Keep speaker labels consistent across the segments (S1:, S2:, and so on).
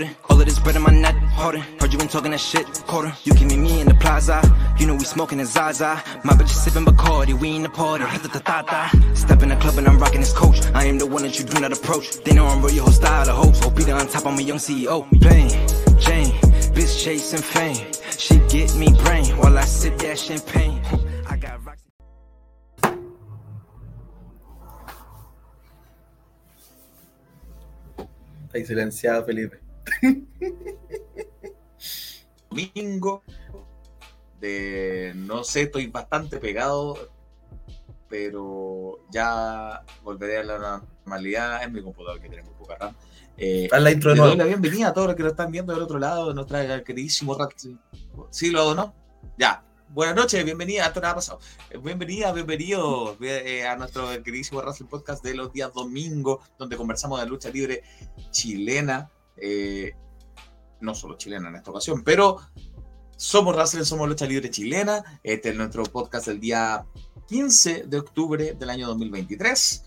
S1: cool. All of this bread in my net, harder. Heard you been talking that shit, quarter. You give me me in the plaza. You know we smoking the Zaza. My bitch is sippin' Bacardi, we in the party. Step in the club and I'm rocking this coach. I am the one that you do not approach. They know I'm real, your style of hopes. Hope on top, I'm a young CEO. Plain Jane, bitch chasing fame. She get me brain while I sip that champagne. I.
S2: Ahí silenciado, Felipe.
S3: Domingo. De no sé, estoy bastante pegado, pero ya volveré a la normalidad en mi computador que tenemos poca RAM. Eh,
S2: la intro de
S3: doy la bienvenida a todos los que lo están viendo del otro lado, de nuestra queridísimo Rat. Sí, lo hago, ¿no? Ya. Buenas noches, bienvenida. Esto nada ha pasado. Eh, Bienvenida, bienvenido eh, a nuestro queridísimo Wrestling Podcast de los días domingo, donde conversamos de lucha libre chilena. Eh, no solo chilena en esta ocasión, pero somos Wrestling, somos lucha libre chilena. Este es nuestro podcast del día 15 de octubre del año 2023.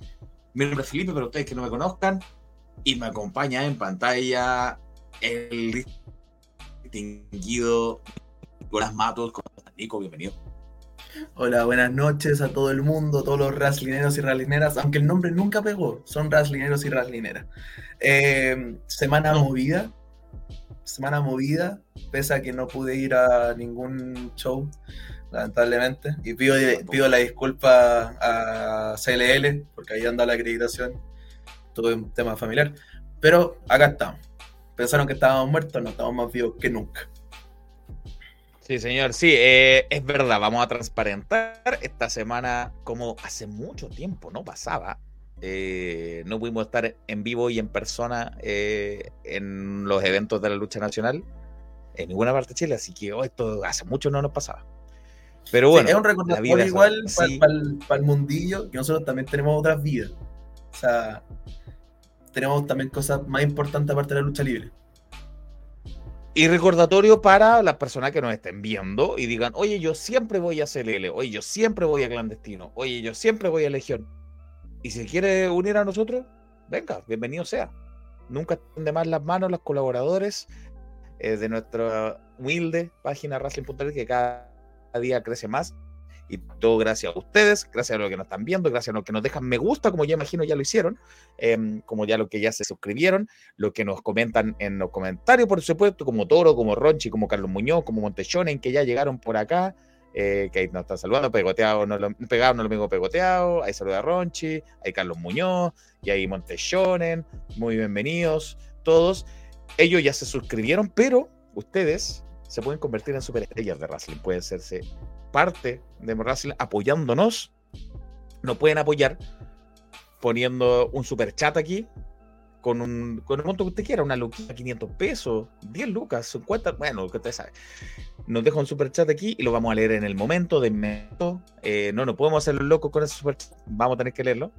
S3: Mi nombre es Felipe, para ustedes que no me conozcan, y me acompaña en pantalla el distinguido Nicolás Matos. ¿Cómo estás, Nico? Bienvenido.
S2: Hola, buenas noches a todo el mundo, todos los raslineros y raslineras, aunque el nombre nunca pegó, son raslineros y raslineras. Eh, semana movida, semana movida, pese a que no pude ir a ningún show, lamentablemente, y pido, pido la disculpa a CLL, porque ahí anda la acreditación, tuve un tema familiar, pero acá estamos. Pensaron que estábamos muertos, no, estamos más vivos que nunca.
S4: Sí, señor, sí, eh, es verdad, vamos a transparentar esta semana como hace mucho tiempo no pasaba. eh, no pudimos estar en vivo y en persona eh, en los eventos de la lucha nacional en ninguna parte de Chile, así que oh, esto hace mucho no nos pasaba. Pero bueno,
S2: Sí, es un recordatorio igual para el mundillo que nosotros también tenemos otras vidas. O sea, tenemos también cosas más importantes aparte de la lucha libre.
S4: Y recordatorio para las personas que nos estén viendo y digan, oye, yo siempre voy a CLL, oye, yo siempre voy a Clandestino, oye, yo siempre voy a Legión. Y si quiere unir a nosotros, venga, bienvenido sea. Nunca estén de más las manos los colaboradores eh, de nuestra humilde página Wrestling.net que cada día crece más. Y todo gracias a ustedes, gracias a los que nos están viendo, gracias a los que nos dejan me gusta, como yo imagino ya lo hicieron, em, como ya los que ya se suscribieron, los que nos comentan en los comentarios, por supuesto, como Toro, como Ronchi, como Carlos Muñoz, como Montechonen, que ya llegaron por acá, eh, que ahí nos están saludando, pegoteado, no lo, pegado, no lo mismo pegoteado, ahí saluda a Ronchi, ahí Carlos Muñoz, y ahí Montechonen, muy bienvenidos todos. Ellos ya se suscribieron, pero ustedes se pueden convertir en superestrellas de wrestling, pueden hacerse parte de wrestling apoyándonos, nos pueden apoyar poniendo un super chat aquí con un, con el monto que usted quiera, una luquita, 500 pesos, 10 lucas, 50, bueno, que usted sabe. Nos deja un super chat aquí y lo vamos a leer en el momento de inmediato. Eh, no, no podemos hacerlo loco con ese super chat, vamos a tener que leerlo.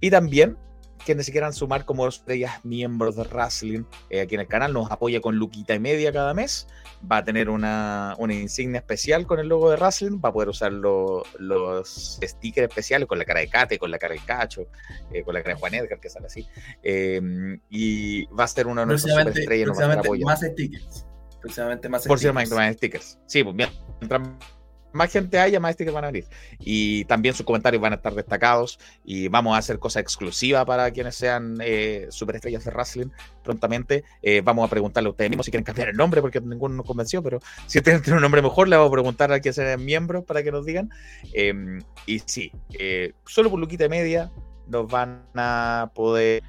S4: Y también quienes se quieran sumar como estrellas miembros de Wrestling eh, aquí en el canal, nos apoya con Luquita y media cada mes. Va a tener una, una insignia especial con el logo de Wrestling. Va a poder usar lo- los stickers especiales con la cara de Kate, con la cara de Cacho, eh, con la cara de Juan Edgar, que sale así. Eh, y va a ser una de nuestras superestrellas. nos va a estar
S2: próximamente
S4: apoyando.
S2: más stickers. Próximamente más
S4: Por cierto,
S2: stickers.
S4: más, más stickers. Sí, pues bien, mientras más gente haya, más stickers van a venir. Y también sus comentarios van a estar destacados. Y vamos a hacer cosas exclusivas para quienes sean eh, superestrellas de wrestling prontamente. Eh, vamos a preguntarle a ustedes mismos si quieren cambiar el nombre, porque ninguno nos convenció, pero si tienen un nombre mejor, le vamos a preguntar a quienes sean miembros para que nos digan. Eh, y sí, eh, solo por Luquita y Media nos van a poder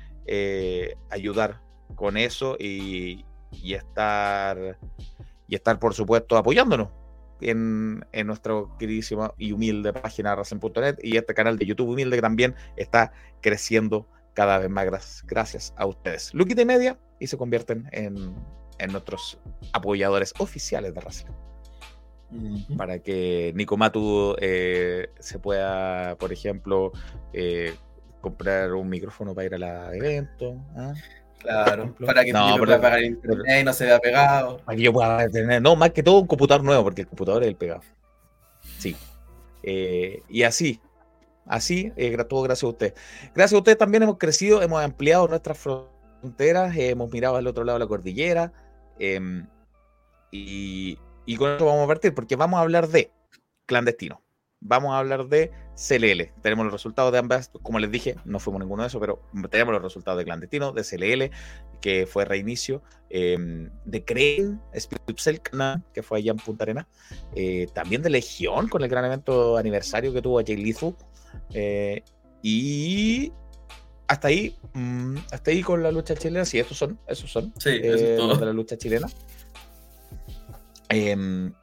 S4: ayudar con eso y, y estar y estar, por supuesto, apoyándonos en, en nuestro queridísima y humilde página Racing.net y este canal de YouTube humilde que también está creciendo cada vez más gra- gracias a ustedes. Luquita y media y se convierten en, en nuestros apoyadores oficiales de Racing para que Nico Matu eh, se pueda, por ejemplo, eh, comprar un micrófono para ir al evento. ¿ah?
S2: Claro, para que
S4: No,
S2: pueda pagar internet y no se vea pegado.
S4: Para que yo pueda tener, no, más que todo un computador nuevo, porque el computador es el pegado. Sí. Eh, y así, así, eh, todo gracias a usted. Gracias a usted también hemos crecido, hemos ampliado nuestras fronteras, eh, hemos mirado al otro lado de la cordillera. em, y, y con esto vamos a partir, porque vamos a hablar de clandestino. Vamos a hablar de CLL. Tenemos los resultados de ambas, como les dije, no fuimos ninguno de esos, pero tenemos los resultados de clandestino, de CLL, que fue reinicio, eh, de Crane, Spitzelkna, que fue allá en Punta Arena, eh, también de Legión, con el gran evento aniversario que tuvo Jay Lethal, eh, y hasta ahí, mm, hasta ahí con la lucha chilena, sí, esos son, esos son,
S2: Sí, eso
S4: eh,
S2: es
S4: los
S2: todo.
S4: de la lucha chilena. Em,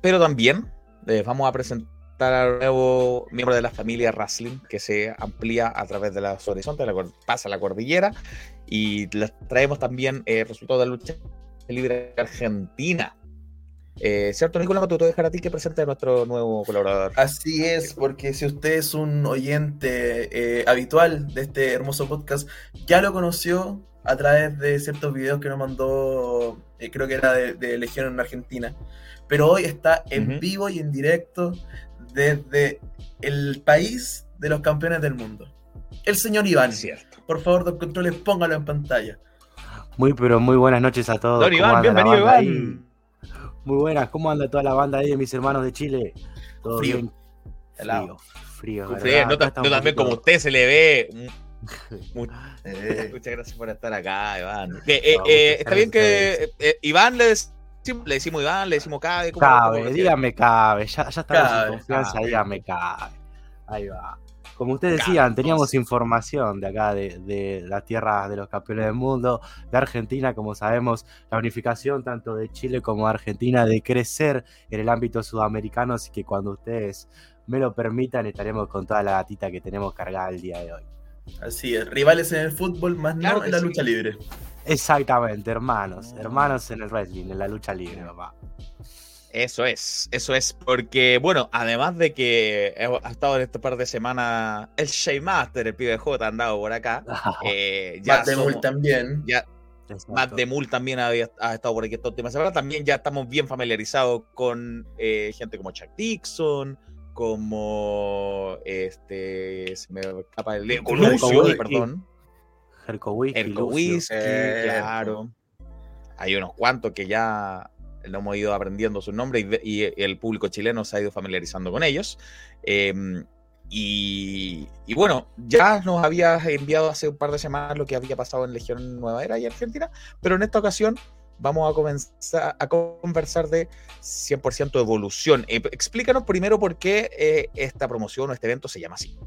S4: pero también eh, vamos a presentar al nuevo miembro de la familia Wrestling que se amplía a través de los horizontes, la pasa la cordillera y les traemos también eh, resultados de la lucha libre argentina. Eh, ¿Cierto, Nicolás? Te voy a dejar a ti que presente a nuestro nuevo colaborador.
S2: Así es, porque si usted es un oyente eh, habitual de este hermoso podcast, ya lo conoció a través de ciertos videos que nos mandó, eh, creo que era de, de Legión en Argentina, pero hoy está en vivo y en directo desde el país de los campeones del mundo. El señor Iván.
S4: Cierto.
S2: Por favor, dos controles, póngalo en pantalla.
S5: Muy, pero muy buenas noches a todos.
S4: Don
S5: ¿Cómo
S4: Iván, bienvenido, Iván.
S5: ahí? Muy buenas, ¿cómo anda toda la banda ahí de mis hermanos de Chile? ¿Todo
S2: Frío.
S5: bien? Frío, frío.
S4: No, no también como usted se le ve.
S2: Eh,
S4: Muchas gracias por estar acá, Iván. Eh,
S5: No,
S4: eh, está bien que eh, Iván le decimos, le decimos Iván, le decimos Cabe. ¿cómo-
S5: Cabe,
S4: cómo
S5: dígame cabe, ya, ya estamos en confianza,
S4: cabe.
S5: dígame cabe. Ahí va. Como ustedes
S4: Cabe,
S5: decían, teníamos información de acá, de, de las tierras de los campeones del mundo, de Argentina, como sabemos, la unificación tanto de Chile como de Argentina, de crecer en el ámbito sudamericano, así que cuando ustedes me lo permitan, estaremos con toda la gatita que tenemos cargada el día de hoy.
S2: Así es, rivales en el fútbol, más
S4: Claro
S2: no en la
S4: sí.
S2: lucha libre.
S5: Exactamente, hermanos, hermanos en el wrestling, en la lucha libre, papá.
S4: Eso es, eso es, porque, bueno, además de que ha estado en este par de semanas el Shaymaster, el pibe J, ha andado por acá. eh, ya
S2: Matt
S4: somos-
S2: también.
S4: ya
S5: Exacto.
S4: Matt también había, ha estado por aquí esta última semana. También ya estamos bien familiarizados con eh, gente como Chuck Dixon, como este. Se me escapa el
S2: Herco
S4: Lucio, perdón.
S5: Herco Whisky,
S4: Erco
S5: Lucio.
S4: Whisky,
S2: Eh,
S4: claro. Hay unos cuantos que ya lo hemos ido aprendiendo sus nombres y, y el público chileno se ha ido familiarizando con ellos. Eh, y, y bueno, ya nos habías enviado hace un par de semanas lo que había pasado en Legión Nueva Era y Argentina, pero en esta ocasión vamos a comenzar a conversar de 100% evolución. Eh, explícanos primero por qué eh, esta promoción o este evento se llama así.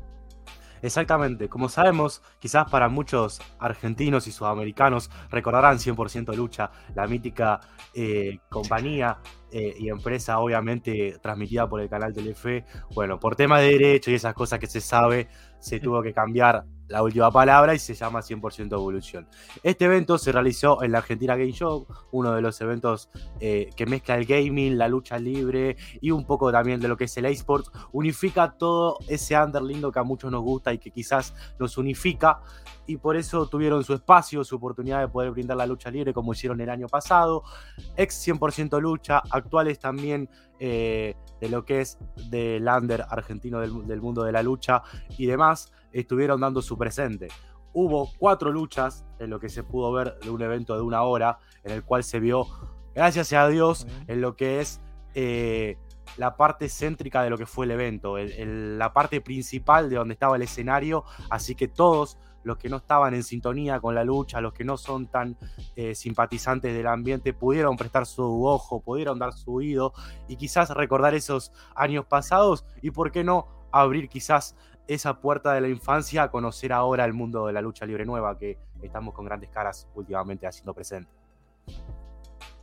S5: Exactamente, como sabemos, quizás para muchos argentinos y sudamericanos recordarán 100% Lucha, la mítica eh, compañía eh, y empresa obviamente transmitida por el canal Telefe. Bueno, por tema de derecho y esas cosas que se sabe, se tuvo que cambiar la última palabra y se llama 100% Evolución. Este evento se realizó en la Argentina Game Show, uno de los eventos eh, que mezcla el gaming, la lucha libre y un poco también de lo que es el eSports, unifica todo ese under lindo que a muchos nos gusta y que quizás nos unifica y por eso tuvieron su espacio, su oportunidad de poder brindar la lucha libre como hicieron el año pasado, ex 100% lucha, actuales también eh, de lo que es del under argentino del, del mundo de la lucha y demás, estuvieron dando su presente. Hubo cuatro luchas en lo que se pudo ver de un evento de una hora, en el cual se vio, gracias a Dios, en lo que es eh, la parte céntrica de lo que fue el evento, el- el- la parte principal de donde estaba el escenario, así que todos los que no estaban en sintonía con la lucha, los que no son tan eh, simpatizantes del ambiente, pudieron prestar su ojo, pudieron dar su oído y quizás recordar esos años pasados y, ¿por qué no, abrir quizás esa puerta de la infancia a conocer ahora el mundo de la lucha libre nueva que estamos con grandes caras últimamente haciendo presente.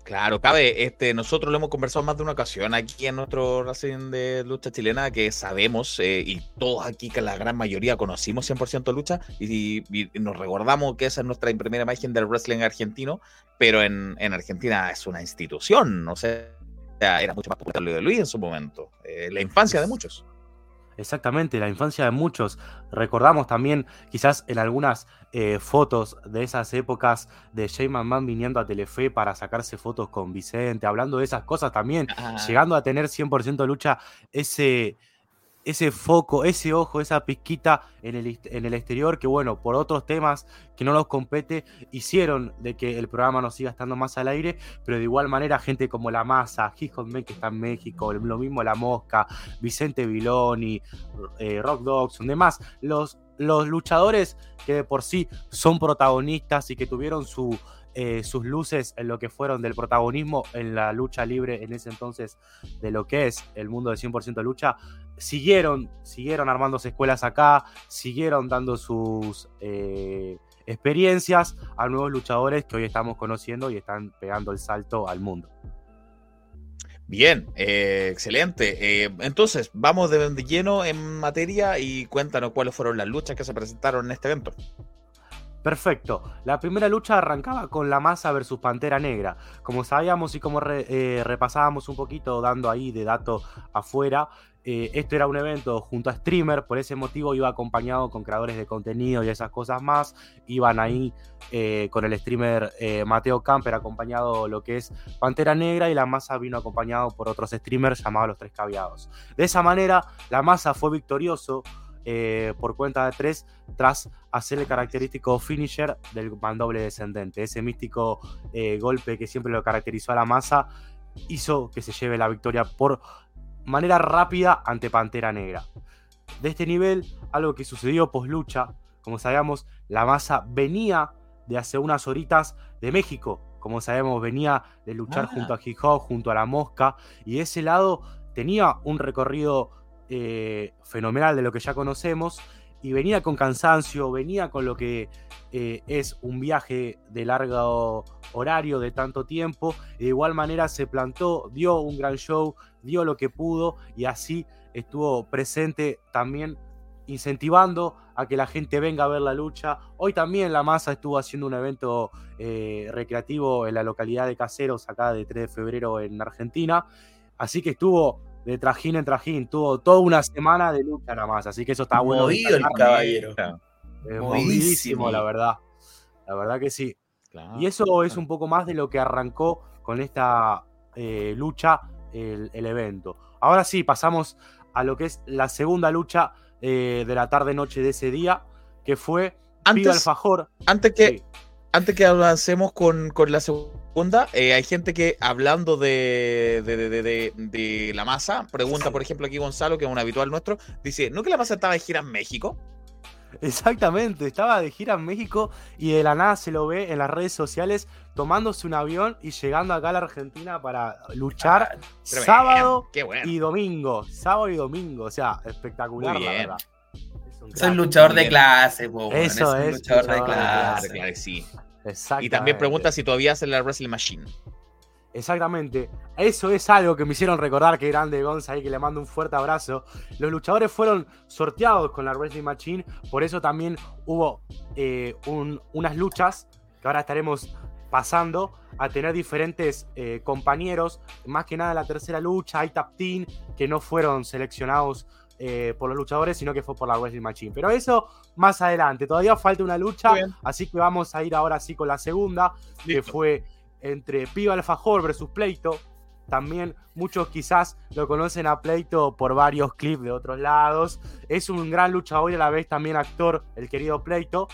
S4: Claro, cabe, este, nosotros lo hemos conversado más de una ocasión aquí en nuestro Racing de lucha chilena, que sabemos, eh, y todos aquí, que la gran mayoría conocimos 100% lucha, y, nos recordamos que esa es nuestra primera imagen del wrestling argentino, pero en, en Argentina es una institución, o sea, era mucho más popular de Luis en su momento, eh, la infancia de muchos.
S5: Exactamente, la infancia de muchos. Recordamos también, quizás en algunas eh, fotos de esas épocas de Shayman Man viniendo a Telefe para sacarse fotos con Vicente, hablando de esas cosas también,
S4: Ah,
S5: llegando a tener 100% lucha, ese, ese foco, ese ojo, esa pizquita en el, en el exterior, que bueno, por otros temas que no nos compete, hicieron de que el programa no siga estando más al aire, pero de igual manera gente como La Masa, Men que está en México, lo mismo La Mosca, Vicente Viloni, eh, Rock Dogs, demás, los, los luchadores que de por sí son protagonistas y que tuvieron su, eh, sus luces en lo que fueron del protagonismo en la lucha libre en ese entonces de lo que es el mundo de 100% lucha, siguieron, siguieron armándose escuelas acá, siguieron dando sus eh, experiencias a nuevos luchadores que hoy estamos conociendo y están pegando el salto al mundo.
S4: Bien, eh, excelente. Eh, entonces, vamos de, de lleno en materia y cuéntanos cuáles fueron las luchas que se presentaron en este evento.
S5: Perfecto. La primera lucha arrancaba con la masa versus Pantera Negra. Como sabíamos y como re- eh, repasábamos un poquito dando ahí de dato afuera, eh, esto era un evento junto a streamer, por ese motivo iba acompañado con creadores de contenido y esas cosas más. Iban ahí eh, con el streamer eh, Mateo Camper acompañado lo que es Pantera Negra y la masa vino acompañado por otros streamers llamados Los Tres Caviados. De esa manera, la masa fue victorioso por cuenta de tres tras hacer el característico finisher del mandoble descendente. Ese místico golpe que siempre lo caracterizó a la masa hizo que se lleve la victoria por manera rápida ante Pantera Negra. De este nivel, algo que sucedió post lucha, como sabíamos, la masa venía de hace unas horitas de México. Como sabemos, venía de luchar
S4: Ah.
S5: junto a Hip-Hop, junto a la Mosca, y ese lado tenía un recorrido eh, fenomenal de lo que ya conocemos, y venía con cansancio, venía con lo que eh, es un viaje de largo horario, de tanto tiempo, de igual manera se plantó, dio un gran show, dio lo que pudo, y así estuvo presente también incentivando a que la gente venga a ver la lucha. Hoy también la masa estuvo haciendo un evento eh, recreativo en la localidad de Caseros, acá de 3 de febrero en Argentina. Así que estuvo de trajín en trajín, tuvo toda una semana de lucha nada más. Así que eso está bueno.
S2: Movido el caballero.
S5: Eh,
S2: movidísimo.
S5: la verdad. La verdad que sí.
S4: Claro.
S5: Y eso es un poco más de lo que arrancó con esta eh, lucha el, el evento. Ahora sí, pasamos a lo que es la segunda lucha eh, de la tarde-noche de ese día, que fue
S4: Antes,
S5: Alfajor.
S4: antes que,
S5: Sí.
S4: antes que avancemos con, con la segunda, eh, hay gente que hablando de, de, de- de- de- de la masa, pregunta, por ejemplo, aquí Gonzalo, que es un habitual nuestro, dice, ¿no que la masa estaba de gira en México?
S5: Exactamente, estaba de gira en México y de la nada se lo ve en las redes sociales tomándose un avión y llegando acá a la Argentina para luchar
S2: Ah,
S5: sábado
S4: bien, Qué bueno.
S5: y domingo. Sábado y domingo, o sea, espectacular, la verdad. Es un
S2: luchador de clase, po,
S5: Eso
S2: un
S5: es,
S2: luchador de
S5: luchador de
S4: Claro,
S2: clase.
S4: claro, sí. Y también pregunta si todavía hacen la Wrestling Machine.
S5: Exactamente. Eso es algo que me hicieron recordar que grande Gonza ahí, que le mando un fuerte abrazo. Los luchadores fueron sorteados con la Wrestling Machine, por eso también hubo eh, un- unas luchas que ahora estaremos pasando a tener diferentes eh, compañeros. Más que nada la tercera lucha hay Tap Team que no fueron seleccionados eh, por los luchadores, sino que fue por la Wrestling Machine. Pero eso más adelante. Todavía falta una lucha, así que vamos a ir ahora sí con la segunda que fue entre Piba Alfajor versus Pleito. También muchos quizás lo conocen a Pleito por varios clips de otros lados. Es un gran luchador y a la vez también actor, el querido Pleito.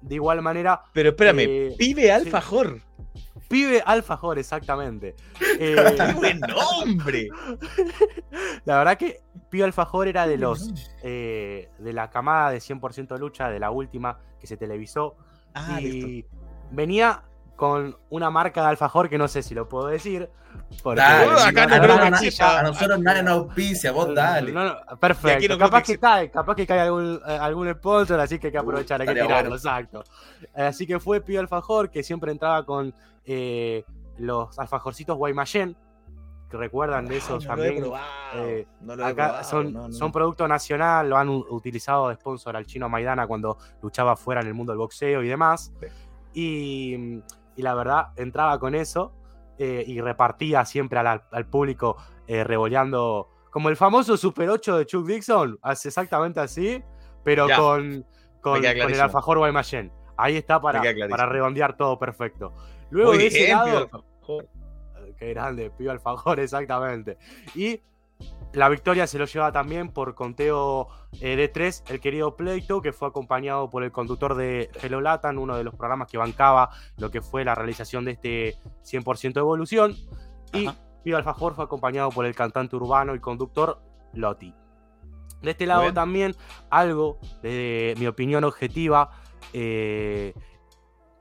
S5: De igual manera,
S4: Pero espérame,
S5: Eh,
S4: pibe alfajor.
S5: Pibe Alfajor, exactamente. Eh,
S4: ¡Qué buen nombre!
S5: la verdad que Pibe Alfajor era de los eh, de la camada de 100% lucha, de la última que se televisó.
S4: Ah, listo.
S5: y venía con una marca de alfajor que no sé si lo puedo decir. Porque
S2: Dale,
S4: acá no
S2: na-
S4: sepa.
S2: a nosotros nadie nos auspicia, vos dale.
S5: No, no, perfecto.
S4: no
S5: capaz
S4: que
S5: cae, capaz que cae algún, eh, algún sponsor, así que hay que aprovechar, hay que tirarlo,
S2: bueno.
S5: exacto. Así que fue Pío Alfajor, que siempre entraba con eh, los alfajorcitos Guaymallén, que recuerdan de esos
S4: no
S5: también. eh,
S4: no
S5: Acá son,
S4: no, no.
S5: son producto nacional, lo han utilizado de sponsor al chino Maidana cuando luchaba fuera en el mundo del boxeo y demás. Y, y la verdad, entraba con eso eh, y repartía siempre al, al público eh, revoleando como el famoso Super 8 de Chuck Dixon, hace exactamente así, pero
S4: Ya.
S5: con, con, con el alfajor Guaymallén. Ahí está para, para redondear todo perfecto. Luego
S4: Muy
S5: de ese
S4: bien,
S5: lado,
S4: Pío Alfajor.
S5: Qué grande, pido alfajor, exactamente. Y la victoria se lo lleva también por conteo eh, de tres el querido Pleito, que fue acompañado por el conductor de Hello Latan, uno de los programas que bancaba lo que fue la realización de este 100% de evolución. Y. Pido Alfajor fue acompañado por el cantante urbano y conductor Lotti. De este lado también, algo de mi opinión objetiva, eh,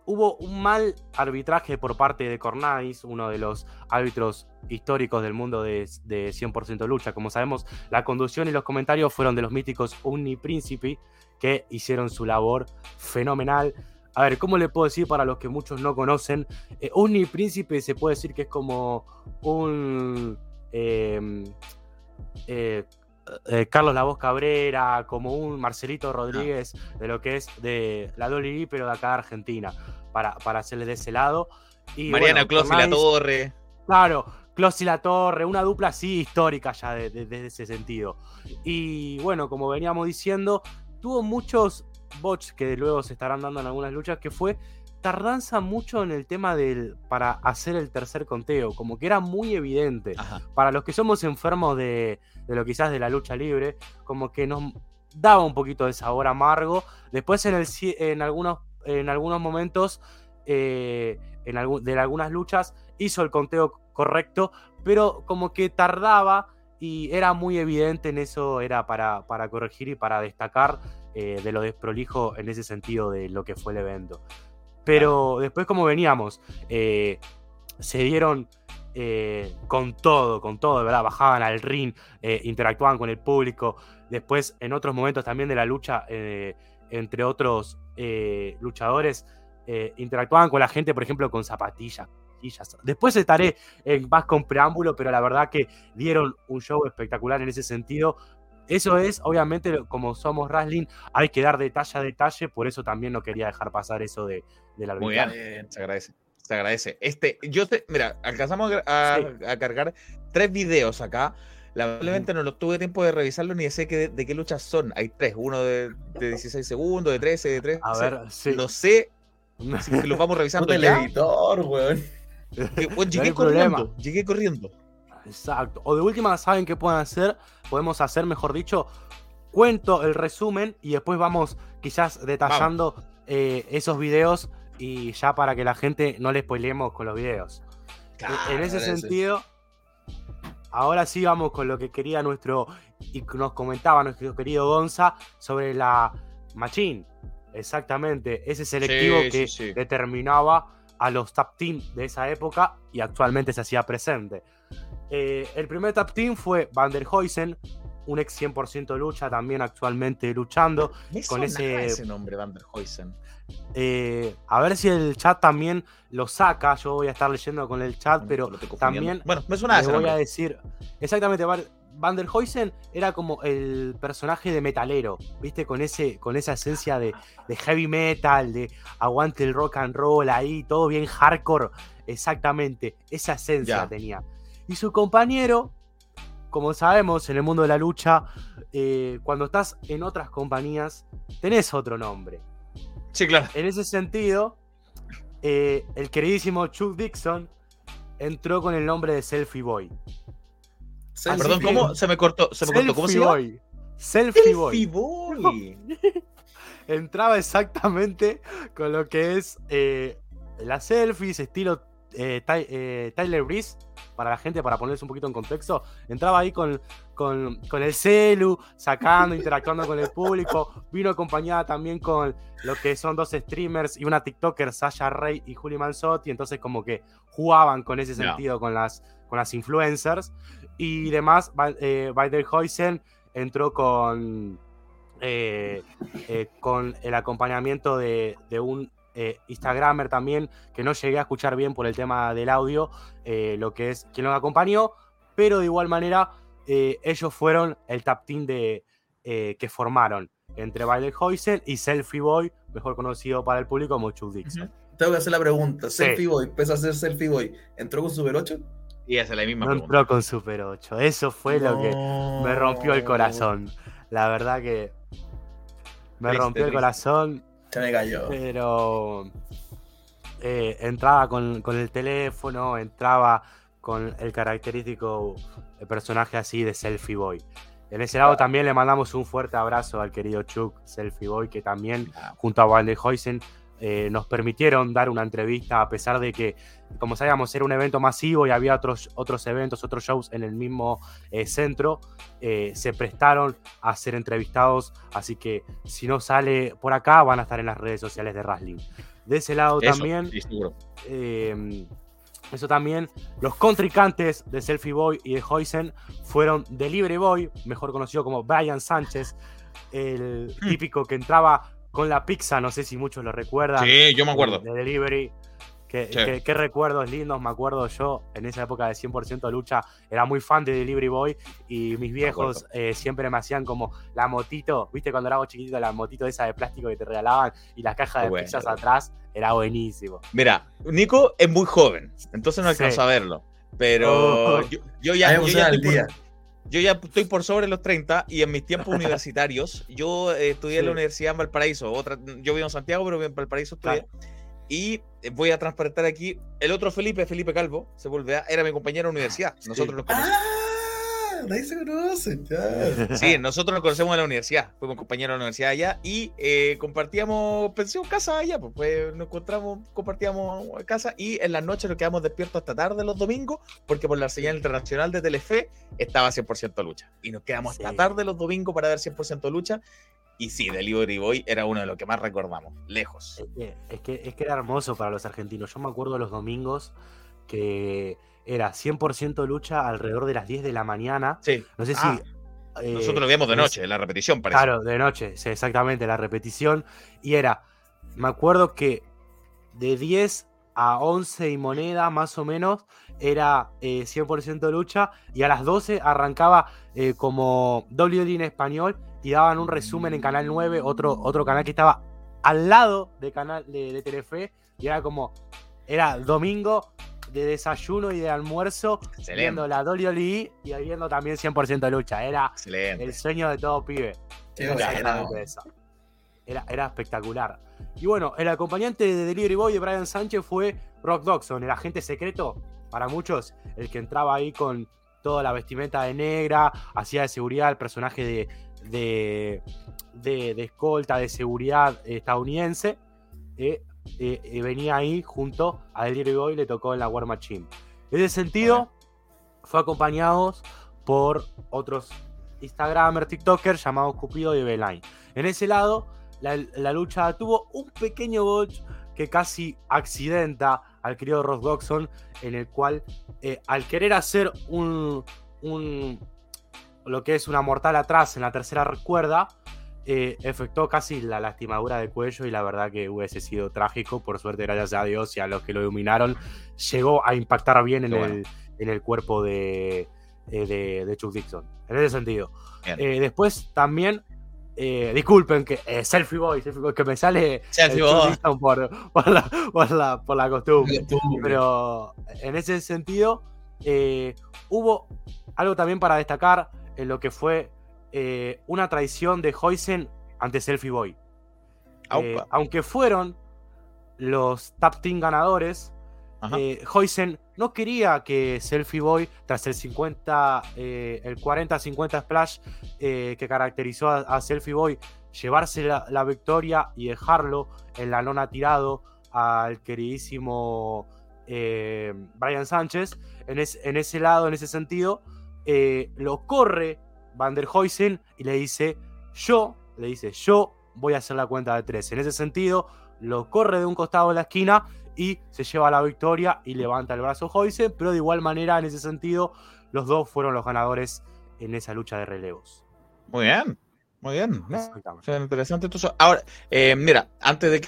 S5: hubo un mal arbitraje por parte de Cornadis, uno de los árbitros históricos del mundo de, de 100% lucha. Como sabemos, la conducción y los comentarios fueron de los míticos Unni Principi, que hicieron su labor fenomenal. A ver, ¿cómo le puedo decir para los que muchos no conocen? Eh, se puede decir que es como un... eh, eh, eh, Carlos La Voz Cabrera, como un Marcelito Rodríguez de lo que es de la WWE, pero de acá de Argentina, para, para hacerle de ese lado. Y,
S4: Mariano
S5: bueno,
S4: Clos y la Torre.
S5: Claro, Clos y la Torre, una dupla así histórica ya de- de- desde ese sentido. Y bueno, como veníamos diciendo, tuvo muchos bots que luego se estarán dando en algunas luchas, que fue tardanza mucho en el tema del para hacer el tercer conteo, como que era muy evidente.
S4: Ajá.
S5: Para los que somos enfermos de, de lo quizás de la lucha libre, como que nos daba un poquito de sabor amargo. Después en, el, en, algunos, en algunos momentos eh, en algunas luchas hizo el conteo correcto, pero como que tardaba y era muy evidente en eso, era para, para corregir y para destacar eh, de lo desprolijo en ese sentido de lo que fue el evento. Pero después como veníamos, eh, se dieron con todo, con todo, de verdad, bajaban al ring, interactuaban con el público. Después, en otros momentos también de la lucha, entre otros eh, luchadores, eh, interactuaban con la gente, por ejemplo, con zapatillas. Después estaré en más con preámbulo, pero la verdad que dieron un show espectacular en ese sentido. Eso es, obviamente, como somos wrestling, hay que dar detalle a detalle, por eso también no quería dejar pasar eso de, del
S4: Muy
S5: arbitraje.
S4: bien. Se agradece. Se agradece. Este, yo te, mira, alcanzamos a, a- a cargar tres videos acá. Lamentablemente no lo tuve tiempo de revisarlo ni de sé que, de, de qué luchas son. Hay tres, uno de, de 16 segundos, de 13, de 3.
S5: A ver, sí.
S4: No sé si los vamos revisando
S2: el
S4: ya.
S2: editor, weón.
S4: Que, bueno,
S5: No
S4: llegué
S5: hay
S4: corriendo,
S5: problema.
S4: llegué corriendo.
S5: Exacto. O de última, ¿saben qué pueden hacer? Podemos hacer, mejor dicho, cuento el resumen y después vamos quizás detallando eh, esos videos y ya para que la gente no le spoilemos con los videos. E- en ese sentido, ahora sí vamos con lo que quería nuestro y nos comentaba nuestro querido Gonza sobre la Machine. Exactamente, ese selectivo
S4: Sí,
S5: que
S4: sí, sí.
S5: determinaba a los tap team de esa época y actualmente se hacía presente. Eh, el primer tap team fue Van der Huysen, un ex 100% lucha, también actualmente luchando.
S4: Me
S5: con ese-
S4: ese nombre, Van der Huysen.
S5: Eh, a ver si el chat también lo saca. Yo voy a estar leyendo con el chat, pero también.
S4: Bueno, me suena
S5: les voy a decir. Exactamente, Van- Van der Huysen era como el personaje de metalero, ¿viste? Con, ese, con esa esencia de, de heavy metal, de aguante el rock and roll ahí, todo bien hardcore. Exactamente, esa esencia
S4: Ya.
S5: tenía. Y su compañero, como sabemos, en el mundo de la lucha, eh, cuando estás en otras compañías, tenés otro nombre.
S4: Sí, claro.
S5: En ese sentido, eh, el queridísimo Chuck Dixon entró con el nombre de Selfie Boy.
S2: Selfie
S4: Perdón. ¿cómo? Se me cortó. Se me cortó. ¿Cómo se
S5: Selfie? Boy. Selfie Boy.
S4: Selfie Boy.
S5: Entraba exactamente con lo que es eh, las selfies, estilo eh, Ty- eh, Tyler Breeze, para la gente, para ponerles un poquito en contexto. Entraba ahí con, con, con el celu, sacando, interactuando con el público. Vino acompañada también con lo que son dos streamers y una TikToker, Sasha Rey y Juli Manzotti. Entonces, como que jugaban con ese sentido con, las, con las influencers. Y demás, eh, Van der Huysen entró con, eh, eh, con el acompañamiento de, de un eh, Instagramer también, que no llegué a escuchar bien por el tema del audio, eh, lo que es quien los acompañó, pero de igual manera eh, ellos fueron el tap team de, eh, que formaron entre Bailey Huysen y Selfie Boy, mejor conocido para el público como Chuck Dixon.
S2: Tengo que hacer la pregunta.
S5: Sí.
S2: Selfie Boy, pese a ser Selfie Boy, ¿entró con Super 8?
S4: Y esa es la misma
S5: no
S4: pregunta.
S5: entró con Super 8. Eso fue lo que me rompió el corazón. La verdad que me
S3: Triste,
S5: rompió el
S3: triste.
S5: corazón,
S2: Se me cayó.
S5: pero eh, entraba con, con el teléfono, entraba con el característico personaje así de Selfie Boy. En ese lado también le mandamos un fuerte abrazo al querido Chuck Selfie Boy, que también junto a Heusen eh, nos permitieron dar una entrevista a pesar de que, como sabíamos, era un evento masivo y había otros, otros eventos, otros shows en el mismo eh, centro, eh, se prestaron a ser entrevistados, así que si no sale por acá van a estar en las redes sociales de Wrestling. De ese lado
S4: Eso,
S5: también,
S4: sí,
S5: eh, eso también, los contrincantes de Selfie Boy y de Hoisen fueron Delivery Boy, mejor conocido como Brian Sánchez, el
S4: Hmm.
S5: típico que entraba con la pizza, no sé si muchos lo recuerdan.
S4: Sí, yo me acuerdo.
S5: De Delivery. Qué,
S4: Sí.
S5: qué- qué recuerdos lindos, me acuerdo yo en esa época de 100% lucha, era muy fan de Delivery Boy y mis viejos eh, siempre me hacían como la motito, viste cuando era chiquitito, la motito esa de plástico que te regalaban y las cajas de
S4: Bueno.
S5: pizzas atrás, era buenísimo.
S4: Mira, Nico es muy joven, entonces no
S5: Sí.
S4: alcanzó a verlo. Pero
S5: Oh.
S4: yo, yo ya, yo, ya estoy
S2: día.
S4: por, yo ya estoy por sobre los 30 y en mis tiempos universitarios, yo eh, estudié en la
S5: Sí.
S4: Universidad en Valparaíso. Otra, yo vivo en Santiago, pero en Valparaíso estudié. Y eh, voy a transparentar aquí. El otro Felipe, Felipe Calvo, se vuelve a, era mi compañero de universidad. Nosotros nos conocimos.
S2: Ah, ahí se conocen, ya.
S4: Sí, nosotros nos conocemos en la universidad. Fuimos compañeros de la universidad allá y eh, compartíamos pensión, casa allá. Pues, pues, nos encontramos, compartíamos casa y en las noches nos quedamos despiertos hasta tarde los domingos porque por la señal internacional de Telefe estaba 100% lucha. Y nos quedamos hasta tarde los domingos para ver 100% lucha. Y sí, Delivery Boy era uno de los que más recordamos, lejos.
S5: Es que, es, que, es que era hermoso para los argentinos. Yo me acuerdo de los domingos que era 100% lucha alrededor de las 10 de la mañana.
S4: Sí,
S5: No sé
S4: Ah,
S5: si... eh,
S4: nosotros lo veíamos de noche, en la repetición, parece.
S5: Claro, de noche, sí, exactamente, la repetición. Y era, me acuerdo que de 10 a 11 y moneda, más o menos, era eh, 100% lucha. Y a las 12 arrancaba eh, como WWE en español y daban un resumen en Canal 9, otro, otro canal que estaba al lado de, canal, de, de Telefe. Y era como, era domingo de desayuno y de almuerzo,
S4: Excelente.
S5: viendo la WWE y viendo también 100% lucha. Era
S4: Excelente.
S5: el sueño de todo pibe. Era. Era, era espectacular. Y bueno, el acompañante de Delivery Boy de Brian Sánchez fue Rock Dodson, el agente secreto, para muchos, el que entraba ahí con toda la vestimenta de negra, hacía de seguridad el personaje de, de, de- de escolta de seguridad estadounidense. eh, eh, eh, venía ahí junto a Delivery Boy y le tocó en la War Machine. En ese sentido, fue acompañados por otros Instagramers, TikTokers llamados Cupido y Beeline. En ese lado, la, la lucha tuvo un pequeño botch que casi accidenta al querido Ross Dodson, en el cual, eh, al querer hacer un, un- lo que es una mortal atrás en la tercera cuerda, eh, efectuó casi la lastimadura de cuello y la verdad que hubiese sido trágico. Por suerte, gracias a Dios y a los que lo iluminaron, llegó a impactar bien en, el, en el cuerpo de, eh, de, de Chuck Dixon. En ese sentido. Eh, después también, eh, disculpen que eh, Selfie Boy, Selfie Boy, que me sale
S4: Selfie Boy.
S5: Por, por la, por, la, por la costumbre. Pero en ese sentido, hubo algo también para destacar en lo que fue eh, una traición de Hoysen ante Selfie Boy. Eh, aunque fueron los Tap Team ganadores, eh, Hoysen no quería que Selfie Boy, tras el 50, eh, el 40-50 splash que caracterizó a, a Selfie Boy, llevarse la, la victoria y dejarlo en la lona tirado al queridísimo eh, Brian Sánchez. En, es- en ese lado, en ese sentido, eh, lo corre Van der Heusen y le dice: Yo, le dice, yo voy a hacer la cuenta de tres. En ese sentido, lo corre de un costado de la esquina y se lleva la victoria y levanta el brazo Heusen, pero de igual manera, en ese sentido, los dos fueron los ganadores en esa lucha de relevos.
S4: Muy bien. Muy bien. ¿no? Interesante. Entonces, ahora, eh, mira, antes de que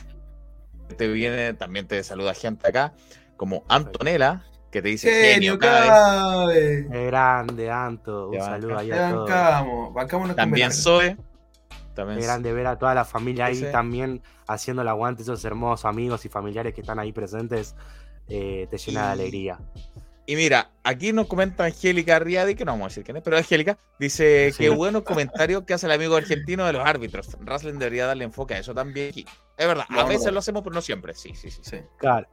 S4: te viene, también te saluda gente acá, como Antonella, que te dice genio
S2: Genio,
S4: cada vez.
S2: cabe.
S5: Qué grande, Anto. Un saludo ahí a todos.
S2: bancamos, bancámonos con
S4: También. Zoe. También
S5: Qué grande ver a toda la familia ahí también haciendo el aguante, esos hermosos amigos y familiares que están ahí presentes, eh, te llena de alegría.
S4: Y mira, aquí nos comenta Angélica Riadi, que no vamos a decir quién es, pero Angélica, dice
S5: Sí.
S4: que buenos comentarios que hace el amigo argentino de los árbitros. Wrestling debería darle enfoque a eso también. aquí. Es verdad, a veces lo hacemos, pero no siempre. Sí, sí, sí. sí.
S5: Claro.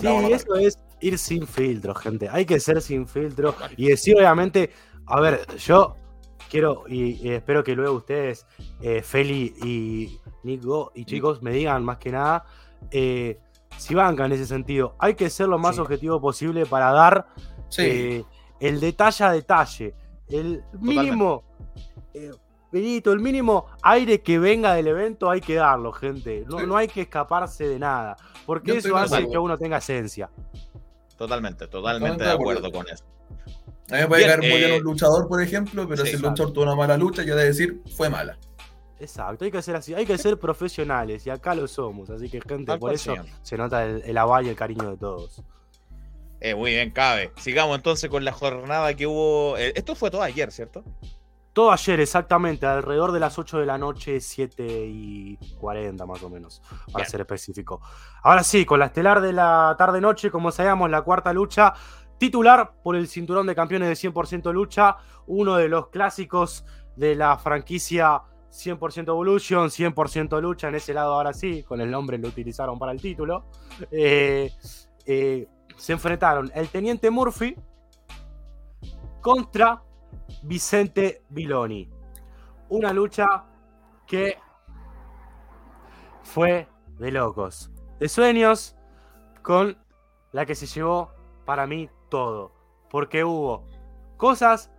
S5: Sí, eso es ir sin filtro, gente. Hay que ser sin filtro y decir, obviamente, a ver, yo quiero y, y espero que luego ustedes, eh, Feli y Nico y chicos, me digan más que nada eh, si bancan en ese sentido. Hay que ser lo más
S2: Sí.
S5: objetivo posible para dar
S2: Sí.
S5: eh, el detalle a detalle, el mínimo. eh, Benito, el mínimo aire que venga del evento hay que darlo, gente. No,
S2: Sí.
S5: no hay que escaparse de nada. Porque
S2: Yo
S5: eso hace que uno tenga esencia.
S4: Totalmente, totalmente de acuerdo con eso.
S2: A mí me puede
S4: Bien,
S2: caer muy bien
S4: eh,
S2: un luchador, por ejemplo, pero
S4: sí,
S2: si el
S5: claro.
S2: luchador tuvo una mala lucha, yo de decir, fue mala.
S5: Exacto, hay que ser así, hay que ser profesionales y acá lo somos. Así que, gente,
S4: Tal
S5: por eso
S4: siempre.
S5: se nota el, el aval y el cariño de todos.
S4: Eh, muy bien, cabe. Sigamos entonces con la jornada que hubo. eh, esto fue todo ayer, ¿cierto?
S5: Todo ayer, exactamente, alrededor de las 8 de la noche, 7 y 40 más o menos, para
S4: Bien.
S5: ser específico. Ahora sí, con la estelar de la tarde-noche, como sabíamos, la cuarta lucha, titular por el cinturón de campeones de 100% lucha, uno de los clásicos de la franquicia 100% Evolution, 100% lucha, en ese lado ahora sí, con el nombre lo utilizaron para el título. Eh, eh, se enfrentaron el Teniente Murphy contra Vicente Viloni. Una lucha que fue de locos, de sueños, con la que se llevó para mí todo. Porque hubo cosas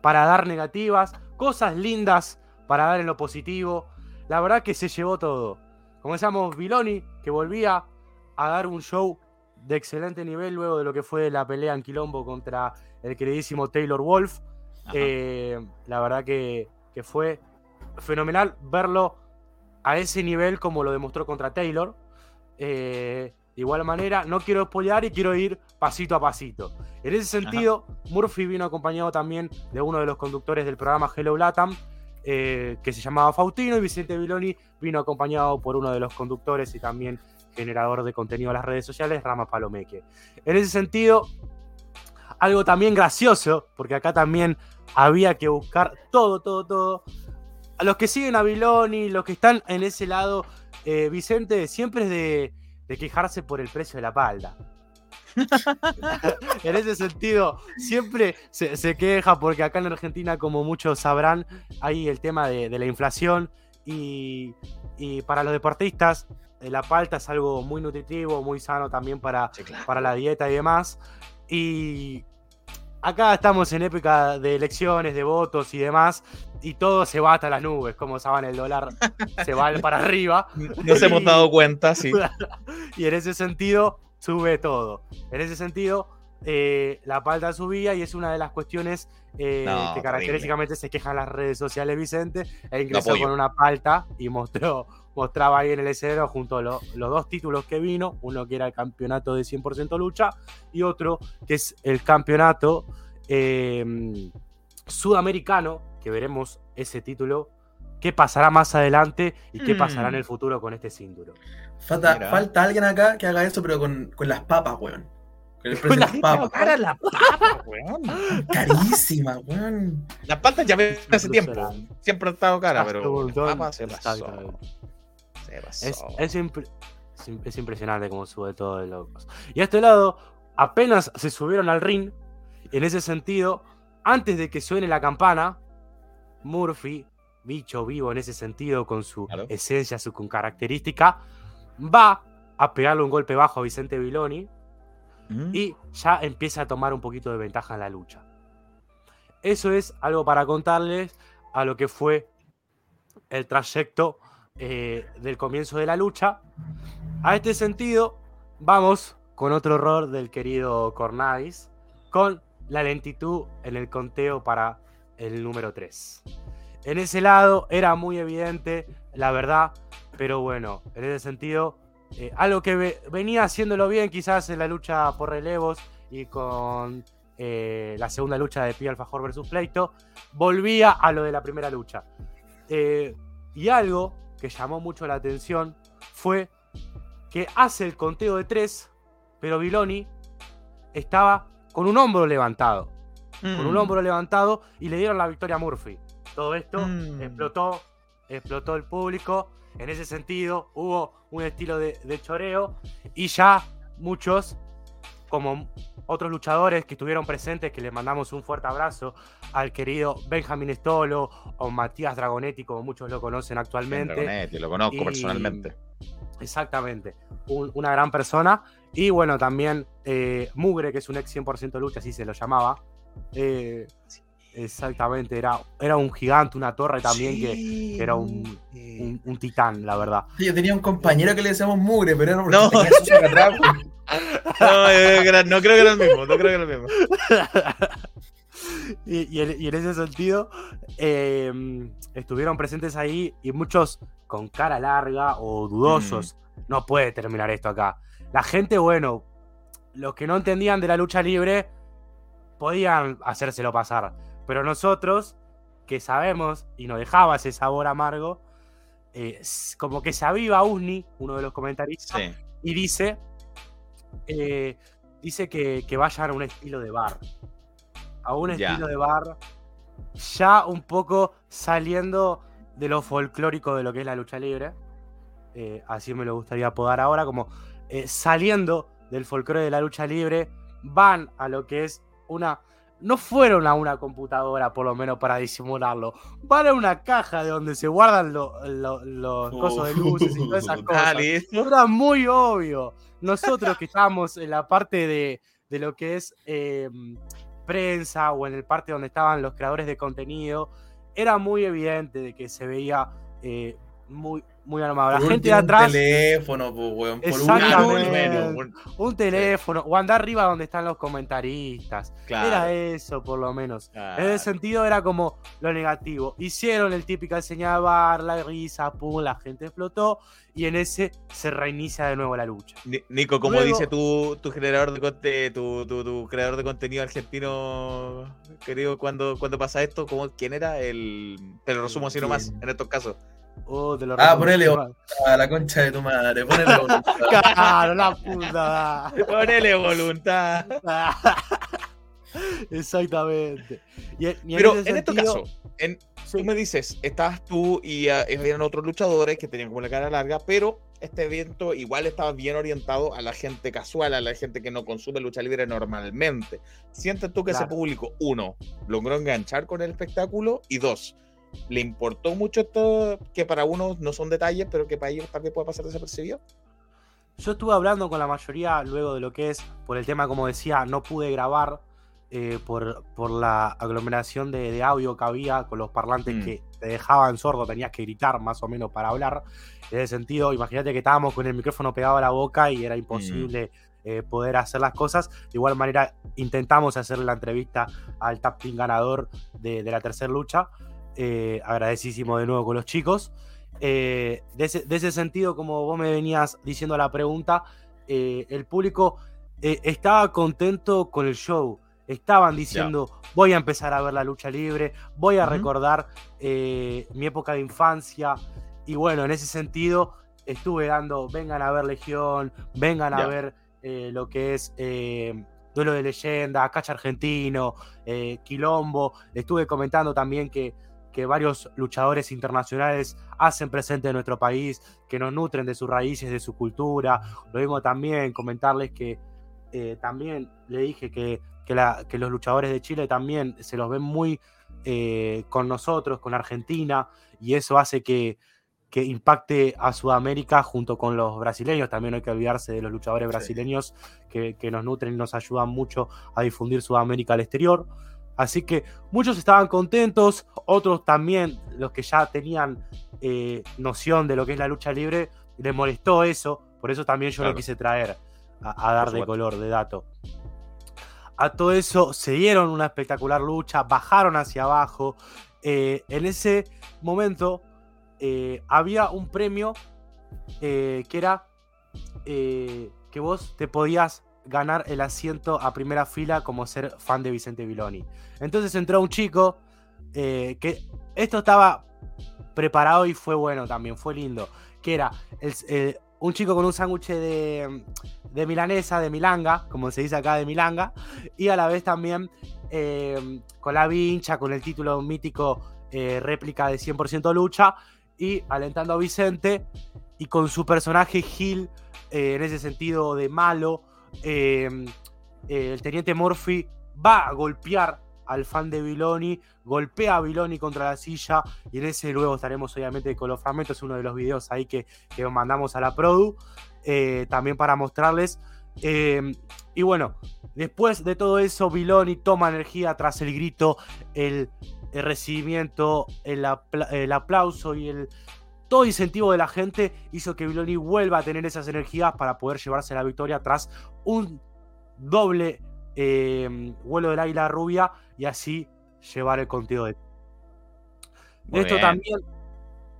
S5: para dar negativas, cosas lindas para dar en lo positivo. La verdad que se llevó todo. Comenzamos Viloni, que volvía a dar un show de excelente nivel luego de lo que fue la pelea en Quilombo contra el queridísimo Taylor Wolf. Eh, la verdad que, que fue fenomenal verlo a ese nivel como lo demostró contra Taylor. Eh, de igual manera, no quiero spoilear y quiero ir pasito a pasito. En ese sentido, Murphy vino acompañado también de uno de los conductores del programa Hello Latam, eh, que se llamaba Faustino, y Vicente Viloni vino acompañado por uno de los conductores y también generador de contenido en las redes sociales, Rama Palomeque. En ese sentido, algo también gracioso, porque acá también había que buscar todo, todo, todo. A los que siguen a Viloni, los que están en ese lado, eh, Vicente siempre es de, de quejarse por el precio de la palda. en ese sentido, siempre se, se queja porque acá en Argentina, como muchos sabrán, hay el tema de, de la inflación y, y para los deportistas eh, la palta es algo muy nutritivo, muy sano también para,
S4: Sí, claro.
S5: para la dieta y demás. Y acá estamos en época de elecciones, de votos y demás, y todo se va hasta las nubes, como saben, el dólar se va para arriba.
S4: Nos hemos dado cuenta, sí.
S5: y en ese sentido sube todo. En ese sentido, eh, la palta subía y es una de las cuestiones eh,
S4: No,
S5: que característicamente se quejan las redes sociales Vicente, e ingresó con una palta y mostró, mostraba ahí en el escenario junto a lo- los dos títulos que vino, uno que era el campeonato de 100% lucha y otro que es el campeonato eh, sudamericano, que veremos ese título, qué pasará más adelante y qué pasará en
S4: Mm.
S5: el futuro con este cinturón.
S2: Falta, falta alguien acá que haga eso, pero con, con las papas, weón.
S5: Las
S2: papas.
S4: Cara la papa, weón.
S2: Carísima, weón.
S4: Las paltas ya ven hace tiempo. Siempre han estado cara,
S5: Hasta
S4: pero papas se pasó.
S5: exactamente.
S4: Se pasó.
S5: Es, es, impre- es im- es impresionante cómo sube todo de locos. Y a este lado, apenas se subieron al ring, en ese sentido, antes de que suene la campana, Murphy, bicho vivo en ese sentido, con su
S4: Claro.
S5: esencia, su con característica, va a pegarle un golpe bajo a Vicente Viloni
S4: Mm.
S5: y ya empieza a tomar un poquito de ventaja en la lucha. Eso es algo para contarles a lo que fue el trayecto eh, del comienzo de la lucha. A este sentido, vamos con otro error del querido Cornadis, con la lentitud en el conteo para el número 3. En ese lado era muy evidente, la verdad, pero bueno, en ese sentido, eh, algo que ve- venía haciéndolo bien quizás en la lucha por relevos y con eh, la segunda lucha de Pío Alfajor versus Pleito, volvía a lo de la primera lucha. Eh, y algo que llamó mucho la atención fue que hace el conteo de tres, pero Viloni estaba con un hombro levantado. Con un
S4: Mm.
S5: hombro levantado y le dieron la victoria a Murphy. Todo esto
S4: Mm.
S5: explotó, explotó el público. En ese sentido, hubo un estilo de, de choreo y ya muchos, como otros luchadores que estuvieron presentes, que les mandamos un fuerte abrazo al querido Benjamin Stolo o Matías Dragonetti, como muchos lo conocen actualmente.
S4: Dragonetti, lo conozco
S5: Y-
S4: personalmente.
S5: Exactamente, un- una gran persona. Y bueno, también eh, Mugre, que es un ex 100% lucha, así se lo llamaba. Eh, exactamente, era, era un gigante, una torre también que, que era un, un- un titán, la verdad.
S2: Yo tenía un compañero que le decíamos mugre, pero era porque
S4: No.
S2: tenía atrás, pues.
S4: No, que era- no creo que era el mismo, no creo que era el mismo.
S5: Y, y en, y en ese sentido, eh, estuvieron presentes ahí y muchos con cara larga o dudosos. No puede terminar esto acá. La gente, bueno, los que no entendían de la lucha libre, podían hacérselo pasar. Pero nosotros, que sabemos y nos dejaba ese sabor amargo, eh, como que se aviva Usni, uno de los comentaristas,
S4: Sí.
S5: y dice, eh, dice que, que vayan a un estilo de bar. A un estilo de bar, ya un poco saliendo de lo folclórico de lo que es la lucha libre. Eh, así me lo gustaría apodar ahora, como eh, saliendo del folclore de la lucha libre, van a lo que es una... No fueron a una computadora, por lo menos para disimularlo. Van a una caja de donde se guardan lo- lo- los cosos de luces y todas esas cosas.
S4: listo.
S5: Era muy obvio. Nosotros que estábamos en la parte de, de lo que es eh, prensa o en el parte donde estaban los creadores de contenido, era muy evidente de que se veía eh, muy, muy armado. La
S2: Por
S5: gente de atrás,
S2: Un teléfono, pues, weón. Por
S5: Exactamente.
S2: último,
S4: Bueno, un-
S5: un teléfono, o andar arriba donde están los comentaristas.
S4: claro.
S5: Era eso, por lo menos.
S4: Claro.
S5: En ese sentido era como lo negativo. Hicieron el típico señalar, la risa, pum, la gente explotó y en ese se reinicia de nuevo la lucha.
S4: Ni- Nico, como
S5: Luego-
S4: dice tu, tu generador de conte- tu, tu, tu creador de contenido argentino, querido, cuando, cuando pasa esto, ¿cómo, ¿quién era? El. Te lo resumo así nomás, en estos casos.
S5: Oh, te lo
S2: Ah, ponele A la concha de tu madre, ponele voluntad.
S5: Claro, la puta.
S4: Ponele voluntad.
S5: Exactamente. Y, y en
S4: Pero en este caso, en,
S5: Sí.
S4: tú me dices, estabas tú y ah, habían otros luchadores que tenían como la cara larga, pero este evento igual estaba bien orientado a la gente casual, a la gente que no consume lucha libre normalmente. ¿Sientes tú que ese público, uno, logró enganchar con el espectáculo? Y dos, ¿le importó mucho esto que para unos no son detalles, pero que para ellos tal vez pueda pasar desapercibido?
S5: Yo estuve hablando con la mayoría luego de lo que es, por el tema, como decía, no pude grabar eh, por, por la aglomeración de, de audio que había con los parlantes
S4: Mm.
S5: que te dejaban sordo, tenías que gritar más o menos para hablar. En ese sentido, imagínate que estábamos con el micrófono pegado a la boca y era imposible eh, poder hacer las cosas. De igual manera, intentamos hacer la entrevista al tap ganador de, de la tercera lucha. Eh, agradecísimo de nuevo con los chicos. Eh, de, ese, de ese sentido, como vos me venías diciendo la pregunta, eh, el público eh, estaba contento con el show. Estaban diciendo, voy a empezar a ver la lucha libre, voy a recordar eh, mi época de infancia. Y bueno, en ese sentido, estuve dando, vengan a ver Legión, vengan a ver lo que es Duelo de Leyenda, Cacha Argentino, Quilombo. Estuve comentando también que, que varios luchadores internacionales hacen presente en nuestro país, que nos nutren de sus raíces, de su cultura. Lo mismo también, comentarles que eh, también le dije que, que, la- que los luchadores de Chile también se los ven muy eh, con nosotros, con Argentina, y eso hace que, que impacte a Sudamérica junto con los brasileños. También no hay que olvidarse de los luchadores
S2: brasileños
S5: que, que nos nutren y nos ayudan mucho a difundir Sudamérica al exterior. Así que muchos estaban contentos, otros también, los que ya tenían eh, noción de lo que es la lucha libre, les molestó eso, por eso también yo
S4: Claro.
S5: lo quise traer a, a dar de color, de dato. A todo eso se dieron una espectacular lucha, bajaron hacia abajo. Eh, en ese momento eh, había un premio que era que vos te podías ganar el asiento a primera fila como ser fan de Vicente Viloni. Entonces entró un chico eh, que esto estaba preparado y fue bueno también, fue lindo. Que era eh, un chico con un sándwich de, de milanesa, de milanga, como se dice acá de milanga, y a la vez también eh, con la vincha, con el título mítico réplica de 100% lucha, y alentando a Vicente, y con su personaje Gil, en ese sentido de malo, eh, el teniente Murphy va a golpear al fan de Viloni, golpea a Viloni contra la silla y en ese luego estaremos obviamente con los fragmentos, uno de los videos ahí que, que mandamos a la Produ, eh, también para mostrarles. Eh, y bueno, después de todo eso, Viloni toma energía tras el grito, el, recibimiento, el aplauso y el todo incentivo de la gente hizo que Viloni vuelva a tener esas energías para poder llevarse la victoria tras un doble eh, vuelo del águila rubia y así llevar el conteo de
S4: Muy
S5: esto
S4: bien.
S5: también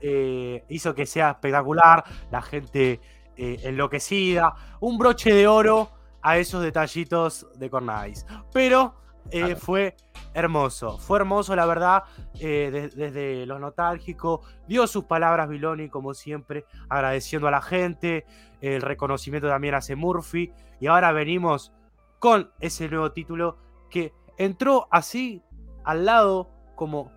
S5: eh, hizo que sea espectacular, la gente eh, enloquecida, un broche de oro a esos detallitos de Cornais. Pero
S4: Claro.
S5: fue hermoso, fue hermoso la verdad, eh, de- desde lo nostálgico, dio sus palabras Viloni como siempre, agradeciendo a la gente, el reconocimiento también hace Murphy, y ahora venimos con ese nuevo título que entró así al lado como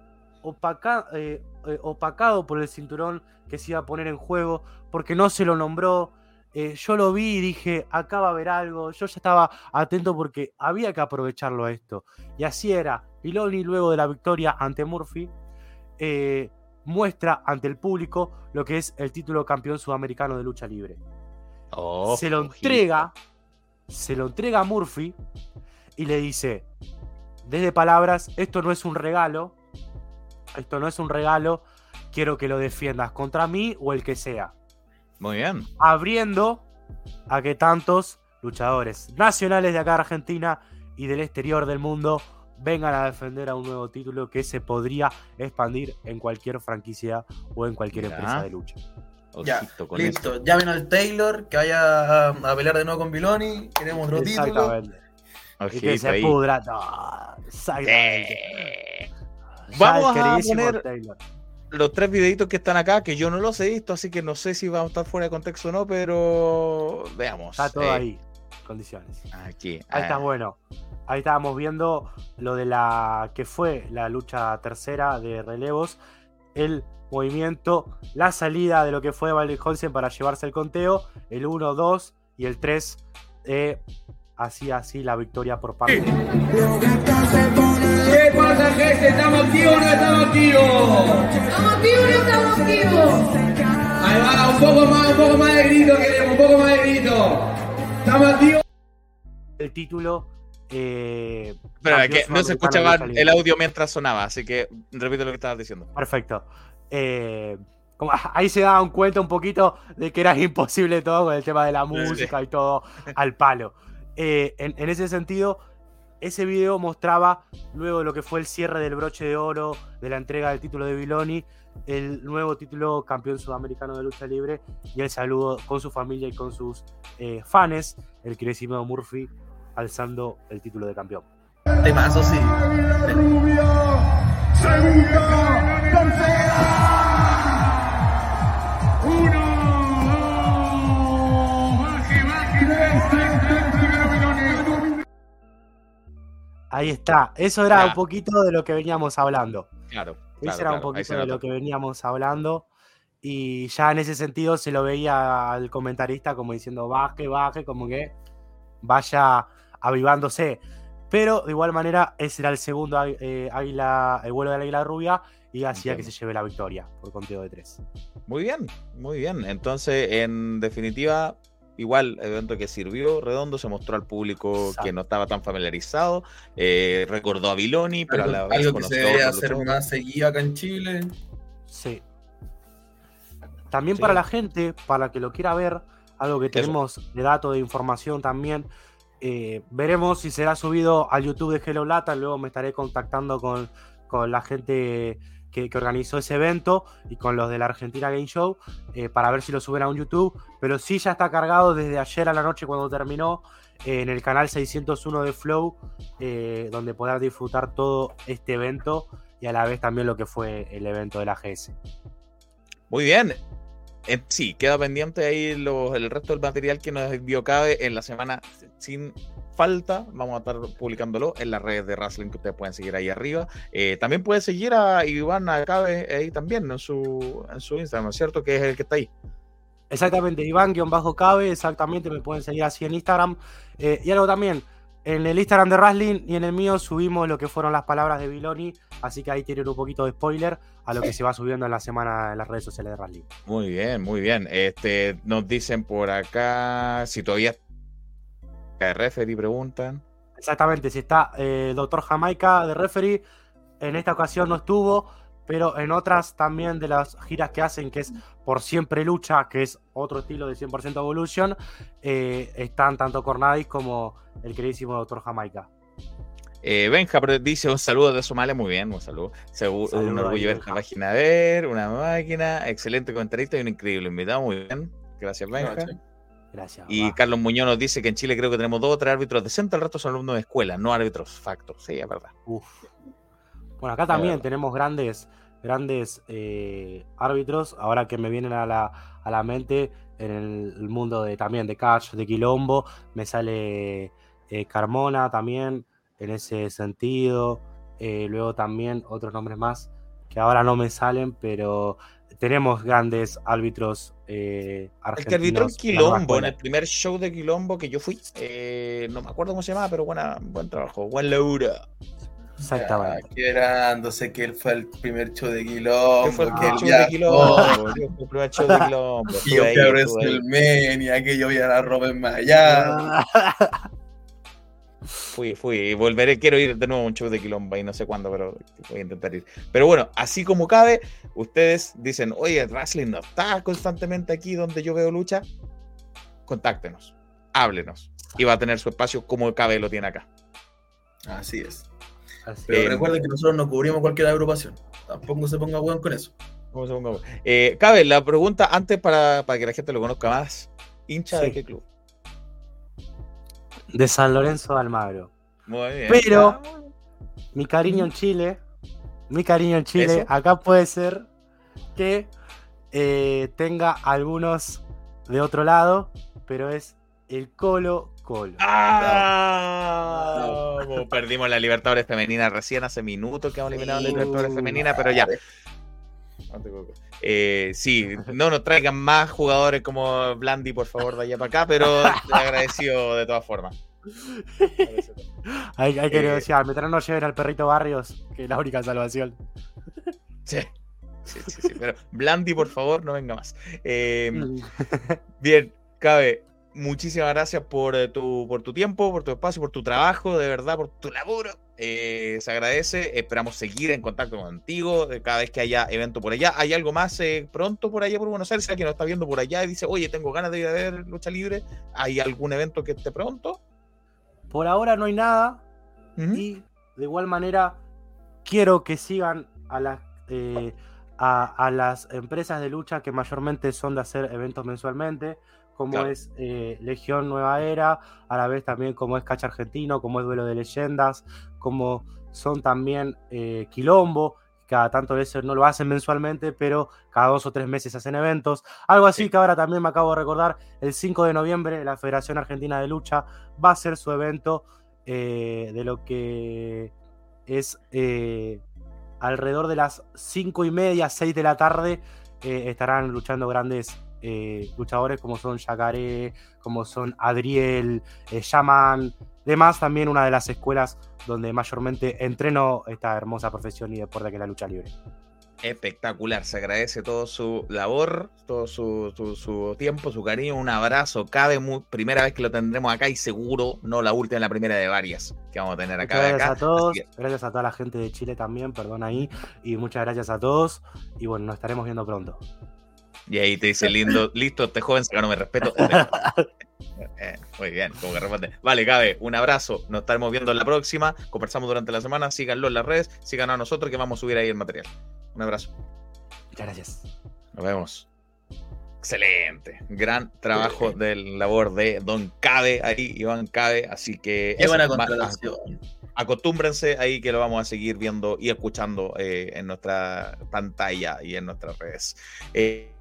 S5: opaca- eh, eh, opacado por el cinturón que se iba a poner en juego, porque no se lo nombró. Eh, yo lo vi y dije, acá va a haber algo. Yo ya estaba atento porque había que aprovecharlo a esto. Y así era. Piloni, luego de la victoria ante Murphy, eh, muestra ante el público lo que es el título campeón sudamericano de lucha libre.
S4: Oh,
S5: se lo
S4: ojito.
S5: entrega, se lo entrega a Murphy y le dice, desde palabras, esto no es un regalo, esto no es un regalo, quiero que lo defiendas contra mí o el que sea,
S4: Muy bien.
S5: abriendo a que tantos luchadores nacionales de acá de Argentina y del exterior del mundo vengan a defender a un nuevo título que se podría expandir en cualquier franquicia o en cualquier
S4: Ya.
S5: empresa de lucha.
S2: Ya,
S4: con
S2: Listo,
S4: eso.
S2: llamen al Taylor, que vaya a, a pelear de nuevo con Viloni. Queremos otro título.
S5: Y que se
S4: ahí.
S5: pudra todo. Exactamente.
S4: Vamos a
S5: queridísimo
S4: poner
S5: Taylor.
S4: Los tres videitos que están acá, que yo no los he visto, así que no sé si vamos a estar fuera de contexto o no, pero veamos.
S5: Está todo
S4: Eh,
S5: ahí. Condiciones.
S4: Aquí.
S5: Ahí está
S4: ah,
S5: bueno. Ahí estábamos viendo lo de la que fue la lucha tercera de relevos. El movimiento, la salida de lo que fue Valdez Holsen para llevarse el conteo. El 1, 2 y el 3. Eh, así, así la victoria por parte.
S6: ¿Qué pasa, gente? ¿Estamos activos o no estamos activos?
S7: ¡Estamos activos, no estamos activos!
S6: Ahí va, un poco más, un poco más de grito queremos, un poco más de grito. ¿Estamos activos?
S5: El título. Eh,
S4: Espera, que no se escuchaba el audio mientras sonaba, así que repite lo que estabas diciendo.
S5: Perfecto. Eh, como- ahí se daban cuenta un poquito de que era imposible todo con el tema de la
S4: Sí.
S5: música y todo al palo. Eh, en, en ese sentido, ese video mostraba luego lo que fue el cierre del broche de oro, de la entrega del título de Viloni, el nuevo título campeón sudamericano de lucha libre y el saludo con su familia y con sus eh, fans, el queridísimo Murphy alzando el título de campeón.
S2: Temazo, sí.
S5: Ahí está, eso era un poquito de lo que veníamos hablando.
S4: Claro. Claro,
S5: era un poquito de lo que veníamos hablando. Y ya en ese sentido se lo veía al comentarista como diciendo baje, baje, como que vaya avivándose. Pero de igual manera, ese era el segundo eh, águila, el vuelo del águila rubia y hacía que se lleve la victoria por conteo de tres.
S4: Muy bien, muy bien. Entonces, en definitiva, igual, evento que sirvió redondo, se mostró al público
S5: Exacto.
S4: que no estaba tan familiarizado, eh, recordó a Viloni, pero a la
S2: Algo,
S4: vez
S2: algo que se debe hacer más seguido acá en Chile.
S5: Sí. También
S4: Sí.
S5: para la gente, para que lo quiera ver, algo que
S4: Eso.
S5: tenemos de dato, de información también. eh, veremos si será subido al YouTube de Hello Lata. Luego me estaré contactando con, con la gente que, organizó ese evento y con los de la Argentina Game Show eh, para ver si lo suben a un YouTube. Pero sí ya está cargado desde ayer a la noche cuando terminó eh, en el canal 601 de Flow, eh, donde podrás disfrutar todo este evento y a la vez también lo que fue el evento de la GS.
S4: Muy bien. sí, queda pendiente ahí el resto del material que nos envió Cabe en la semana sin falta. Vamos a estar publicándolo en las redes de Wrestling que ustedes pueden seguir ahí arriba. Eh, también pueden seguir a Iván a Cabe ahí también en su, en su Instagram, ¿no es cierto? Que es el que está ahí.
S5: Exactamente, Iván-Cabe, exactamente, me pueden seguir así en Instagram. Eh, y algo también, en el Instagram de Wrestling y en el mío subimos lo que fueron las palabras de Biloni, así que ahí tienen un poquito de spoiler a lo que se va subiendo en la semana en las redes sociales de Wrestling.
S4: Muy bien, muy bien. Este, nos dicen por acá si todavía de referee preguntan.
S5: Exactamente, si está eh, Doctor Jamaica de referee, en esta ocasión no estuvo, pero en otras también de las giras que hacen, que es por siempre lucha, que es otro estilo de 100% Evolution, eh, están tanto Cornadis como el queridísimo Doctor Jamaica.
S4: Eh, Benja dice un saludo de Somalia, muy bien, un saludo. Segu-
S5: Saludo
S4: un orgullo ver
S5: Benja.
S4: esta página de ver, una máquina, excelente comentarista y un increíble invitado, muy bien. Gracias, Benja.
S2: Gracias.
S5: Gracias.
S4: Y
S5: va.
S4: Carlos Muñoz nos dice que en Chile creo que tenemos dos o tres árbitros decentes, el resto son alumnos de escuela, no árbitros facto. Sí, es verdad.
S5: Uf. Bueno, acá también tenemos grandes, grandes eh, árbitros. Ahora que me vienen a la, a la mente en el mundo de también de catch, de quilombo, me sale eh, Carmona también en ese sentido. Eh, luego también otros nombres más que ahora no me salen, pero tenemos grandes árbitros eh,
S4: El que arbitró en
S5: argentinos.
S4: Quilombo, en el primer show de Quilombo que yo fui, eh, no me acuerdo cómo se llamaba, pero buena, buen trabajo, buen laburo.
S5: Exactamente.
S2: Ah, qué grandose que él fue el primer show de Quilombo.
S4: ¿Qué fue el
S2: que
S4: primer show de Quilombo? El primer show de Quilombo.
S2: Y yo fui a. WrestleMania, que yo vi a la ropa en Miami.
S4: Fui, fui, y volveré, quiero ir de nuevo a un show de Quilombo y no sé cuándo, pero voy a intentar ir. Pero bueno, así como cabe, ustedes dicen, oye, Wrestling no está constantemente aquí donde yo veo lucha, contáctenos, háblenos, y va a tener su espacio como cabe lo tiene acá.
S2: Así es.
S5: Así
S2: Pero
S4: Eh,
S2: recuerden que nosotros no cubrimos cualquier agrupación. Tampoco se ponga hueón con eso.
S4: ¿Cómo se ponga? Eh, cabe la pregunta antes para, para que la gente lo conozca más, hincha de
S5: Sí.
S4: qué club.
S5: De San Lorenzo de Almagro.
S4: Muy bien.
S5: Pero-
S4: Ah,
S5: Mi cariño en Chile, mi cariño en Chile,
S4: Eso.
S5: acá puede ser que eh, tenga algunos de otro lado, pero es el Colo Colo.
S4: ¡Ah! Perdimos la Libertadores Femenina recién hace minutos que hemos eliminado la Libertadores Femenina, pero ya. Te. Eh, sí, no nos traigan más jugadores como Blandi, por favor, de allá para acá, pero agradecido de todas formas.
S5: Hay, hay que
S4: Eh.
S5: negociar, mientras no lleven al perrito Barrios, que es la única salvación.
S4: Sí. Sí, sí, sí, pero Blandi, por favor, no venga más. Eh. Bien, Cabe, muchísimas gracias por, eh, tu, por tu tiempo, por tu espacio, por tu trabajo, de verdad, por tu laburo. Eh, se agradece. Esperamos seguir en contacto contigo eh, cada vez que haya evento por allá. ¿Hay algo más eh, pronto por allá por Buenos Aires? ¿Alguien nos está viendo por allá y dice, oye, tengo ganas de ir a ver lucha libre? ¿Hay algún evento que esté pronto?
S5: Por ahora no hay nada, y de igual manera quiero que sigan a las eh, a, a las empresas de lucha que mayormente son de hacer eventos mensualmente como
S4: Claro.
S5: es eh, Legión Nueva Era a la vez también como es Cacha Argentino como es Duelo de Leyendas como son también eh, Quilombo cada tanto veces no lo hacen mensualmente, pero cada dos o tres meses hacen eventos. Algo así
S4: Sí.
S5: que ahora también me acabo de recordar, el 5 de noviembre la Federación Argentina de Lucha va a hacer su evento eh, de lo que es eh, alrededor de las 5 y media, 6 de la tarde, estarán luchando grandes eh, luchadores como son Yacaré, como son Adriel, eh, Shaman, demás también una de las escuelas donde mayormente entreno esta hermosa profesión y deporte que es la lucha libre.
S4: Espectacular, se agradece todo su labor, todo su, su- su tiempo, su cariño, un abrazo. Mu- primera vez que lo tendremos acá y seguro no la última, la primera de varias que vamos a tener acá.
S5: Muchas gracias
S4: acá.
S5: a todos,
S4: que-
S5: gracias a toda la gente de Chile también, perdón ahí, y muchas gracias a todos, y bueno, nos estaremos viendo pronto.
S4: Y ahí te dice lindo, listo, este joven se ganó mi respeto. Eh, muy bien, como que responde. Vale, Cabe, un abrazo. Nos estaremos viendo en la próxima. Conversamos durante la semana. Síganlo en las redes, síganos a nosotros que vamos a subir ahí el material. Un abrazo.
S5: Muchas gracias.
S4: Nos vemos. Excelente. Gran trabajo del labor de Don Cabe ahí, Iván Cabe. Así que
S2: Qué buena contratación.
S4: acostúmbrense ahí que lo vamos a seguir viendo y escuchando eh, en nuestra pantalla y en nuestras redes. Eh,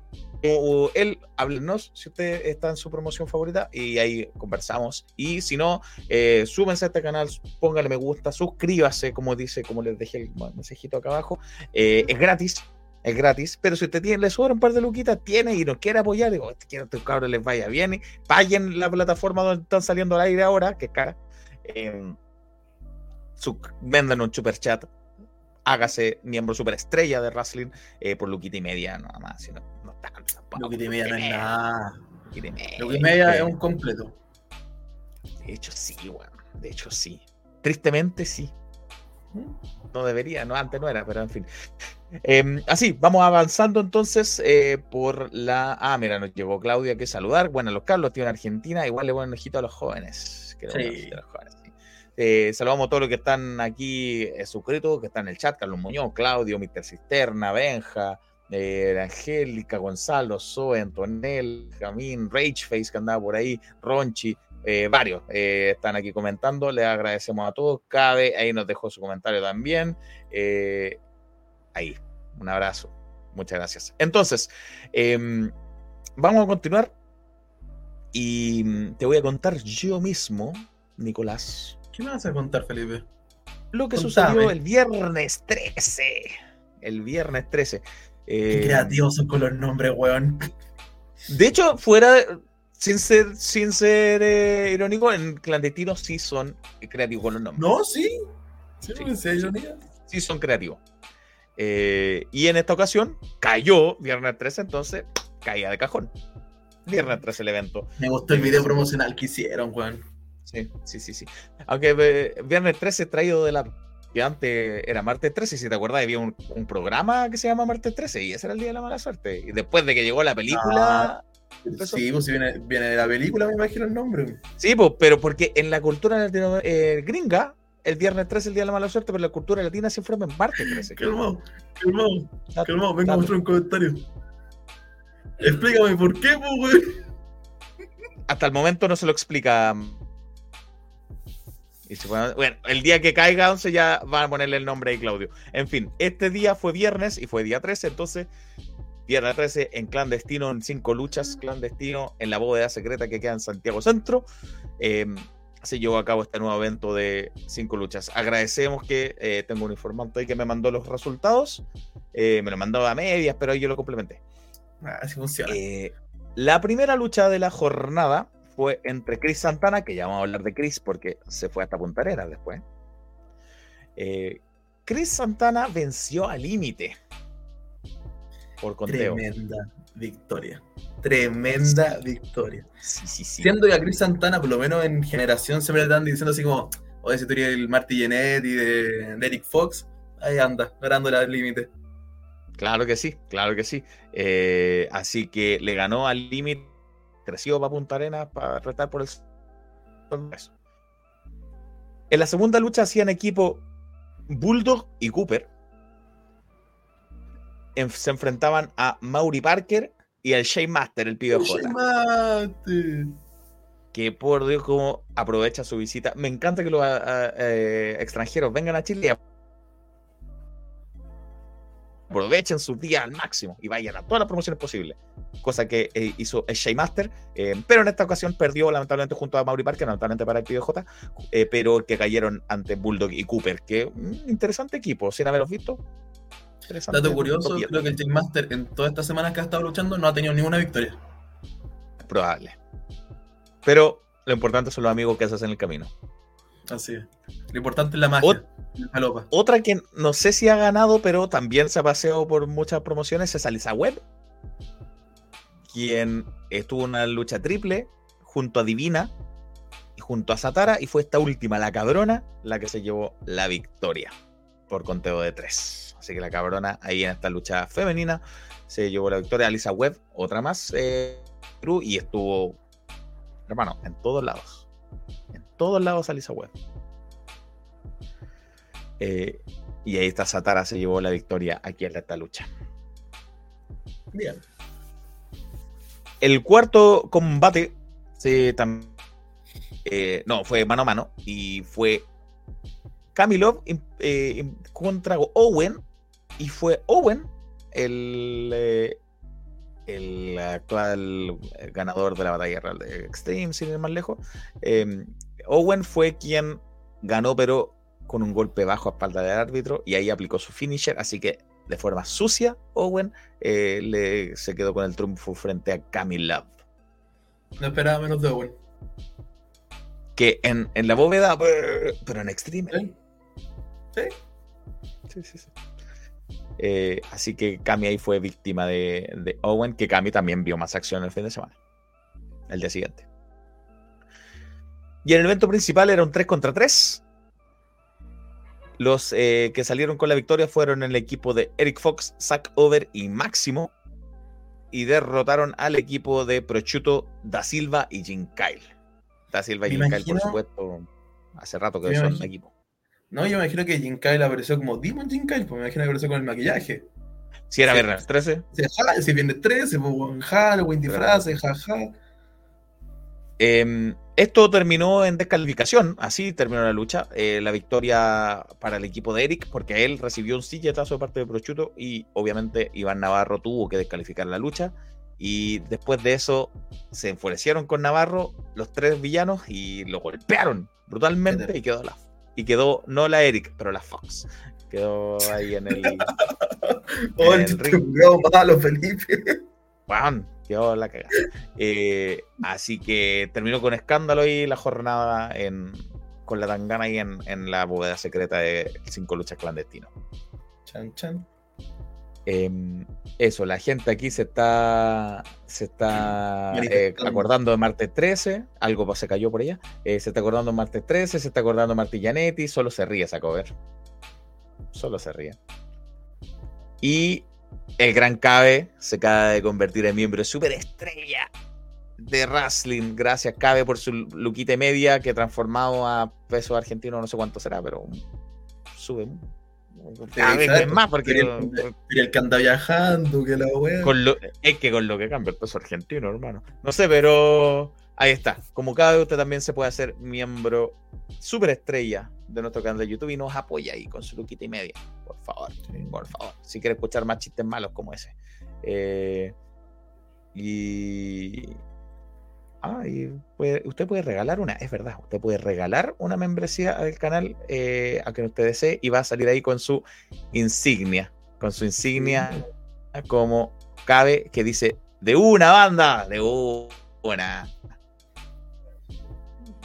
S4: o él, háblenos si usted está en su promoción favorita y ahí conversamos. Y si no, eh, súbense a este canal, póngale me gusta, suscríbase, como dice, como les dejé el mensajito acá abajo. Eh, es gratis, es gratis, pero si usted tiene, le sobra un par de luquitas, tiene y nos quiere apoyar, digo, quiero que tu cabrón les vaya bien, y paguen la plataforma donde están saliendo al aire ahora, que es cara. Eh, vendan un super chat, hágase miembro superestrella de wrestling eh, por Luquita y media, nada más. Sino, no tanto tampoco.
S2: Luquita y media no es nada.
S4: Luquita y media,
S2: es un completo.
S4: De hecho, sí, weón. De hecho, sí. Tristemente, sí. No debería, no, antes no era, pero en fin. Eh, así, vamos avanzando entonces eh, por la. Ah, mira, nos llegó Claudia que saludar. Bueno, los Carlos, tío en Argentina. Igual le buen ojito a los jóvenes. Que
S2: Sí.
S4: a los jóvenes, sí. Eh, saludamos a todos los que están aquí eh, suscritos, que están en el chat: Carlos Muñoz, Claudio, Mr. Cisterna, Benja, eh, Angélica, Gonzalo, Zoe, Antonel, Jamín, Rageface, que andaba por ahí, Ronchi, eh, varios eh, están aquí comentando. Les agradecemos a todos. Cabe, ahí nos dejó su comentario también. Eh, ahí, un abrazo. Muchas gracias. Entonces, em, vamos a continuar y mm, te voy a contar yo mismo, Nicolás,
S2: ¿Qué me vas a contar, Felipe?
S4: lo que
S2: Contame.
S4: sucedió el viernes 13. El viernes 13.
S2: Qué
S4: Eh,
S2: creativos son con los nombres, weón.
S4: De hecho, fuera, sin ser, sin ser eh, irónico, en clandestino sí son creativos con los nombres.
S2: No, sí. Sí,
S4: Sí, sí. son creativos. Eh, y en esta ocasión cayó viernes 13, entonces caía de cajón. Viernes 13 el evento.
S2: Me gustó el video promocional que hicieron, weón.
S4: Sí, sí, sí, sí. Aunque viernes 13 traído de la... Que antes era martes 13, si te acuerdas, había un, un programa que se llama martes 13 y ese era el día de la mala suerte. Y después de que llegó la película... Eso-
S2: Sí, pues si viene, viene de la película, me imagino el nombre.
S4: Sí, pues, pero porque en la cultura latino- eh, gringa, el viernes 13 es el día de la mala suerte, pero la cultura latina siempre en martes 13.
S2: Calmado, calmado, calmado. Venga a mostrar un comentario. Explícame por qué, pues, weón.
S4: Hasta el momento no se lo explica. Y se fue- bueno, el día que caiga 11 ya van a ponerle el nombre ahí, Claudio. En fin, este día fue viernes y fue día 13, entonces, viernes 13 en clandestino, en cinco luchas, clandestino, en la bóveda secreta que queda en Santiago Centro. eh, se llevó a cabo este nuevo evento de cinco luchas. Agradecemos que eh, tengo un informante ahí que me mandó los resultados. eh, me lo mandó a medias, pero ahí yo lo complementé.
S2: Ah, Así funciona.
S4: Eh, la primera lucha de la jornada fue entre Chris Santana, que ya vamos a hablar de Chris porque se fue hasta Punta Arenas después. Eh, Chris Santana venció al límite por conteo.
S2: Tremenda victoria. Tremenda victoria.
S4: Sí, sí, sí.
S2: Siendo que a Chris Santana, por lo menos en generación, siempre le están diciendo así como, oye, si tú eres el Marty y de, de Eric Fox, ahí anda, ganando al límite.
S4: Claro que sí, claro que sí. Eh, así que le ganó al límite, creció para Punta Arenas para retar por el. eso. En la segunda lucha hacían equipo Bulldog y Cooper. En- se enfrentaban a Maury Parker y al Shane Master, el pibe J.
S2: Mate.
S4: Que por Dios, como aprovecha su visita. Me encanta que los ah, ah, eh, extranjeros vengan a Chile y aprovechen sus días al máximo y vayan a todas las promociones posibles. Cosa que eh, hizo el Shaymaster, eh, pero en esta ocasión perdió lamentablemente junto a Mauri Parker, lamentablemente para el PBJ, eh, pero que cayeron ante Bulldog y Cooper, que mm, interesante equipo, sin haberlos visto. Interesante
S2: Dato curioso, creo que el Team Master en todas estas semanas que ha estado luchando no ha tenido ninguna victoria.
S4: probable. Pero lo importante son los amigos que haces en el camino.
S2: Así es. Lo importante es la magia. la.
S4: Otra que no sé si ha ganado, pero también se ha paseado por muchas promociones es Alisa Webb, quien estuvo en una lucha triple junto a Divina y junto a Satara, y fue esta última, la cabrona, la que se llevó la victoria por conteo de tres. Así que la cabrona ahí en esta lucha femenina se llevó la victoria. Alisa Webb, otra más, eh, y estuvo, hermano, en todos lados. Todos lados Alisa Webb. Eh, y ahí está Satara, se llevó la victoria aquí en esta lucha.
S2: Bien.
S4: El cuarto combate se tam- eh, no, fue mano a mano y fue Kamilov eh, contra Owen y fue Owen el, eh, el actual ganador de la batalla real de Extreme, sin ir más lejos, eh, Owen fue quien ganó, pero con un golpe bajo a espalda del árbitro, y ahí aplicó su finisher, así que de forma sucia, Owen eh, le, se quedó con el triunfo frente a Camille Love.
S2: No esperaba menos de Owen.
S4: Que en, en la bóveda, pero en Extreme.
S2: Sí. Sí.
S4: Sí, sí, sí. Eh, así que Cami ahí fue víctima de, de Owen, que Cami también vio más acción el fin de semana, el día siguiente. Y en el evento principal era un 3 contra 3. Los eh, que salieron con la victoria fueron el equipo de Eric Fox, Zack Over y Máximo. Y derrotaron al equipo de Prochuto, Da Silva y Jim Kyle. Da Silva y
S2: Me
S4: Jim Kyle, por
S2: imagino-
S4: supuesto, hace rato que son
S2: imagino-
S4: equipo.
S2: No, yo me imagino que Jim Kyle apareció como Demon Jim Kyle, pues me imagino que apareció con el maquillaje.
S4: Si era viernes 13,
S2: Si, viene 13, pues en Halloween, disfraces, jaja.
S4: Eh, esto terminó en descalificación, así terminó la lucha. Eh, la victoria para el equipo de Eric, porque él recibió un silletazo de parte de Prochuto y obviamente Iván Navarro tuvo que descalificar la lucha. Y después de eso se enfurecieron con Navarro los tres villanos y lo golpearon brutalmente y quedó la y quedó no la Eric, pero la Fox. Quedó ahí en el En
S2: el
S4: ring.
S2: malo, Felipe.
S4: Juan, quedó la cagada. Eh, así que terminó con escándalo y la jornada en, con la tangana ahí en, en la bóveda secreta de cinco luchas clandestinos.
S2: Chan, chan.
S4: Eh, eso, la gente aquí se está se está eh, acordando de martes 13, algo se cayó por allá, eh, se está acordando de martes 13, se está acordando de Martí Janetti, solo se ríe esa cover. Solo se ríe. Y el gran Cabe se acaba de convertir en miembro superestrella de wrestling. Gracias, Cabe, por su luquita y media que transformado a peso argentino, no sé cuánto será, pero sube cada vez
S2: exacto.
S4: más porque
S2: el- que anda viajando, que la wea.
S4: con lo, es que con lo que cambia el peso argentino, hermano. No sé, pero ahí está. Como cada vez usted también se puede hacer miembro superestrella de nuestro canal de YouTube y nos apoya ahí con su luquita y media. Por favor, por favor. Si quiere escuchar más chistes malos como ese. Eh, y. Ah, y puede- usted puede regalar una, es verdad, usted puede regalar una membresía al canal eh, a quien usted desee y va a salir ahí con su insignia, con su insignia como cabe que dice de una banda, de una.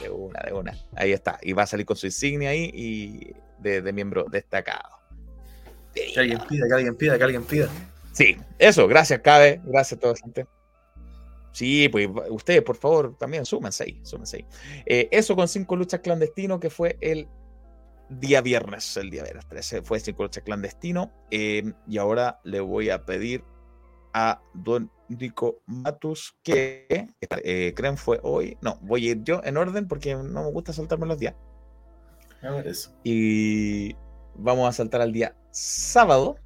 S4: De una, de una. Ahí está. Y va a salir con su insignia ahí y de, de miembro destacado.
S2: Que alguien pida, que alguien pida, que alguien pida.
S4: Sí, eso, gracias, Cabe, gracias a toda la gente. Sí, pues ustedes, por favor, también súmense ahí, súmense ahí. Eh, eso con cinco luchas clandestino, que fue el día viernes, el día viernes 13, fue cinco luchas clandestino. eh, y ahora le voy a pedir a Don Nico Matus que, eh, creen fue hoy, no, voy a ir yo en orden porque no me gusta saltarme los días.
S2: A ver eso.
S4: Y vamos a saltar al día sábado.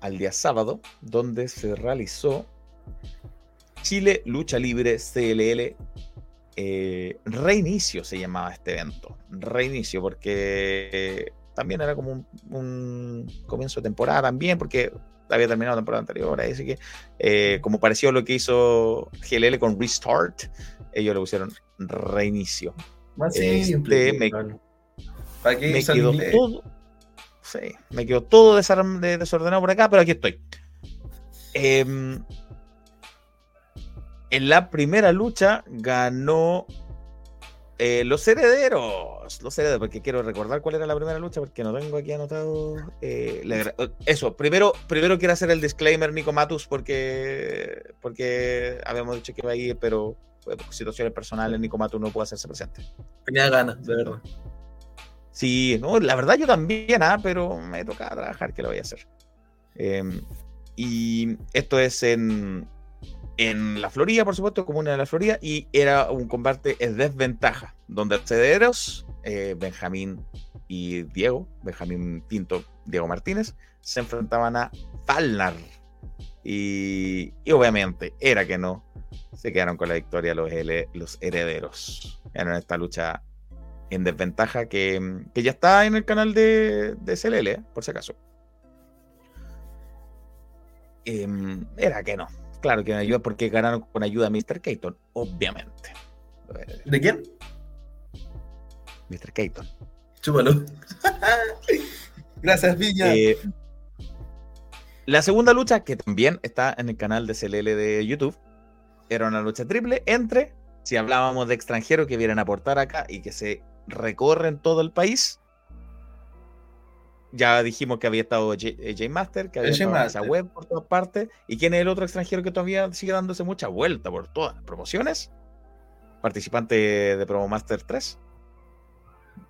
S4: Al día sábado, donde se realizó Chile Lucha Libre CLL. eh, reinicio se llamaba este evento. Reinicio, porque también era como un, un comienzo de temporada también, porque había terminado la temporada anterior. Así que, eh, como pareció lo que hizo GLL con Restart, ellos le pusieron reinicio.
S2: Más
S4: Este,
S2: simple.
S4: me-
S2: claro. ¿Para qué
S4: me quedó
S2: inglés?
S4: todo. Sí, me quedó todo desordenado por acá, pero aquí estoy. Em, en la primera lucha ganó eh, los herederos. Los herederos, porque quiero recordar cuál era la primera lucha, porque no tengo aquí anotado. eh, le eh, eso, primero, primero quiero hacer el disclaimer, Nico Matus, porque, porque habíamos dicho que iba a ir, pero por situaciones personales, Nico Matus no puede hacerse presente.
S2: Tenía ganas, de verdad.
S4: Sí, no, la verdad yo también, ah, pero me toca trabajar, que lo voy a hacer. Eh, y esto es en, en la Florida, por supuesto, comuna de la Florida, y era un combate en desventaja, donde herederos, eh, Benjamín y Diego, Benjamín Pinto, Diego Martínez, se enfrentaban a Falnar. Y, y obviamente, era que no, se quedaron con la victoria los, L- los herederos. En esta lucha en desventaja que, que ya está en el canal de, de por si acaso. em, era que no. Claro que me ayuda porque ganaron con ayuda de Mr. Keaton, obviamente.
S2: ¿De quién?
S4: Mr. Keaton.
S2: Chúpalo. Gracias, Viña.
S4: Eh, la segunda lucha, que también está en el canal de CLL de YouTube, era una lucha triple entre, si hablábamos de extranjeros que vienen a aportar acá y que se recorren todo el país. Ya dijimos que había estado J, eh, J Master, que había
S2: El
S4: estado en esa web por todas partes. ¿Y quién es el otro extranjero que todavía sigue dándose mucha vuelta por todas las promociones? Participante de Promo Master 3.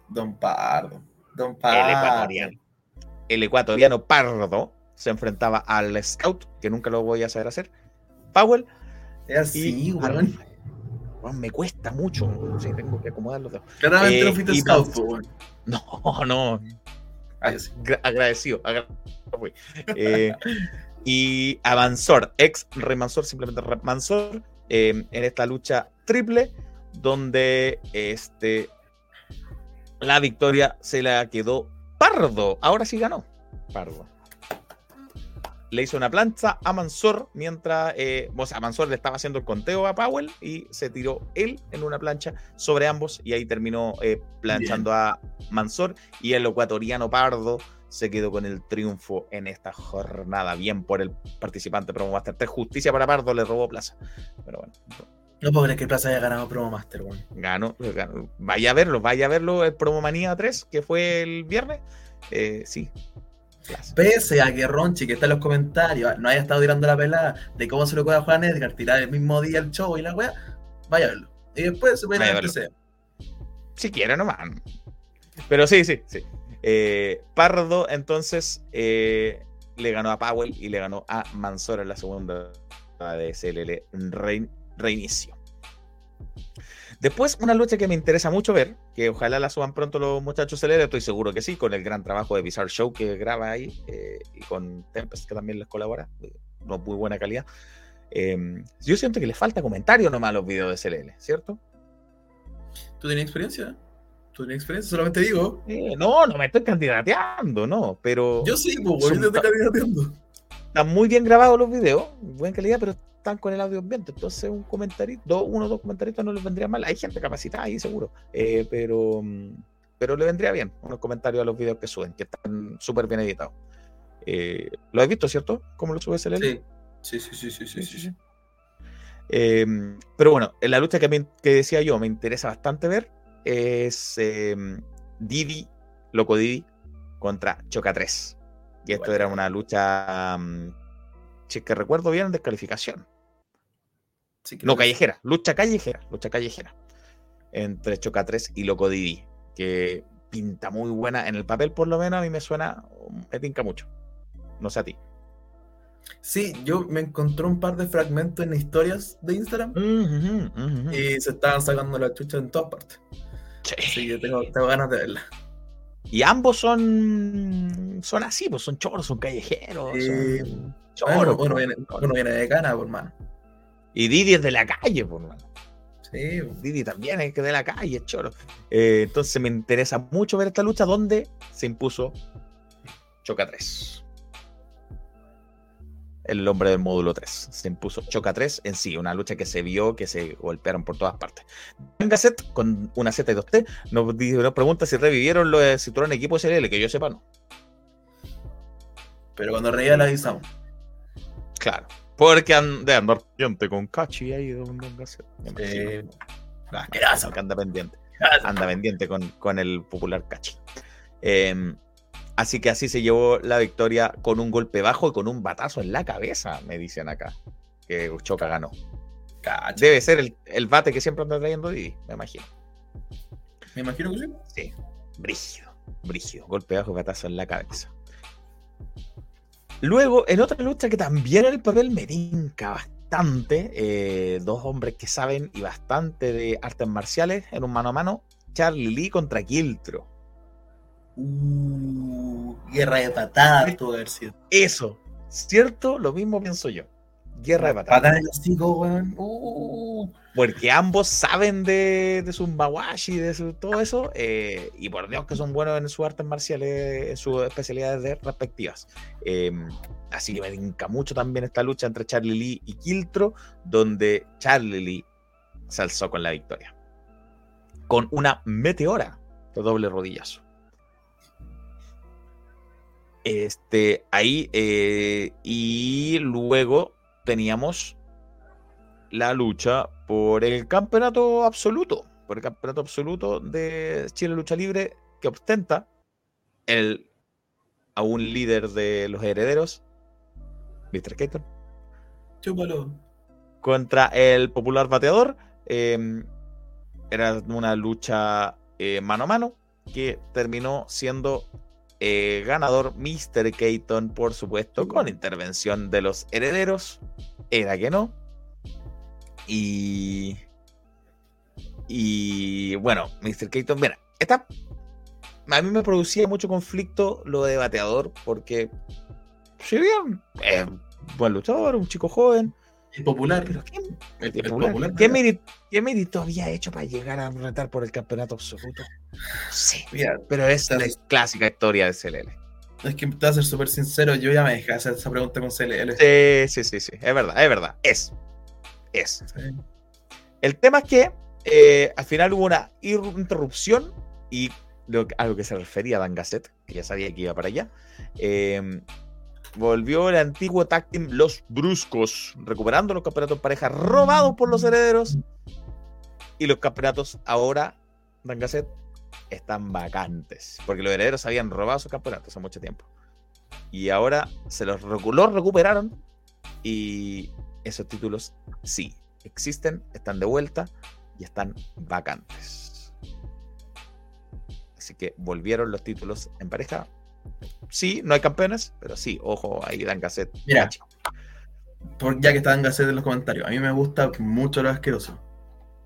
S2: Don Pardo. Don
S4: El
S2: Pardo.
S4: ecuatoriano. El ecuatoriano Pardo se enfrentaba al Scout, que nunca lo voy a saber hacer. Powell.
S2: Es así, weón.
S4: Me cuesta mucho. Sí, tengo que acomodar los dedos.
S2: Claramente
S4: Eh,
S2: no fuiste scout.
S4: No, no. Agradecido. Eh, y a Mansor, ex Rey Mansor, simplemente Rey Mansor, eh, en esta lucha triple, donde este, la victoria se la quedó Pardo. Ahora sí ganó. Pardo. Le hizo una plancha a Mansor mientras, eh, o sea, Mansor le estaba haciendo el conteo a Powell y se tiró él en una plancha sobre ambos y ahí terminó eh, planchando a Mansor y el ecuatoriano Pardo se quedó con el triunfo en esta jornada. Bien por el participante Promo Master 3. Justicia para Pardo, le robó plaza. Pero bueno,
S2: No puedo creer que Plaza haya ganado Promo Master, weón.
S4: ganó. ganó. Vaya a verlo, vaya a verlo el Promo Manía 3, que fue el viernes. Eh, sí. Plaza.
S2: Pese a que Ronchi, que está en los comentarios, no haya estado tirando la pelada de cómo se lo puede a Juan Edgar, tirar el mismo día el show y la weá, vaya a verlo. Y después se puede
S4: Vaya a
S2: que sea.
S4: Si quiere nomás. Pero sí, sí, sí. Eh, Pardo entonces eh, le ganó a Powell y le ganó a Mansor en la segunda de CLL rein- reinicio. Después, una lucha que me interesa mucho ver, que ojalá la suban pronto los muchachos CLL, estoy seguro que sí, con el gran trabajo de Bizarre Show que graba ahí eh, y con Tempest que también les colabora, de no muy buena calidad. Eh, yo siento que le falta comentario nomás a los videos de CLL, ¿cierto?
S2: ¿Tú tienes experiencia? ¿Tú tienes experiencia? Solamente digo.
S4: Eh, no, no me estoy candidateando, no, pero
S2: Yo sí, pues, yo te estoy candidateando.
S4: están muy bien grabados los videos, buena calidad, pero están con el audio ambiente. Entonces, un comentarito, dos, uno o dos comentaritos no les vendría mal. Hay gente capacitada ahí, seguro, eh, pero, mm, pero le vendría bien unos comentarios a los videos que suben, que están súper bien editados. Eh, ¿Lo has visto, cierto? ¿Cómo lo sube SLL?
S2: Sí. Sí, sí, sí, sí, sí, sí, sí.
S4: Eh, pero bueno, en la lucha que, me- que decía yo, me interesa bastante ver es eh, Didi, Loco Didi, contra Choca 3. Y esto era una lucha, mm, si es que recuerdo bien, descalificación.
S2: Sí,
S4: No, callejera, lucha callejera, lucha callejera. Entre Choca 3 y Loco Didi, que pinta muy buena en el papel, por lo menos a mí me suena, me tinca mucho. No sé a ti.
S2: Sí, yo me encontré un par de fragmentos en historias de Instagram y se estaban sacando la chucha en todas partes.
S4: Sí.
S2: Así que tengo, tengo ganas de verla.
S4: Y ambos son son así, pues son choros, son callejeros.
S2: Sí.
S4: son
S2: Bueno,
S4: choros,
S2: uno, viene, uno viene de cana, por mano.
S4: Y Didi es de la calle, por mano.
S2: Sí,
S4: Didi también es de la calle, choro. Eh, entonces me interesa mucho ver esta lucha donde se impuso Choca 3. El hombre del módulo 3. Se impuso Choca 3 en sí, una lucha que se vio, que se golpearon por todas partes. Gasset, con una Z y 2T, nos, di- nos pregunta si revivieron los Citroën equipo SLL, que yo sepa no.
S2: pero cuando reía la avisamos.
S4: Claro. Porque han de andar pendiente con Cachi ahí. Me imagino.
S2: Eh, asqueroso.
S4: que anda pendiente. Anda pendiente con, con el popular Cachi. Eh, así que así se llevó la victoria con un golpe bajo y con un batazo en la cabeza, me dicen acá. Que Choca ganó.
S2: Cacha.
S4: Debe ser el, el bate que siempre anda trayendo Didi, me imagino.
S2: Me imagino que sí.
S4: Sí. Brígido, brígido. Golpe bajo y batazo en la cabeza. Luego, en otra lucha que también el papel me tinca bastante, eh, dos hombres que saben y bastante de artes marciales en un mano a mano, Charlie Lee contra Kiltro.
S2: Uh, guerra de patadas tuvo que haber sido.
S4: Eso, ¿cierto? Lo mismo pienso yo. Guerra de patadas.
S2: Patada en el hocico, weón. Uh.
S4: Porque ambos saben de, de sus mawashi, de su, todo eso. eh, y por Dios que son buenos en sus artes marciales, en sus especialidades de- respectivas. Eh, así que me tinca mucho también esta lucha entre Charlie Lee y Kiltro, donde Charlie Lee se alzó con la victoria. Con una meteora de doble rodillazo. Este, ahí, eh, y luego teníamos la lucha por el campeonato absoluto, por el campeonato absoluto de Chile Lucha Libre que ostenta el aún líder de los herederos, Mr. Keaton,
S2: Chúpalo.
S4: contra el popular bateador. eh, era una lucha eh, mano a mano que terminó siendo eh, ganador Mr. Keaton, por supuesto, con intervención de los herederos. Era que no. Y. Y bueno, Mr. Keaton, mira, esta. A mí me producía mucho conflicto lo de bateador, porque. Si bien es buen luchador, un chico joven,
S2: Es popular.
S4: pero ¿qué,
S2: Es-
S4: qué
S2: es
S4: popular.
S2: popular,
S4: ¿Qué
S2: ¿verdad?
S4: mérito, qué mérito había hecho para llegar a retar por el campeonato absoluto? Sí,
S2: Mira,
S4: pero es la clásica historia de CLL.
S2: es que te voy a ser súper sincero, yo ya me dejé hacer esa pregunta con CLL.
S4: Sí, sí, sí, sí, es verdad, es verdad, es. Es.
S2: Sí.
S4: El tema es que eh, al final hubo una interrupción y lo, que- a lo que se refería Dan Gasset, que ya sabía que iba para allá, eh, volvió el antiguo tag team Los Bruscos, recuperando los campeonatos en pareja robados por los herederos. Y los campeonatos ahora, Dan Gasset, están vacantes, porque los herederos habían robado sus campeonatos hace mucho tiempo. Y ahora se los, recu- los recuperaron y esos títulos sí existen, están de vuelta y están vacantes. Así que volvieron los títulos en pareja. Sí, no hay campeones, pero sí, ojo, ahí dan cassette.
S2: Mira. Ya que estaban Gasset en los comentarios, a mí me gusta mucho los asquerosos.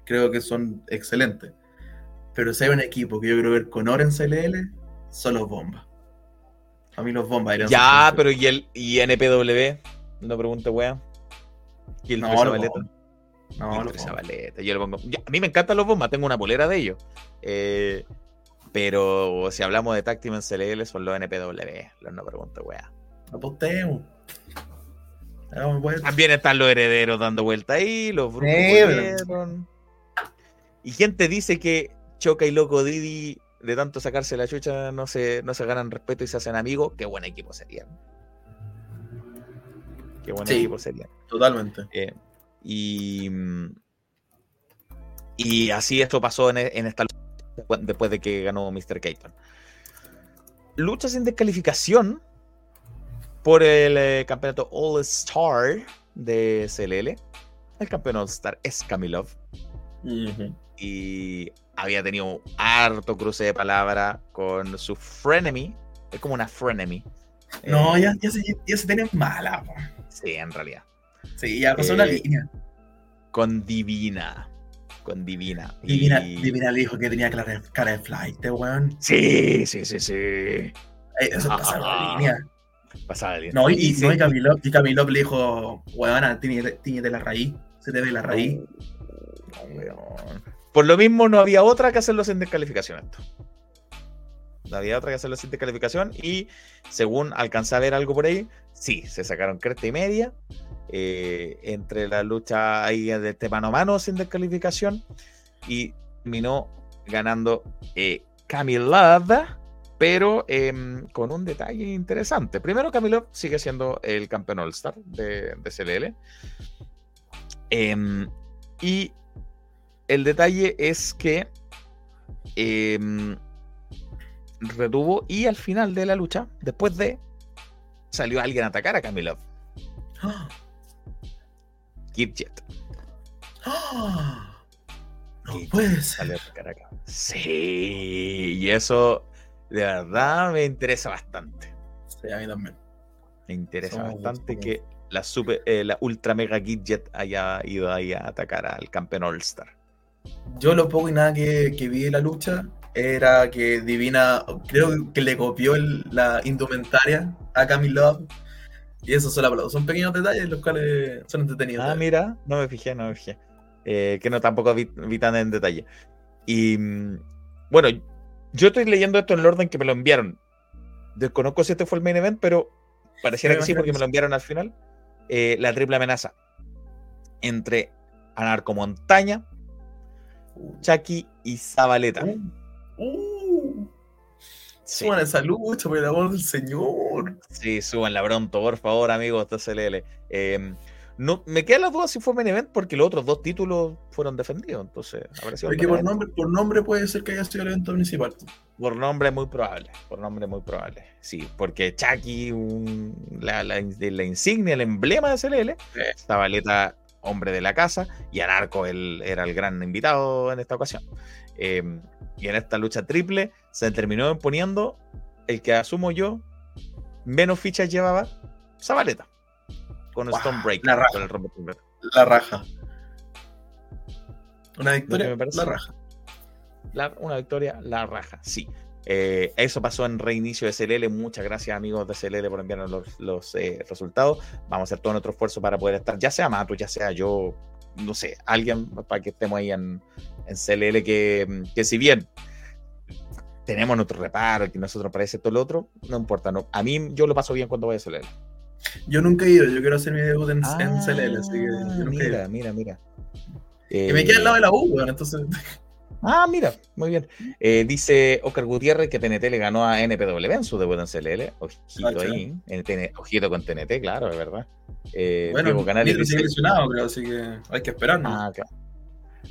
S2: Creo que son excelentes. Pero si hay un equipo que yo quiero ver con oro en CLL, son los bombas. A mí los bombas irían
S4: Ya, pero ¿y el y NPW? No pregunte, wea. ¿Y el
S2: No,
S4: Zabaleta?
S2: No,
S4: Y
S2: los.
S4: Zabaleta, yo le pongo- ya, a mí me encantan los bombas, tengo una polera de ellos. Eh, pero si hablamos de team en CLL, son los NPW. Los no pregunte, wea.
S2: Apostemos.
S4: También están los herederos dando vuelta ahí, los brujos
S2: Sí.
S4: Y gente dice que Choca y Loco Didi, de tanto sacarse la chucha, no se, no se ganan respeto y se hacen amigos. Qué buen equipo serían. Qué buen
S2: Sí.
S4: equipo serían.
S2: Totalmente.
S4: Eh, y, y así esto pasó en, en esta lucha después- de que ganó Mr. Keaton. Lucha sin descalificación por el eh, campeonato All Star de CLL. El campeón All Star es Kamilov y había tenido harto cruce de palabra con su frenemy. Es como una frenemy.
S2: No,
S4: Eh,
S2: ya, ya, se, ya se tienen mala. po.
S4: Sí, en realidad.
S2: Sí, ya pasó la
S4: Eh,
S2: línea.
S4: Con Divina. Con Divina.
S2: Divina,
S4: Y-
S2: Divina le dijo que tenía cara, de- flight, weón.
S4: Sí, sí, sí, sí.
S2: Eh, Eso
S4: Ah,
S2: pasó
S4: ah,
S2: la línea.
S4: Pasaba bien.
S2: No, y, y,
S4: se-
S2: no, y Camilo, y Camilo le dijo, weón, tiñete la raíz. Se te ve la raíz.
S4: No, weón. Por lo mismo, no había otra que hacerlo sin descalificación. Esto. No había otra que hacerlo sin descalificación. Y según alcancé a ver algo por ahí, sí, se sacaron cresta y media. eh, entre la lucha ahí de este mano a mano sin descalificación. Y terminó ganando eh, Camilov, pero em, con un detalle interesante. Primero, Camilov sigue siendo el campeón All-Star de, de CLL. Em, y el detalle es que em, retuvo y al final de la lucha, después de, salió alguien a atacar a Camilov.
S2: ¡Ah!
S4: Kidjet.
S2: ¡Ah! No puede
S4: salió
S2: ser.
S4: a atacar acá. Sí, y eso de verdad me interesa bastante.
S2: Sí, a mí también.
S4: Me interesa
S2: Somos-
S4: bastante que la, super, eh, la ultra mega Kidjet haya ido ahí a atacar al campeón All-Star.
S2: Yo lo poco y nada que, que vi de la lucha era que Divina, creo que le copió el- la indumentaria a Camilo Y esos son aplausos. Son pequeños detalles los cuales son entretenidos.
S4: Ah, mira, no me fijé, no me fijé. Eh, que no tampoco vi, vi tan en detalle. Y mm, bueno, yo estoy leyendo esto en el orden que me lo enviaron. Desconozco si este fue el main event, pero pareciera que sí, porque
S2: que
S4: me lo enviaron al final. Eh, la triple amenaza entre Anarco Montaña, Chucky y Zabaleta.
S2: Uh, uh,
S4: Sí.
S2: Suban esa lucha, por el amor del Señor.
S4: Sí, súbanla pronto, por favor, amigos de CLL. Eh, no, me quedan las dudas si fue main event porque los otros dos títulos fueron defendidos. Entonces,
S2: Porque por nombre, por nombre puede ser que haya sido el evento principal.
S4: Por nombre es muy probable. Por nombre es muy probable. Sí, porque Chucky, un- la, la, la insignia, el emblema de CLL, Zabaleta, hombre de la casa, y Anarco él, era el gran invitado en esta ocasión. Eh, y en esta lucha triple se terminó imponiendo el que asumo yo menos fichas llevaba Zabaleta. Con
S2: Guau,
S4: Stonebreaker,
S2: la raja.
S4: con el.
S2: La raja. Una victoria,
S4: me parece-
S2: la raja.
S4: La- una victoria, la raja, sí. Eh, eso pasó en reinicio de CLL. Muchas gracias, amigos de CLL, por enviarnos los, los, eh, resultados. Vamos a hacer todo nuestro esfuerzo para poder estar, ya sea Mato, ya sea yo, no sé, alguien para que estemos ahí en, en CLL. Que, que si bien tenemos nuestro reparo, que nosotros parece todo lo otro, no importa. No, a mí yo lo paso bien cuando voy a CLL.
S2: Yo nunca he ido, yo quiero hacer mi debut en, en
S4: Ah,
S2: CLL, así que yo nunca he ido.
S4: mira, mira, mira.
S2: Y me queda al lado de la U, weón, entonces.
S4: Ah, mira, muy bien. Eh, dice Oscar Gutiérrez que TNT le ganó a NPW en su debut en CLL. Ojito
S2: Ah,
S4: ahí. en TN ojito con TNT, claro, es verdad. Eh,
S2: Bueno,
S4: Canales dice-
S2: lesionado, creo, así que hay que esperar, ¿no?
S4: Ah, claro.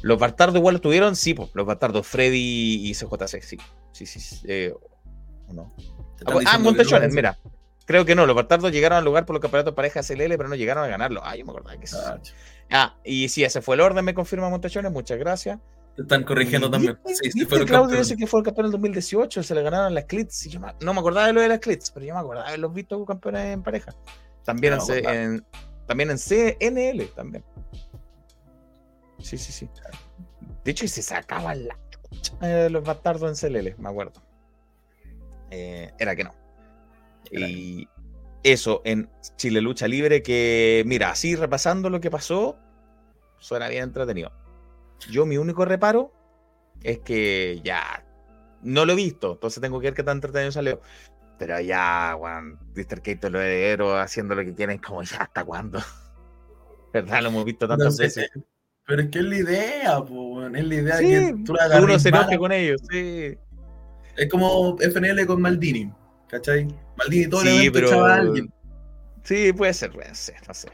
S4: Los Bastardos igual lo tuvieron, sí, pues, los Bastardos, Freddy y CJC, sí. Sí, sí, sí, eh, ¿o no? Ah, ah, Montechones, mira. Creo que no, los Bastardos llegaron al lugar por los campeonatos pareja CLL, pero no llegaron a ganarlo. Ah, yo me acordaba que sí.
S2: Ah,
S4: Ah, y sí, ese fue el orden, me confirma Montechones, muchas gracias.
S2: Te están corrigiendo
S4: Y
S2: también.
S4: ¿viste-
S2: Sí, sí,
S4: Claudio dice que fue el campeón en el 2018, se le ganaron las Clits. y yo me- no me acordaba de lo de las Clits, pero yo me acordaba de los visto como campeones en pareja. También,
S2: No
S4: en, en- también en CNL, también. Sí, sí, sí. De hecho, y se sacaban la eh, los bastardos en CLL, me acuerdo. Eh, era que no.
S2: Era
S4: Y eso en Chile Lucha Libre, que mira, así repasando lo que pasó, suena bien entretenido. Yo mi único reparo es que ya no lo he visto, entonces tengo que ver qué tan entretenido salió. Pero ya, Juan, Mr. Kate los herederos haciendo lo que quieren, como ya hasta cuándo. ¿Verdad? Lo hemos visto tantas
S2: No
S4: veces.
S2: Pero es que es la idea, po, es la idea
S4: Sí,
S2: que tú la
S4: uno se enoje con ellos, sí.
S2: Es como FNL con Maldini, ¿cachai? Maldini todo el
S4: Sí,
S2: evento
S4: pero.
S2: a alguien.
S4: Sí, puede ser, puede ser, no sé.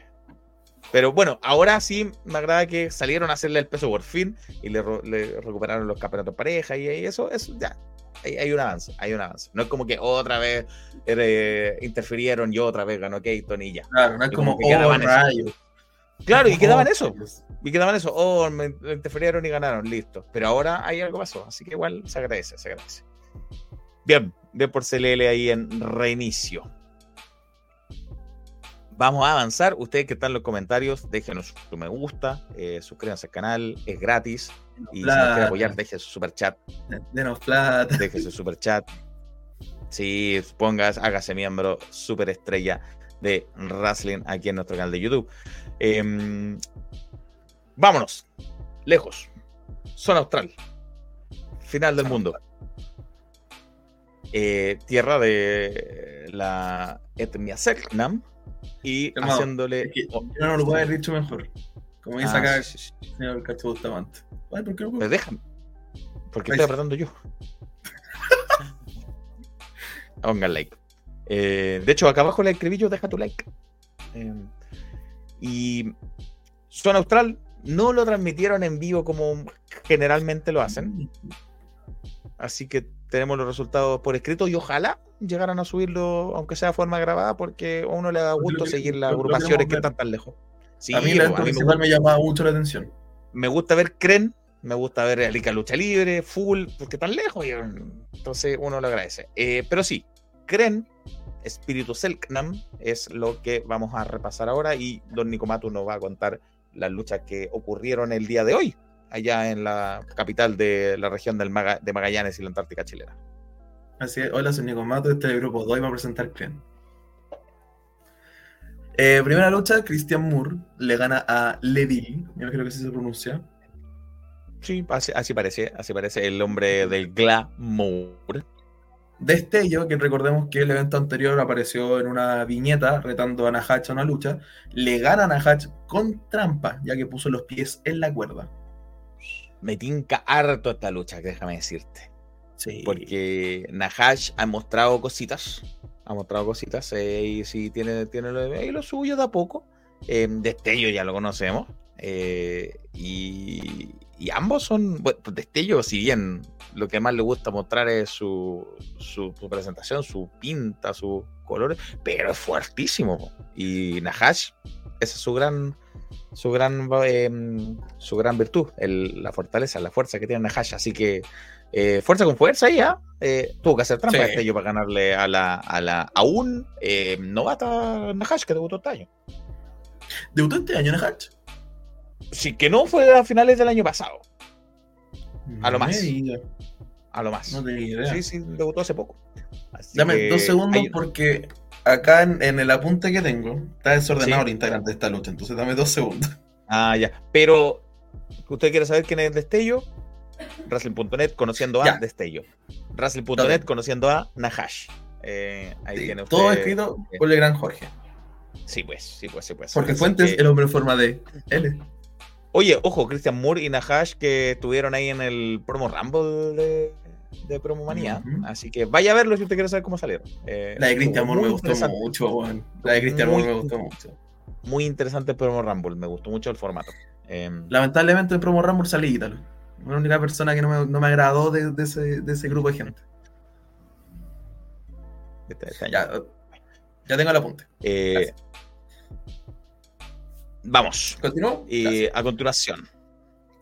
S4: Pero bueno, ahora sí me agrada que salieron a hacerle el peso por fin y le, le recuperaron los campeonatos pareja y, y eso, eso ya. Hay, hay un avance, hay un avance. No es como que otra vez eh, interfirieron y otra vez ganó Keaton y ya.
S2: Claro, no es
S4: Y
S2: como,
S4: como que quedaban
S2: oh, rayos.
S4: Claro, y
S2: Oh,
S4: quedaban eso. Y quedaban eso. Oh, me interfirieron y ganaron, listo. Pero ahora hay algo pasó, así que igual se agradece, se agradece. Bien, bien por CLL ahí en reinicio. Vamos a avanzar. Ustedes que están en los comentarios, déjenos su me gusta, eh, suscríbanse al canal, es gratis. Y si nos quiere apoyar, deje su super chat,
S2: Denos plata.
S4: deje su super chat. Si pongas, hágase miembro super estrella de Wrestling aquí en nuestro canal de YouTube. Em, vámonos, lejos, zona austral, final del mundo. Eh, tierra de la etnia Selknam y haciéndole.
S2: Es que yo no lo puedo haber dicho mejor. Como dice
S4: ah,
S2: acá
S4: sí, sí, sí.
S2: el señor Cacho Bustamante. Ay, ¿por qué no puedo?
S4: Pero déjame. Porque estoy apretando yo. Pongan like. Eh, de hecho, acá abajo le escribí yo, deja tu like. Eh, y Zona Austral no lo transmitieron en vivo como generalmente lo hacen. Así que tenemos los resultados por escrito y ojalá llegaran a subirlo, aunque sea de forma grabada, porque a uno le da gusto
S2: Lo que-
S4: seguir las agrupaciones que
S2: ver.
S4: están tan lejos. Sí,
S2: a mí
S4: pues,
S2: la
S4: mí me
S2: principal me llamaba mucho la atención.
S4: me gusta ver Cren, me gusta ver a Liga Lucha Libre, Full, porque están lejos, y, mm, entonces uno lo agradece. Eh, pero sí, Cren, Espíritu Selknam, es lo que vamos a repasar ahora y Don Nicomatu nos va a contar las luchas que ocurrieron el día de hoy, allá en la capital de la región del Maga- de Magallanes y la Antártica chilena.
S2: Así es. Hola, soy Nico Mato, este es el grupo 2 y va a presentar Clen. Eh, primera lucha, Christian Moore le gana a Leville, me imagino que así se pronuncia.
S4: Sí, así, así parece, así parece el hombre del glamour.
S2: Destello, que recordemos que el evento anterior apareció en una viñeta retando a Nahatch a una lucha, le gana a Nahatch con trampa, ya que puso los pies en la cuerda.
S4: Me tinca harto esta lucha, déjame decirte.
S2: Sí.
S4: Porque Nahash ha mostrado cositas. Ha mostrado cositas. eh, y sí, tiene, tiene lo, ahí lo suyo de a poco. Eh, Destello ya lo conocemos. eh, y, y ambos son. Bueno, pues Destello, si bien lo que más le gusta mostrar es su, su, su presentación, su pinta, sus colores, pero es fuertísimo. Y Nahash, esa es su gran. Su gran, eh, su gran virtud, el- la fortaleza, la fuerza que tiene Nahash. Así que eh, fuerza con fuerza ¿ah? Eh, tuvo que hacer trampa
S2: Sí.
S4: este año para ganarle a la, a la aún eh, novata Nahash que debutó este año.
S2: ¿Debutó este año Nahatch?
S4: Sí, que no fue a finales del año pasado, A lo más. a lo más.
S2: No tenía idea.
S4: Sí, sí, debutó hace poco. Así
S2: Dame dos segundos
S4: hay-
S2: porque acá en, en el apunte que tengo está desordenado
S4: Sí.
S2: el integrante de esta lucha, entonces dame dos segundos.
S4: Ah, ya. Pero, ¿usted quiere saber quién es Destello? Wrestling.net conociendo a
S2: Ya.
S4: Destello. Wrestling.net conociendo a Nahash. Eh, ahí
S2: Sí,
S4: tiene
S2: todo escrito por el gran Jorge.
S4: Sí, pues, sí, pues, sí, pues.
S2: Porque
S4: Así
S2: Fuentes,
S4: que-
S2: el hombre en forma de L.
S4: Oye, ojo, Christian Moore y Nahash que estuvieron ahí en el promo Rumble de, de Promo Manía.
S2: Ujú.
S4: Así que vaya a verlo si usted quiere saber cómo salieron. Eh,
S2: La de Christian Moore me gustó mucho, weón. La de Christian Moore me gustó mucho.
S4: Muy interesante el Promo Rumble, me gustó mucho el formato. Eh,
S2: Lamentablemente en Promo Rumble salí Ítalo. La única persona que no me, no me agradó de, de ese, de ese grupo de gente.
S4: este- este.
S2: Ya, ya tengo el apunte.
S4: Eh, vamos.
S2: ¿Continúo?
S4: Y a continuación.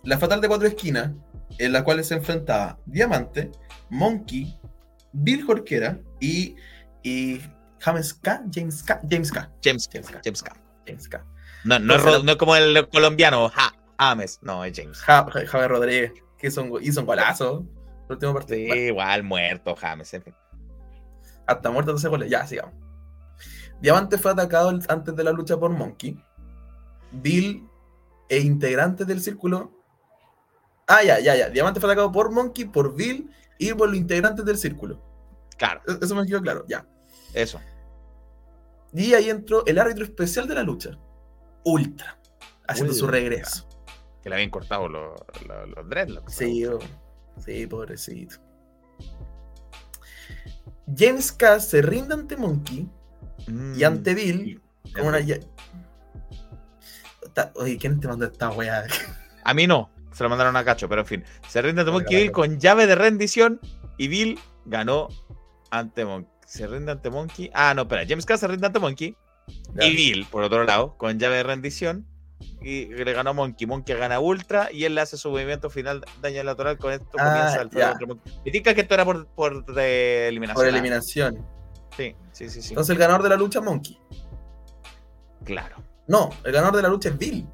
S2: La fatal de cuatro esquinas, en la cual se enfrentaba Diamante, Monkey, Bill Jorquera y, y James K. James K. James K.
S4: James,
S2: James K.
S4: James K.
S2: James K.
S4: No, no, es, no es como el colombiano, ja, Ames, no, es James.
S2: Ja- Ja- Javier Rodríguez, que hizo un, go- hizo un golazo. El último partido.
S4: Sí, igual muerto, James, en fin.
S2: hasta muerto de ese gol. Ya, sigamos. Diamante fue atacado antes de la lucha por Monkey. Bill e integrantes del círculo. Ah, ya, ya, ya. Diamante fue atacado por Monkey, por Bill y por los integrantes del círculo.
S4: Claro,
S2: E- Eso me quedó claro, ya.
S4: eso.
S2: Y ahí entró el árbitro especial de la lucha, Ultra, haciendo su regreso.
S4: Que le habían cortado los, los, los dreadlocks.
S2: Sí, oh, sí, pobrecito. James K. se rinde ante Monkey
S4: Mm,
S2: y ante Bill
S4: sí.
S2: con una. Oye, ¿quién te mandó esta weá?
S4: A mí no, se lo mandaron a Cacho, pero en fin. Se rinde ante Monkey Bill
S2: vale.
S4: con llave de rendición y Bill ganó ante Monkey. Se rinde ante Monkey. Ah, no, espera. James K se rinde ante Monkey y Bill, por otro lado, con llave de rendición. Y le ganó a Monkey. Monkey gana Ultra y él le hace su movimiento final daño lateral. Con esto
S2: Ah,
S4: comienza el Monkey. Me diga que esto era por, por de eliminación.
S2: Por eliminación.
S4: Sí, sí, sí, sí.
S2: Entonces el ganador de la lucha es Monkey.
S4: claro.
S2: No, el ganador de la lucha es Bill.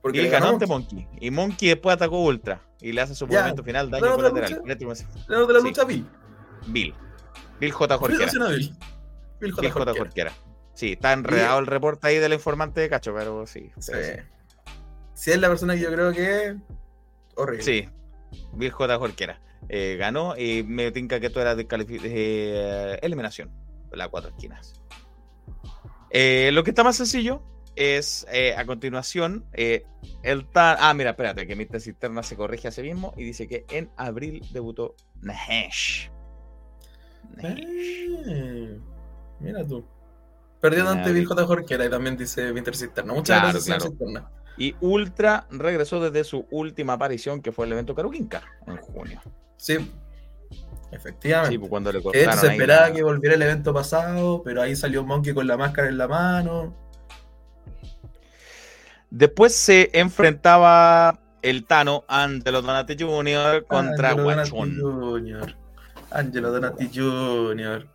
S2: Porque
S4: Bill ganó ante
S2: Monkey.
S4: Y Monkey después atacó Ultra. Y le hace su
S2: Ya.
S4: movimiento final daño
S2: ¿Ganador de la
S4: colateral.
S2: lucha?
S4: Eléctrico-
S2: El ganador de la lucha es Bill.
S4: Bill. Bill J. Jorquera.
S2: Bill J. Jorquera.
S4: Sí, está enredado el reporte ahí del informante de Cacho, pero sí.
S2: Sí. Si es la persona que yo creo que es horrible.
S4: Sí, Bill J. Jorquera. Eh, ganó y me tinca que tú eras de eliminación. Las cuatro esquinas. Eh, lo que está más sencillo es eh, a continuación el Ah, mira, espérate, que mi cisterna se corrige a sí mismo y dice que en abril debutó. Nahash.
S2: Eh, mira tú. Perdiendo ante Bill. J. Jorquera y también dice Winter Cisterna. Muchas
S4: Claro,
S2: gracias, señor
S4: claro.
S2: Cisterna.
S4: Y Ultra regresó desde su última aparición, que fue el evento Karukinka en junio.
S2: Sí, efectivamente.
S4: Sí, pues cuando le
S2: Que de
S4: cortaron
S2: se esperaba que volviera el evento pasado, pero ahí salió Monkey con la máscara en la mano.
S4: Después se enfrentaba el Tano Angelo Donati Jr. contra
S2: Angelo Donati. Jr. Angelo Donati Jr.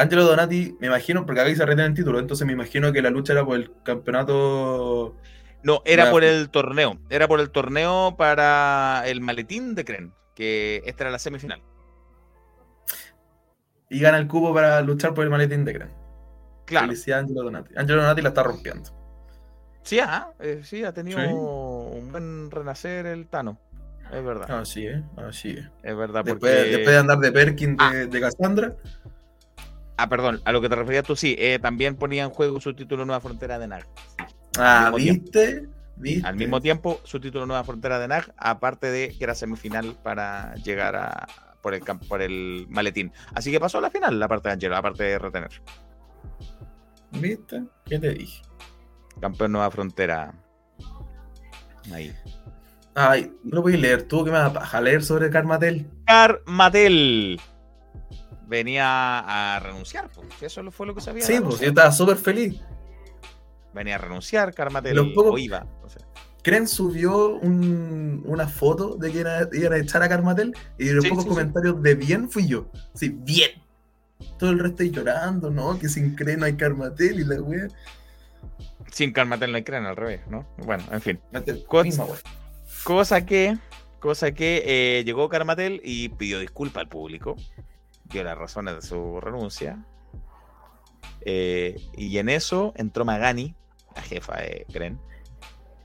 S2: Angelo Donati, me imagino, porque acá se retiene el título, entonces me imagino que la lucha era por el campeonato.
S4: No, era por el torneo. Era por el torneo para el maletín de Cren, que esta era la semifinal.
S2: Y gana el cubo para luchar por el maletín de Gran.
S4: Claro.
S2: Felicidades, Angelo Donati. Angelo Donati la está rompiendo.
S4: Sí, ah, eh, sí, ha tenido
S2: Sí.
S4: un buen renacer el Tano. Es verdad,
S2: Así es, así es.
S4: es verdad.
S2: Después, de andar de Perkin de,
S4: Ah.
S2: de Cassandra.
S4: Ah, perdón, a lo que te referías tú, sí. eh, también ponía en juego su título Nueva Frontera de NAG.
S2: Ah. ¿viste? ¿Viste?
S4: Al mismo tiempo, su título Nueva Frontera de NAG, aparte de que era semifinal para llegar a, por, el, por el maletín. Así que pasó a la final, la parte de Angelo, aparte de retener.
S2: ¿Viste? ¿Qué te dije?
S4: Campeón Nueva Frontera. Ahí.
S2: Ay, no lo voy a leer. Tú que me vas a leer sobre Carmatel.
S4: Carmatel. Venía a renunciar, pues. Eso fue lo que sabía.
S2: Sí, pues yo estaba súper feliz.
S4: Venía a renunciar, Carmatel.
S2: Los pocos-
S4: O iba. sé.
S2: Kren subió un- una foto de que era- iban a echar a Carmatel y de los
S4: Sí,
S2: pocos
S4: sí, sí.
S2: comentarios de bien fui yo. Sí, bien. Todo el resto ahí llorando, ¿no? Que sin Kren no hay Carmatel y la wea.
S4: Sin Carmatel no hay creen, al revés, ¿no? Bueno, en fin. Cots-
S2: misma wea.
S4: Cosa que, cosa que eh, llegó Carmatel y pidió disculpa al público, dio las razones de su renuncia. eh, y en eso entró Magani, la jefa de Cren,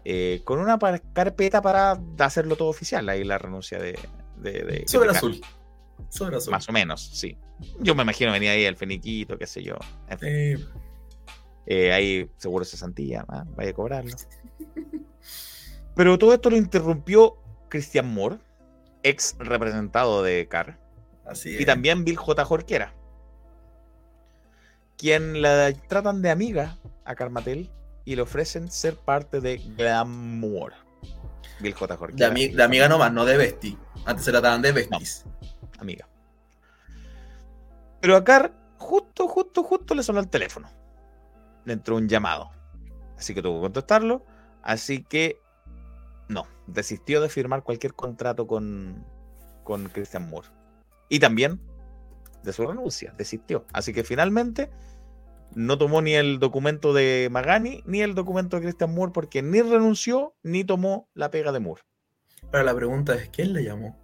S4: eh, con una carpeta para hacerlo todo oficial, ahí la renuncia de... de, de-
S2: Sobre
S4: de
S2: azul. Sobre azul.
S4: Más o menos, sí. Yo me imagino venía ahí el feniquito, qué sé yo. En fin,
S2: Eh,
S4: eh, ahí seguro se santía, ah, vaya a cobrarlo. Pero todo esto lo interrumpió Christian Moore, ex representado de Carr,
S2: así
S4: y también Bill J. Jorquera, quien la tratan de amiga a Carmatel y le ofrecen ser parte de Glamour. Bill J.
S2: De,
S4: Jorquera,
S2: ami- de amiga nomás, no de bestie. Antes se trataban de besties.
S4: amiga. Pero a Carr, justo, justo, justo le sonó el teléfono. Le entró un llamado. Así que tuvo que contestarlo. Así que no, desistió de firmar cualquier contrato con, con Christian Moore. Y también de su renuncia, desistió. Así que finalmente no tomó ni el documento de Magani ni el documento de Christian Moore porque ni renunció ni tomó la pega de Moore.
S2: Pero la pregunta es, ¿quién le llamó?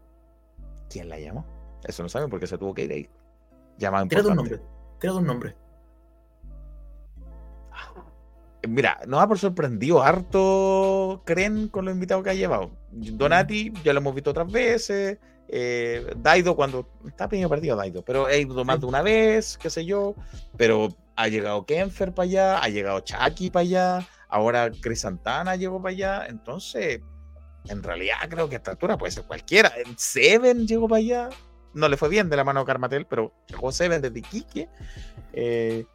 S4: ¿Quién la llamó? Eso no saben porque se tuvo que ir ahí. Llamado
S2: Tírate un nombre. Tírate un nombre.
S4: Mira, nos ha por sorprendido harto creen con los invitados que ha llevado. Donati, ya lo hemos visto otras veces. eh, Daido, cuando está pequeño partido Daido, pero ha ido más de una vez, qué sé yo. Pero ha llegado Kenfer para allá, ha llegado Chucky para allá, ahora Chris Santana llegó para allá. Entonces, en realidad creo que a esta altura puede ser cualquiera. Seven llegó para allá, no le fue bien de la mano a Carmatel, pero llegó Seven desde Iquique. Eh,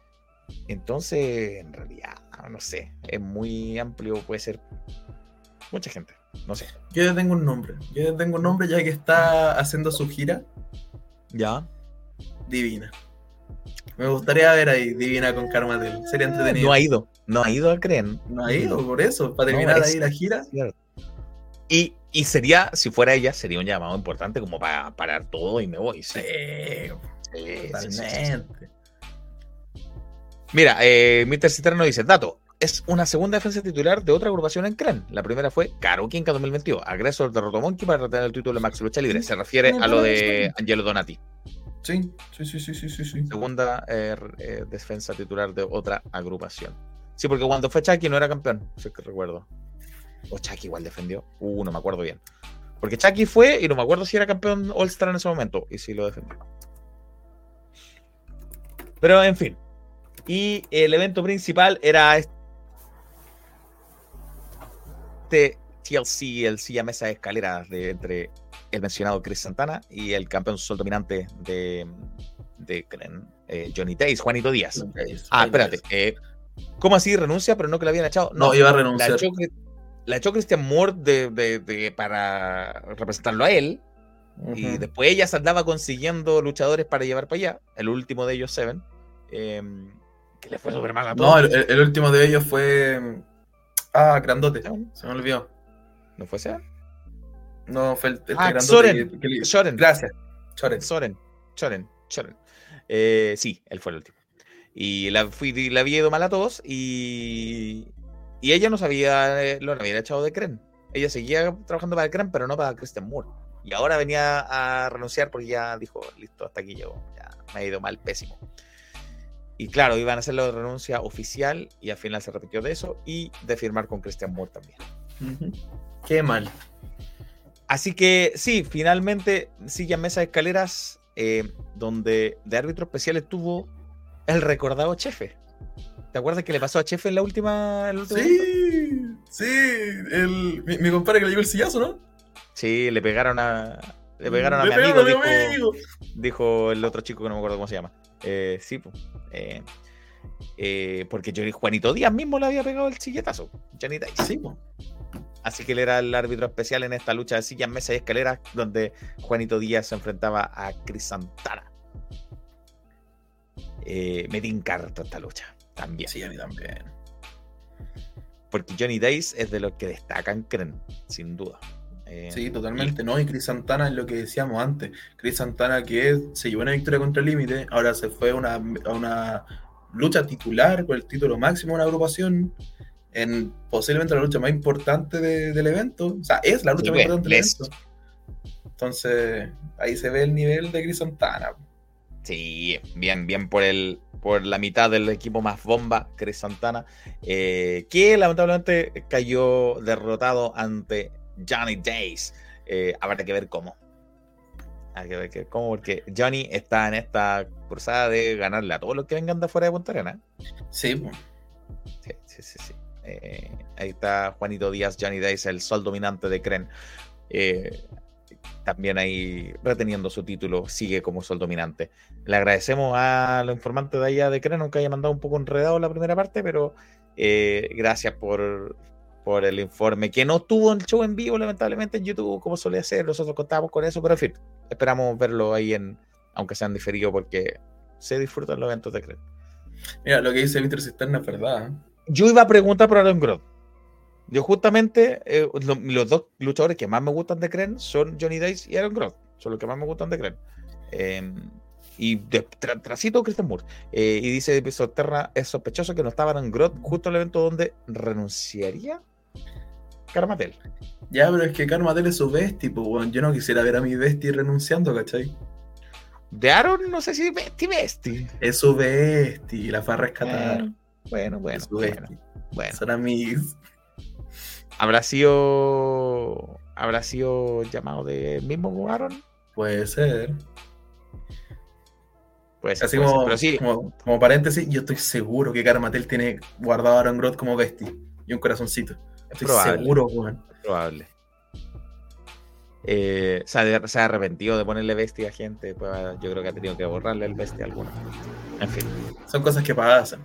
S4: entonces, en realidad, no sé, es muy amplio, puede ser mucha gente, no sé.
S2: Yo ya tengo un nombre. Yo ya tengo un nombre ya que está haciendo su gira.
S4: Ya.
S2: Divina. Me gustaría ver ahí Divina con Carmatel. Sería entretenido.
S4: No ha ido, no ha ido a Creen.
S2: No ha ido, por eso. Para terminar ahí la gira.
S4: Y, y sería, si fuera ella, sería un llamado importante como para parar todo y me voy. Sí,
S2: Sí,
S4: sí. Mira, eh, Mr. Cisterno dice, dato, es una segunda defensa titular de otra agrupación en Cren. La primera fue Karo Kinka 2022. Agresor derrotó a Monkey para retener el título de Max Lucha Libre. Se refiere a lo de Angelo Donati.
S2: Sí, sí, sí, sí, sí, sí.
S4: Segunda eh, eh, defensa titular de otra agrupación. Sí, porque cuando fue Chucky no era campeón, si es que recuerdo. O Chucky igual defendió. Uh, no me acuerdo bien. Porque Chucky fue y no me acuerdo si era campeón All-Star en ese momento. Y sí lo defendió. Pero en fin. Y el evento principal era este TLC, el silla mesa de escaleras de, entre el mencionado Chris Santana y el campeón sol dominante de, eh, Johnny Days, Juanito Díaz. Ah, espérate. eh, ¿Cómo así renuncia, pero no que la habían echado?
S2: No, iba a
S4: La
S2: renunciar.
S4: echó, la echó Christian Moore de, para representarlo a él. Y después ella se andaba consiguiendo luchadores para llevar para allá. El último de ellos, Seven. eh, que le fue súper mal a todos.
S2: No, el, el- el último de ellos fue. Ah, grandote.
S4: Seven.
S2: Se me olvidó.
S4: ¿No fue Seven?
S2: No, fue el, el
S4: Ah,
S2: grandote.
S4: Soren.
S2: que- que-
S4: Soren.
S2: Gracias. Soren.
S4: Soren, Soren, Soren. Eh, sí, él fue el último. Y la, fui, la había ido mal a todos y, y ella no sabía, eh, lo había echado de Cren. Ella seguía trabajando para Cren, pero no para Christian Moore. Y ahora venía a renunciar porque ya dijo, listo, hasta aquí llegó. Ya me ha ido mal, pésimo. Y claro, iban a hacer la renuncia oficial y al final se repitió de eso y de firmar con Christian Moore también.
S2: Qué mal.
S4: Así que sí, finalmente silla mesa de escaleras eh, donde de árbitro especial estuvo el recordado Chefe. ¿Te acuerdas que le pasó a Chefe en la última? en?
S2: Sí, sí. El, mi, mi compadre que le dio el sillazo, ¿no?
S4: Sí, le pegaron a. Le pegaron a
S2: Le
S4: mi
S2: pegaron
S4: amigo,
S2: a mi
S4: dijo,
S2: amigo.
S4: dijo el otro chico que no me acuerdo cómo se llama. Eh, sí, pues. eh, eh, porque Juanito Díaz mismo le había pegado el silletazo. Johnny Dice.
S2: Sí, po.
S4: Así que él era el árbitro especial en esta lucha de sillas, mesas y escaleras, donde Juanito Díaz se enfrentaba a Chris Santana. Eh, me tinca harto esta lucha también.
S2: Sí, a mí también.
S4: Porque Johnny Dice es de los que destacan, creen, sin duda. Eh,
S2: Sí, totalmente, ¿no? Y Chris Santana es lo que decíamos antes. Chris Santana que se llevó una victoria contra el límite, ahora se fue a una, a una lucha titular por el título máximo de una agrupación en posiblemente la lucha más importante de- del evento. O sea, es la lucha
S4: Sí,
S2: más importante del evento. Entonces, ahí se ve el nivel de Chris Santana.
S4: Sí, bien, bien por el por la mitad del equipo más bomba, Chris Santana, eh, que lamentablemente cayó derrotado ante Johnny Days. Eh, habrá que ver cómo. Hay que ver que- cómo, porque Johnny está en esta cruzada de ganarle a todos los que vengan de afuera de Punta Arena.
S2: Sí, pues.
S4: Sí, sí, sí. sí. Eh, ahí está Juanito Díaz, Johnny Days, el sol dominante de Cren. Eh, también ahí reteniendo su título, sigue como sol dominante. Le agradecemos a los informantes de allá de Cren, aunque haya mandado un poco enredado la primera parte, pero eh, gracias por, por el informe, que no tuvo el show en vivo, lamentablemente, en YouTube, como solía ser. Nosotros contábamos con eso, pero en fin, esperamos verlo ahí en, aunque sean diferido, porque se disfrutan los eventos de Cren.
S2: Mira, lo que dice Víctor Cisterna es verdad. ¿eh?
S4: Yo iba a preguntar por Aaron Groth. Yo justamente, eh, lo- los dos luchadores que más me gustan de Kren son Johnny Dice y Aaron Groth. Son los que más me gustan de Kren. Eh, y de, tra- trasito Christian Moore. Eh, y dice Pisoterra, es sospechoso que no estaba Aaron Groth justo en el evento donde renunciaría Carmatel.
S2: Ya, pero es que Karma Del es su bestie, pues. Yo no quisiera ver a mi bestie renunciando, ¿cachai?
S4: De Aaron, no sé si Besti Besti.
S2: Es su bestie, la fue a rescatar.
S4: Bueno, bueno, bueno.
S2: es su
S4: bueno,
S2: bestie.
S4: bueno.
S2: Son amigos.
S4: ¿Habrá sido, ¿Habrá sido llamado de mismo Aaron?
S2: Puede ser.
S4: Puede ser,
S2: Así
S4: puede ser,
S2: como,
S4: pero sí,
S2: como, como paréntesis, yo estoy seguro que Karmatel tiene guardado a Aaron Groth como bestie y un corazoncito.
S4: Es
S2: Estoy
S4: probable.
S2: seguro, weón.
S4: probable. Eh, se, ha, se ha arrepentido de ponerle bestia a gente. Pues, yo creo que ha tenido que borrarle el bestia a alguno. En fin.
S2: Son cosas que pasan.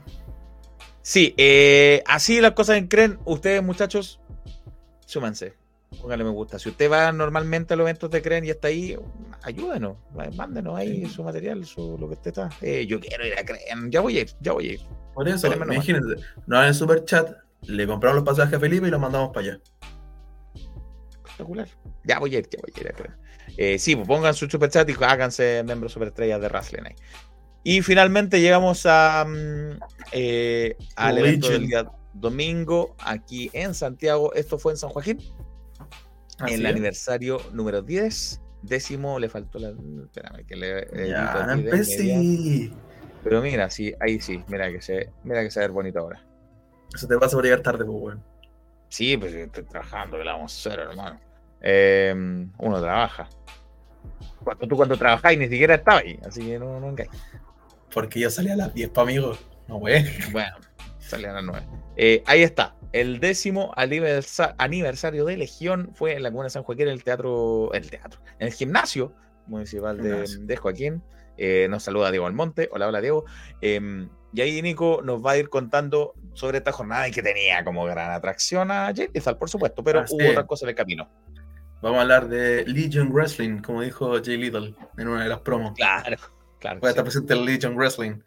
S4: Sí, eh, así las cosas en Cren. Ustedes, muchachos, súmanse. Pónganle me gusta. Si usted va normalmente a los eventos de Cren y está ahí, ayúdenos. Mándenos ahí su material, su, lo que usted está. Eh, yo quiero ir a Cren. Ya voy a ir, ya voy a ir.
S2: Por eso, imagínense, dan el super chat, le compramos los pasajes a Felipe y los mandamos para allá.
S4: Espectacular. Ya voy a ir, ya voy a ir. Eh, sí, pues pongan su super chat y háganse miembros superestrellas de Wrestling ahí. Y finalmente llegamos a, mm, eh, al evento del día domingo aquí en Santiago. Esto fue en San Joaquín,
S2: Así
S4: el
S2: es.
S4: aniversario número 10. Décimo, le faltó la. Espérame, que le. edito
S2: Ya, empecé.
S4: Pero mira, sí, ahí sí, mira que se, mira que se ve bonito ahora.
S2: Eso te pasa por llegar tarde, pues, weón.
S4: Sí, pues estoy trabajando, que la vamos a hacer, hermano. Eh, uno trabaja. Cuando tú cuando trabajáis ni siquiera estaba ahí, así que no, no engañes.
S2: Porque yo salí a las 10 pa' amigos. No, weón.
S4: Bueno, sale a las 9. Eh, ahí está. El décimo aniversa- aniversario de Legión fue en la comuna de San Joaquín, en el teatro, en el teatro, en el gimnasio municipal de, de Joaquín. Eh, nos saluda Diego Almonte. Hola, hola Diego. Eh, y ahí Nico nos va a ir contando sobre esta jornada y que tenía como gran atracción a Jay Lethal, por supuesto, pero hubo
S2: es.
S4: otras cosas en el camino.
S2: Vamos a hablar de Legion Wrestling, como dijo Jay Little en una de las promos.
S4: Claro, claro.
S2: Voy a estar presente en Legion Wrestling.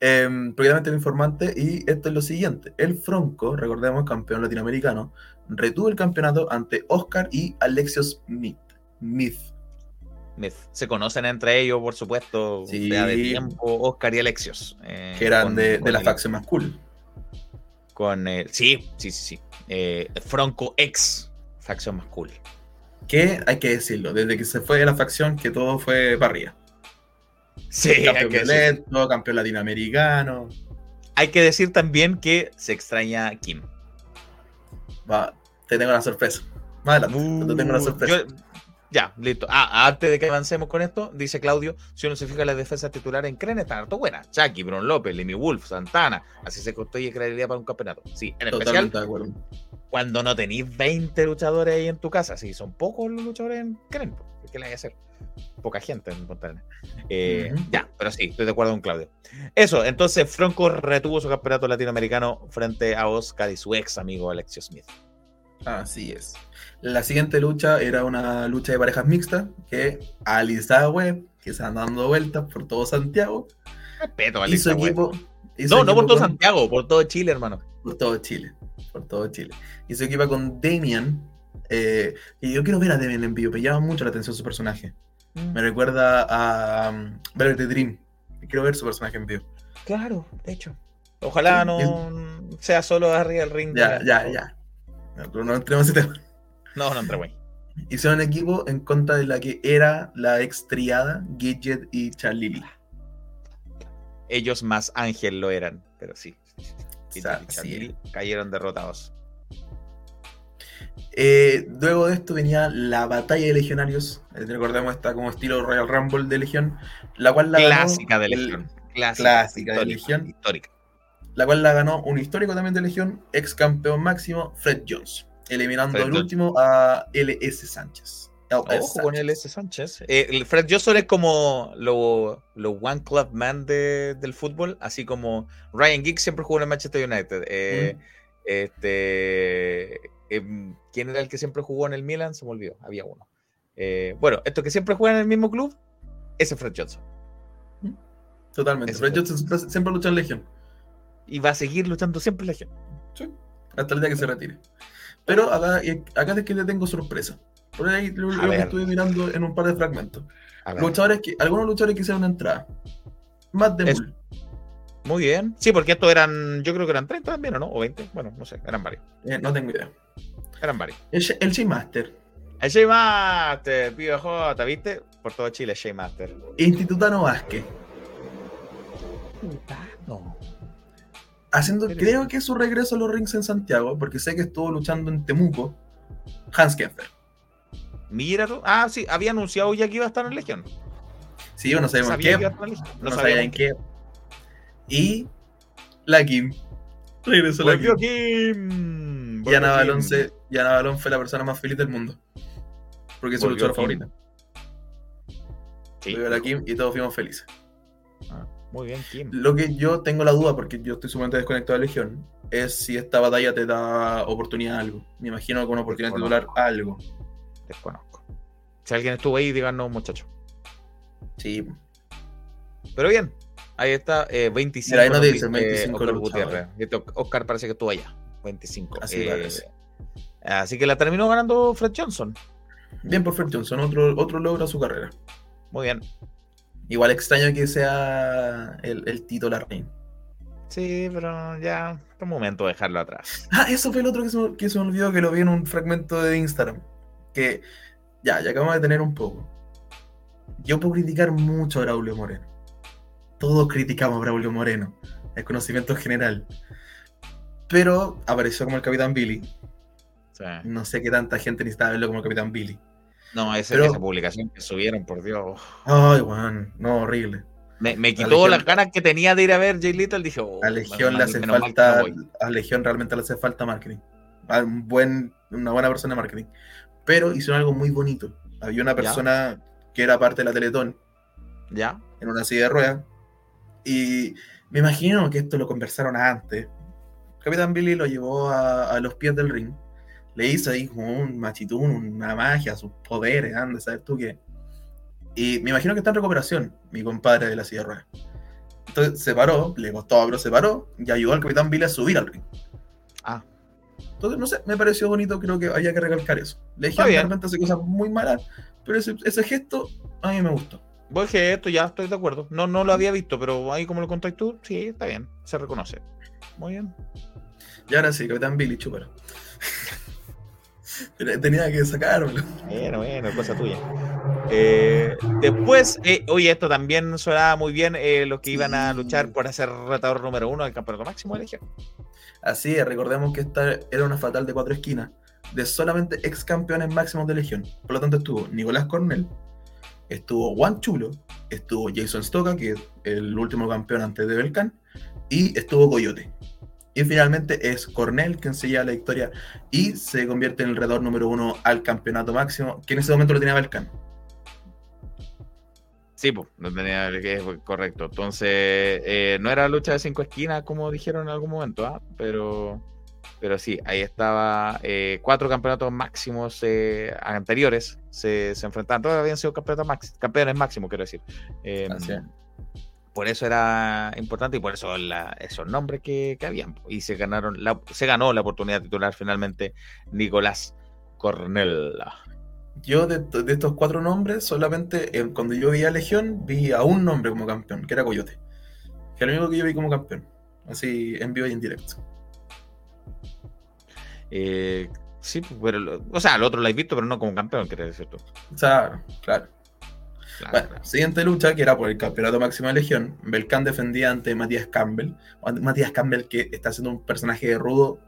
S2: Eh, previamente mi informante, y esto es lo siguiente: el Fronco, recordemos, campeón latinoamericano, retuvo el campeonato ante Oscar y Alexios Smith. Smith.
S4: Se conocen entre ellos, por supuesto,
S2: Sí.
S4: de tiempo, Oscar y Alexios. eh,
S2: que eran
S4: con-
S2: de, de la
S4: el-
S2: facción más cool.
S4: Con el, sí, sí, sí, sí. Eh, Franco ex facción más cool.
S2: Que hay que decirlo, desde que se fue de la facción, que todo fue para arriba.
S4: Sí, hay
S2: Campeón
S4: que,
S2: violento, campeón latinoamericano.
S4: hay que decir también que se extraña a Kim.
S2: Va, te tengo una sorpresa. Más adelante, te tengo una
S4: Uh,
S2: sorpresa.
S4: yo- ya, listo. Ah, antes de que avancemos con esto, dice Claudio, si uno se fija en las defensas titulares en Cren, están harto buenas. Chucky, Bron López, Limi Wolf, Santana. Así se construye credibilidad para un campeonato. Sí, en especial
S2: de
S4: cuando no tenéis 20 luchadores ahí en tu casa. Sí, son pocos los luchadores en Cren. pues, ¿Qué le hay que hacer? Poca gente en Arenas. Eh. Ya, pero sí, estoy de acuerdo con Claudio. Eso, entonces Franco retuvo su campeonato latinoamericano frente a Oscar y su ex amigo Alexio Smith.
S2: Así es. La siguiente lucha era una lucha de parejas mixtas que Alisa Web, que se anda dando vueltas por todo Santiago,
S4: Respeto,
S2: y su
S4: Alexa, güey.
S2: equipo. su
S4: No, no por
S2: equipo
S4: todo
S2: con-
S4: Santiago, por todo Chile, hermano.
S2: Por todo Chile. Por todo Chile. Y se equipa con Damian. eh, y yo quiero ver a Damian en vivo, me llama mucho la atención su personaje. Me recuerda a um, Velvet Dream. Quiero ver su personaje en vivo.
S4: Claro, de hecho. Ojalá no sea solo arriba del ring.
S2: Ya, ya, ya. No, entremos en tema.
S4: No, no entré, güey.
S2: Hicieron equipo en contra de la que era la ex triada Gidget y Charlie
S4: Ellos más Ángel lo eran, pero sí. Y
S2: Sa-
S4: Charlie
S2: sí.
S4: Lee cayeron derrotados.
S2: Eh, luego de esto venía la batalla de legionarios. Recordemos esta como estilo Royal Rumble de Legión, la cual la ganó
S4: Clásica de
S2: el-
S4: Legión. Clásica,
S2: clásica de Legión.
S4: Histórica.
S2: La cual la ganó un histórico también de Legión, ex campeón máximo, Fred Jones, eliminando
S4: Fred
S2: al último a LS Sánchez. LS
S4: Ojo con el
S2: Sánchez.
S4: Eh, el Fred Johnson es como lo, lo One Club Man de- del fútbol, así como Ryan Giggs siempre jugó en el Manchester United. Eh, Este. em, ¿Quién era el que siempre jugó en el Milan? Se me olvidó, había uno. Eh, bueno, estos que siempre juegan en el mismo club, ese es Fred Johnson.
S2: Totalmente.
S4: Ese
S2: Fred siempre, siempre lucha en Legión,
S4: Y va a seguir luchando siempre la gente.
S2: hasta el día que se retire. Pero acá, acá es que le tengo sorpresa. Por ahí lo, lo que estuve mirando en un par de fragmentos. Luchadores que, algunos luchadores que hicieron una entrada. Matt de Bull.
S4: Muy bien. Sí, porque estos eran, yo creo que eran 30 también, ¿o no? O 20. Bueno, no sé, eran varios.
S2: Eh, no tengo idea.
S4: Eran varios.
S2: El, el Master.
S4: El Shea Master, pibe J, ¿viste? Por todo Chile, Shea Master.
S2: Institutano Vázquez.
S4: No.
S2: Haciendo,
S4: Pero-
S2: creo que es su regreso a los rings en Santiago, porque sé que estuvo luchando en Temuco. Hans Kemper.
S4: Mira tú. Ah, sí, había anunciado ya que iba a estar en Legión.
S2: Sí, no sabemos en
S4: Sabía
S2: qué.
S4: que iba a estar en Legión.
S2: No,
S4: sabía
S2: sabía en qué. Y la Kim. Regresó la Kim.
S4: Kim.
S2: Y Ana. Balón, se- y Ana Balón fue la persona más feliz del mundo. Porque es su luchadora
S4: Kim.
S2: favorita.
S4: Sí.
S2: Volvió la Kim y todos fuimos felices.
S4: Ah, muy bien, Kim.
S2: Lo que yo tengo la duda, porque yo estoy sumamente desconectado de Legión, es si esta batalla te da oportunidad a algo. Me imagino que una oportunidad titular a algo.
S4: Desconozco. Si alguien estuvo ahí, díganos, muchachos.
S2: Sí.
S4: Pero bien, ahí está, eh, 25.
S2: Mira, ahí nos dicen
S4: dice
S2: 25
S4: Oscar
S2: luchadores.
S4: Gutiérrez. Este Oscar parece que estuvo allá. 25.
S2: Así
S4: Eh,
S2: parece.
S4: así que la terminó ganando Fred Johnson.
S2: Bien por Fred Johnson, otro, otro logro a su carrera.
S4: Muy bien.
S2: Igual extraño que sea el, el Tito Larraín.
S4: Sí, pero ya es un momento de dejarlo atrás.
S2: Ah, eso fue el otro que se, me- que se me olvidó que lo vi en un fragmento de Instagram. Que ya, ya acabamos de tener un poco. Yo puedo criticar mucho a Braulio Moreno. Todos criticamos a Braulio Moreno. Es conocimiento general. Pero apareció como el Capitán Billy.
S4: Sí.
S2: No sé qué tanta gente necesitaba verlo como el Capitán Billy.
S4: No, ese-
S2: Pero-
S4: esa publicación que subieron, por Dios.
S2: Ay, Juan, no, horrible.
S4: Me, me
S2: La
S4: quitó
S2: Legión-
S4: las ganas que tenía de ir a ver Jay Little. Dije, oh,
S2: A Legión le hace falta. a Legión realmente le hace falta marketing. A un buen, una buena persona de marketing. Pero hicieron algo muy bonito. Había una persona que era parte de la Teletón
S4: ¿Ya?
S2: en una silla de ruedas. Y me imagino que esto lo conversaron antes. Capitán Billy lo llevó a, a los pies del ring. Le hizo ahí como un machitún, una magia, sus poderes, anda, ¿sabes tú qué? Y me imagino que está en recuperación, mi compadre de la silla de ruedas. Entonces se paró, le costó, pero se paró y ayudó al Capitán Billy a subir al ring.
S4: Ah.
S2: Entonces, no sé, me pareció bonito, creo que había que recalcar eso. Le dije, repente hace cosas muy malas, pero ese, ese gesto a mí me gustó.
S4: Voy que esto ya estoy de acuerdo. No, no lo había visto, pero ahí como lo contáis tú, sí, está bien. Se reconoce. Muy bien.
S2: Y ahora sí, Capitán Billy, chúpalo. Tenía que sacármelo.
S4: Bueno, bueno, cosa tuya. Eh, después, eh, oye, esto también sonaba muy bien, eh, los que iban a luchar por hacer retador número uno del campeonato máximo de Legión.
S2: Así es, recordemos que esta era una fatal de cuatro esquinas, de solamente ex campeones máximos de Legión. Por lo tanto, estuvo Nicolás Cornell, estuvo Juan Chulo, estuvo Jason Stoka, que es el último campeón antes de Belcan, y estuvo Coyote. Y finalmente es Cornell quien se lleva la victoria y se convierte en el retador número uno al campeonato máximo, que en ese momento lo tenía Belcan.
S4: Sí, pues, no tenía que es correcto. Entonces, eh, no era lucha de cinco esquinas, como dijeron en algún momento, ¿ah? pero, pero sí, ahí estaba eh, cuatro campeonatos máximos eh, anteriores se, se enfrentaban. Todos habían sido campeonatos máximos, campeones máximos, quiero decir. Eh,
S2: Así es.
S4: Por eso era importante y por eso la- esos nombres que, que habían. Y se ganaron, la, se ganó la oportunidad titular finalmente Nicolás Cornell.
S2: Yo de, de estos cuatro nombres, solamente eh, cuando yo vi a Legión, vi a un nombre como campeón, que era Coyote. Que era el único que yo vi como campeón. Así en vivo y en directo.
S4: Eh, sí, pero, lo- o sea, el otro lo has visto, pero no como campeón, querés decir tú.
S2: O sea, claro.
S4: Claro,
S2: Bueno,
S4: claro.
S2: siguiente lucha, que era por el campeonato máximo de Legión. Belkan defendía ante Matías Campbell. Matías Campbell que está haciendo un personaje de rudo.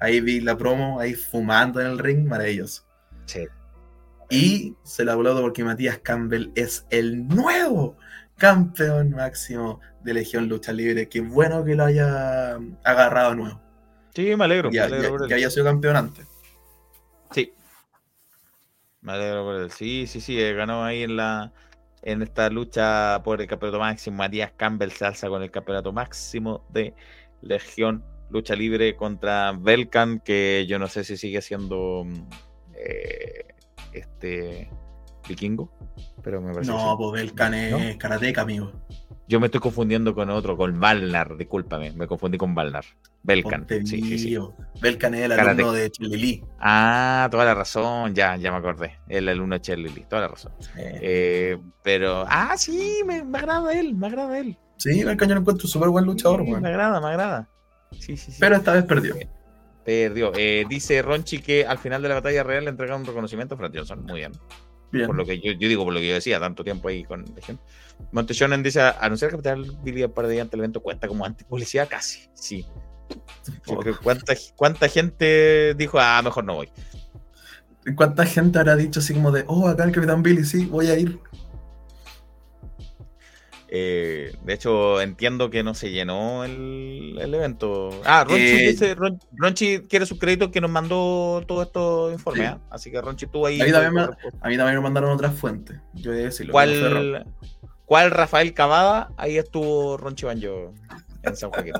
S2: Ahí vi la promo, ahí fumando en el ring, maravilloso.
S4: Sí.
S2: Y se la aplaudo porque Matías Campbell es el nuevo campeón máximo de Legión Lucha Libre. Qué bueno que lo haya agarrado de nuevo.
S4: Sí, me alegro.
S2: Ya,
S4: me alegro
S2: ya-
S4: por él.
S2: que haya sido campeón antes.
S4: Me alegro por él. Sí, sí, sí, eh, ganó ahí en la en esta lucha por el campeonato máximo. Matías Campbell se alza con el campeonato máximo de Legión Lucha Libre contra Belkan, que yo no sé si sigue siendo mm, eh, este vikingo, pero me parece
S2: No, pues Belkan es karateca, amigo.
S4: Yo me estoy confundiendo con otro, con Valnar, discúlpame, me confundí con Valnar. Belkan,
S2: Ponte
S4: sí, sí, sí.
S2: Belkan es el alumno de Chilili.
S4: Ah, toda la razón, ya, ya me acordé. El alumno de Cherly, toda la razón. Eh, pero, ah, sí, me, me agrada él, me agrada él.
S2: Sí, Belkan yo lo encuentro súper buen luchador,
S4: Sí, me agrada, me agrada. Sí, sí, sí.
S2: Pero esta vez perdió.
S4: Perdió. Eh, dice Ronchi que al final de la batalla real le entregaron un reconocimiento a Fred Johnson. Muy bien.
S2: Bien.
S4: Por lo que yo, yo digo, por lo que yo decía, tanto tiempo ahí con Legión. Monteshonen dice, anunciar Capital Billy un par de días antes del evento cuenta como antipublicidad casi. Sí. Porque cuánta, cuánta gente dijo, ah, mejor no voy.
S2: ¿Cuánta gente habrá dicho así como de, oh, acá el Capitán Billy, sí, voy a ir?
S4: Eh, de hecho, entiendo que no se llenó el, el evento. Ah, Ronchi,
S2: Eh,
S4: dice, Ron- Ronchi quiere sus créditos que nos mandó todos estos informes.
S2: Sí.
S4: ¿ah? Así que Ronchi estuvo ahí.
S2: A mí también me- A mí también me mandaron otras fuentes. Yo voy a decirlo.
S4: ¿Cuál, ¿Cuál Rafael Cavada? Ahí estuvo Ronchi Banjo en San Joaquín.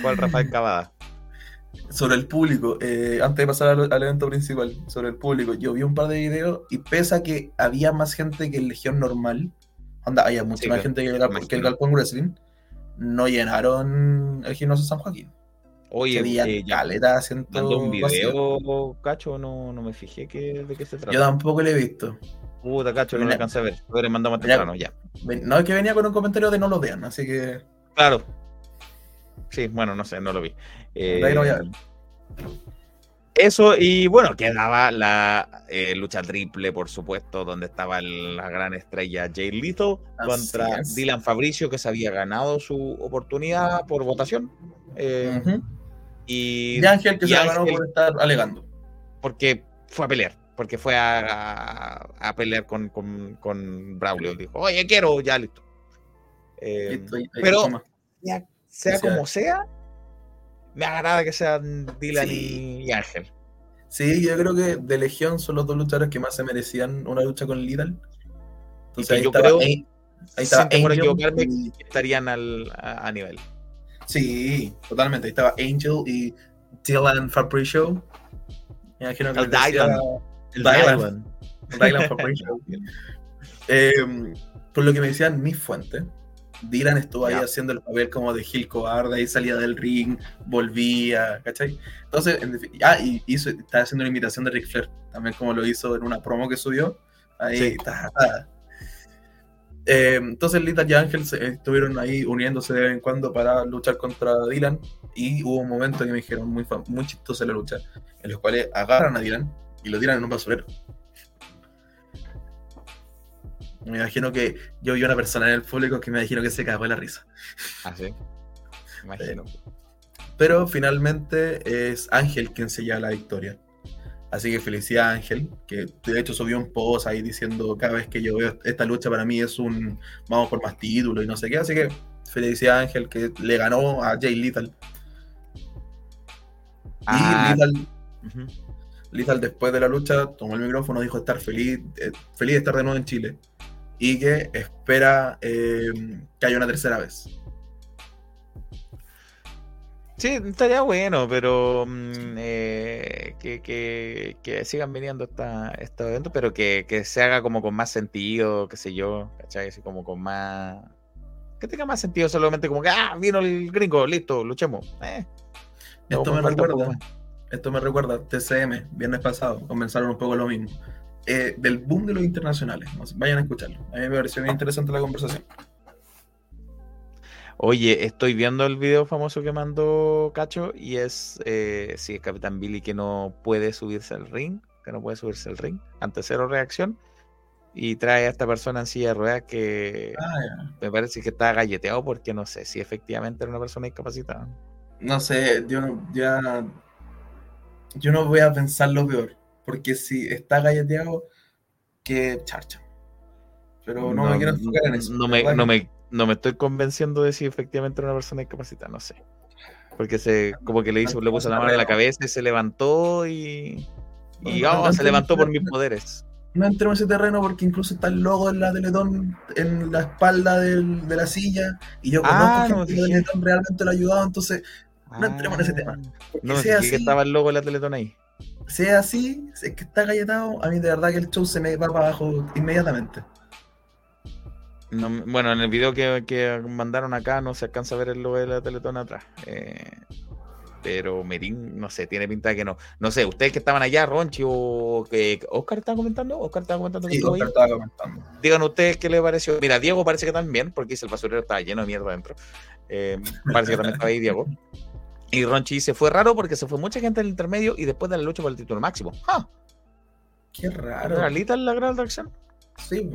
S4: ¿Cuál Rafael Cavada?
S2: Sobre el público, eh, antes de pasar al, al evento principal, sobre el público, yo vi un par de videos y pese a que había más gente que en Legión normal, onda, había mucha
S4: Sí,
S2: más
S4: claro,
S2: gente que, el Gal-
S4: imagino.
S2: que el Galpón Wrestling, no llenaron el gimnasio San Joaquín.
S4: Oye, eh,
S2: caleta,
S4: mandó un
S2: vacío.
S4: video, Cacho, no, no me fijé que, de qué se trata.
S2: Yo tampoco lo he visto.
S4: Puta, Cacho, no lo alcancé a ver. Lo
S2: Mira.
S4: temprano, ya.
S2: Ven- No, es que venía con un comentario de no lo vean, así que
S4: Claro. Sí, bueno, no sé, no lo vi.
S2: no voy a ver.
S4: Eso, y bueno, quedaba la eh, lucha triple, por supuesto, donde estaba el- la gran estrella Jay
S2: Así
S4: contra
S2: es.
S4: Dylan Fabricio, que se había ganado su oportunidad por votación. eh, y,
S2: Y Ángel que
S4: y
S2: se la ganó
S4: Ángel,
S2: por estar alegando.
S4: porque fue a pelear, porque fue a, a- a pelear con, con, con Braulio. Dijo, oye, quiero, ya listo. Eh,
S2: Listo, ahí
S4: pero- ya sea
S2: sea,
S4: como sea, me agrada que sean Dylan
S2: Sí.
S4: y, Ángel.
S2: Sí, yo creo que de Legión son los dos luchadores que más se merecían una lucha con Lidl. Entonces ahí
S4: yo
S2: estaba,
S4: creo-
S2: ahí, ahí estaba Angel
S4: equivocarme,
S2: y-
S4: que estarían al, a, a nivel.
S2: Sí, totalmente. Ahí estaba Angel y Dylan Fabricio. Me imagino que
S4: El
S2: les decía-
S4: Dylan.
S2: El Dylan. Dylan Fabricio. Eh, por lo que me decían mis fuentes, Dylan estuvo ahí haciendo el papel como de Gil Cobarde, ahí salía del ring, volvía, ¿cachai? Entonces, en ah, y hizo, estaba haciendo una imitación de Ric Flair, también como lo hizo en una promo que subió. Ahí
S4: Sí.
S2: ta. Eh, entonces Lita y Ángel se- estuvieron ahí uniéndose de vez en cuando para luchar contra Dylan y hubo un momento que me dijeron muy, muy chistosa la lucha, en los cuales agarran a Dylan y lo tiran en un basurero. Me imagino que yo vi una persona en el público que me imagino que se cagó la risa.
S4: Así. Imagino.
S2: Pero finalmente es Ángel quien se lleva la victoria. Así que felicidad a Ángel, que de hecho subió un post ahí diciendo cada vez que yo veo esta lucha para mí es un vamos por más títulos y no sé qué. Así que felicidad a Ángel que le ganó a Jay Little.
S4: Ah,
S2: y Little,
S4: ujú.
S2: Lethal después de la lucha tomó el micrófono, dijo estar feliz, eh, feliz de estar de nuevo en Chile y que espera eh, que haya una tercera vez.
S4: Sí, estaría bueno, pero mm, eh, que, que, que sigan viniendo esta, estos eventos, pero que, que se haga como con más sentido, qué sé yo, ¿cachai? Así como con más... Que tenga más sentido solamente como que, ah, vino el gringo, listo, luchemos. Eh,
S2: Esto me recuerda, esto me recuerda TCM, viernes pasado, comenzaron un poco lo mismo. Eh, del boom de los internacionales, vayan a escucharlo. A mí me pareció bien interesante la conversación.
S4: Oye, estoy viendo el video famoso que mandó Cacho y es, eh, sí, es Capitán Billy que no puede subirse al ring, que no puede subirse al ring ante cero reacción y trae a esta persona en silla de ruedas que
S2: Ah,
S4: me parece que está galleteado porque no sé si efectivamente era una persona discapacitada.
S2: No sé, yo no, ya, yo no voy a pensar lo peor, porque si está galleteado, que charcha. Pero no, me quiero enfocar en eso.
S4: No me, no, me, no me estoy convenciendo de si efectivamente era una persona discapacitada, no sé. Porque se, como que le hizo, le puso la mano en la cabeza y se levantó y. Y oh, se levantó por mis poderes.
S2: No entremos en ese terreno porque incluso está el logo de la Teletón en la espalda del- de la silla y yo conozco
S4: Ah, no,
S2: que la Teletón realmente lo ha ayudado, entonces No entremos en ese tema. porque
S4: No,
S2: sea
S4: sí que
S2: así,
S4: estaba el logo de la Teletón ahí.
S2: Sea así, si es que está galletado, a mí de verdad que el show se me va para abajo inmediatamente.
S4: No, bueno, en el video que, que mandaron acá no se alcanza a ver el logo de la Teletón atrás. Eh, pero Merín, no sé, tiene pinta de que no. No sé, ustedes que estaban allá, Ronchi o que Oscar estaba comentando, Oscar estaba comentando
S2: Sí. Oscar estaba comentando.
S4: Digan ustedes qué les pareció. Mira, Diego parece que también, porque dice el basurero estaba lleno de mierda adentro. Eh, parece que también estaba ahí Diego. Y Ronchi dice, fue raro porque se fue mucha gente en el intermedio y después de la lucha por el título máximo. Ah,
S2: Qué raro.
S4: ¿Realita la gran atracción?
S2: Sí.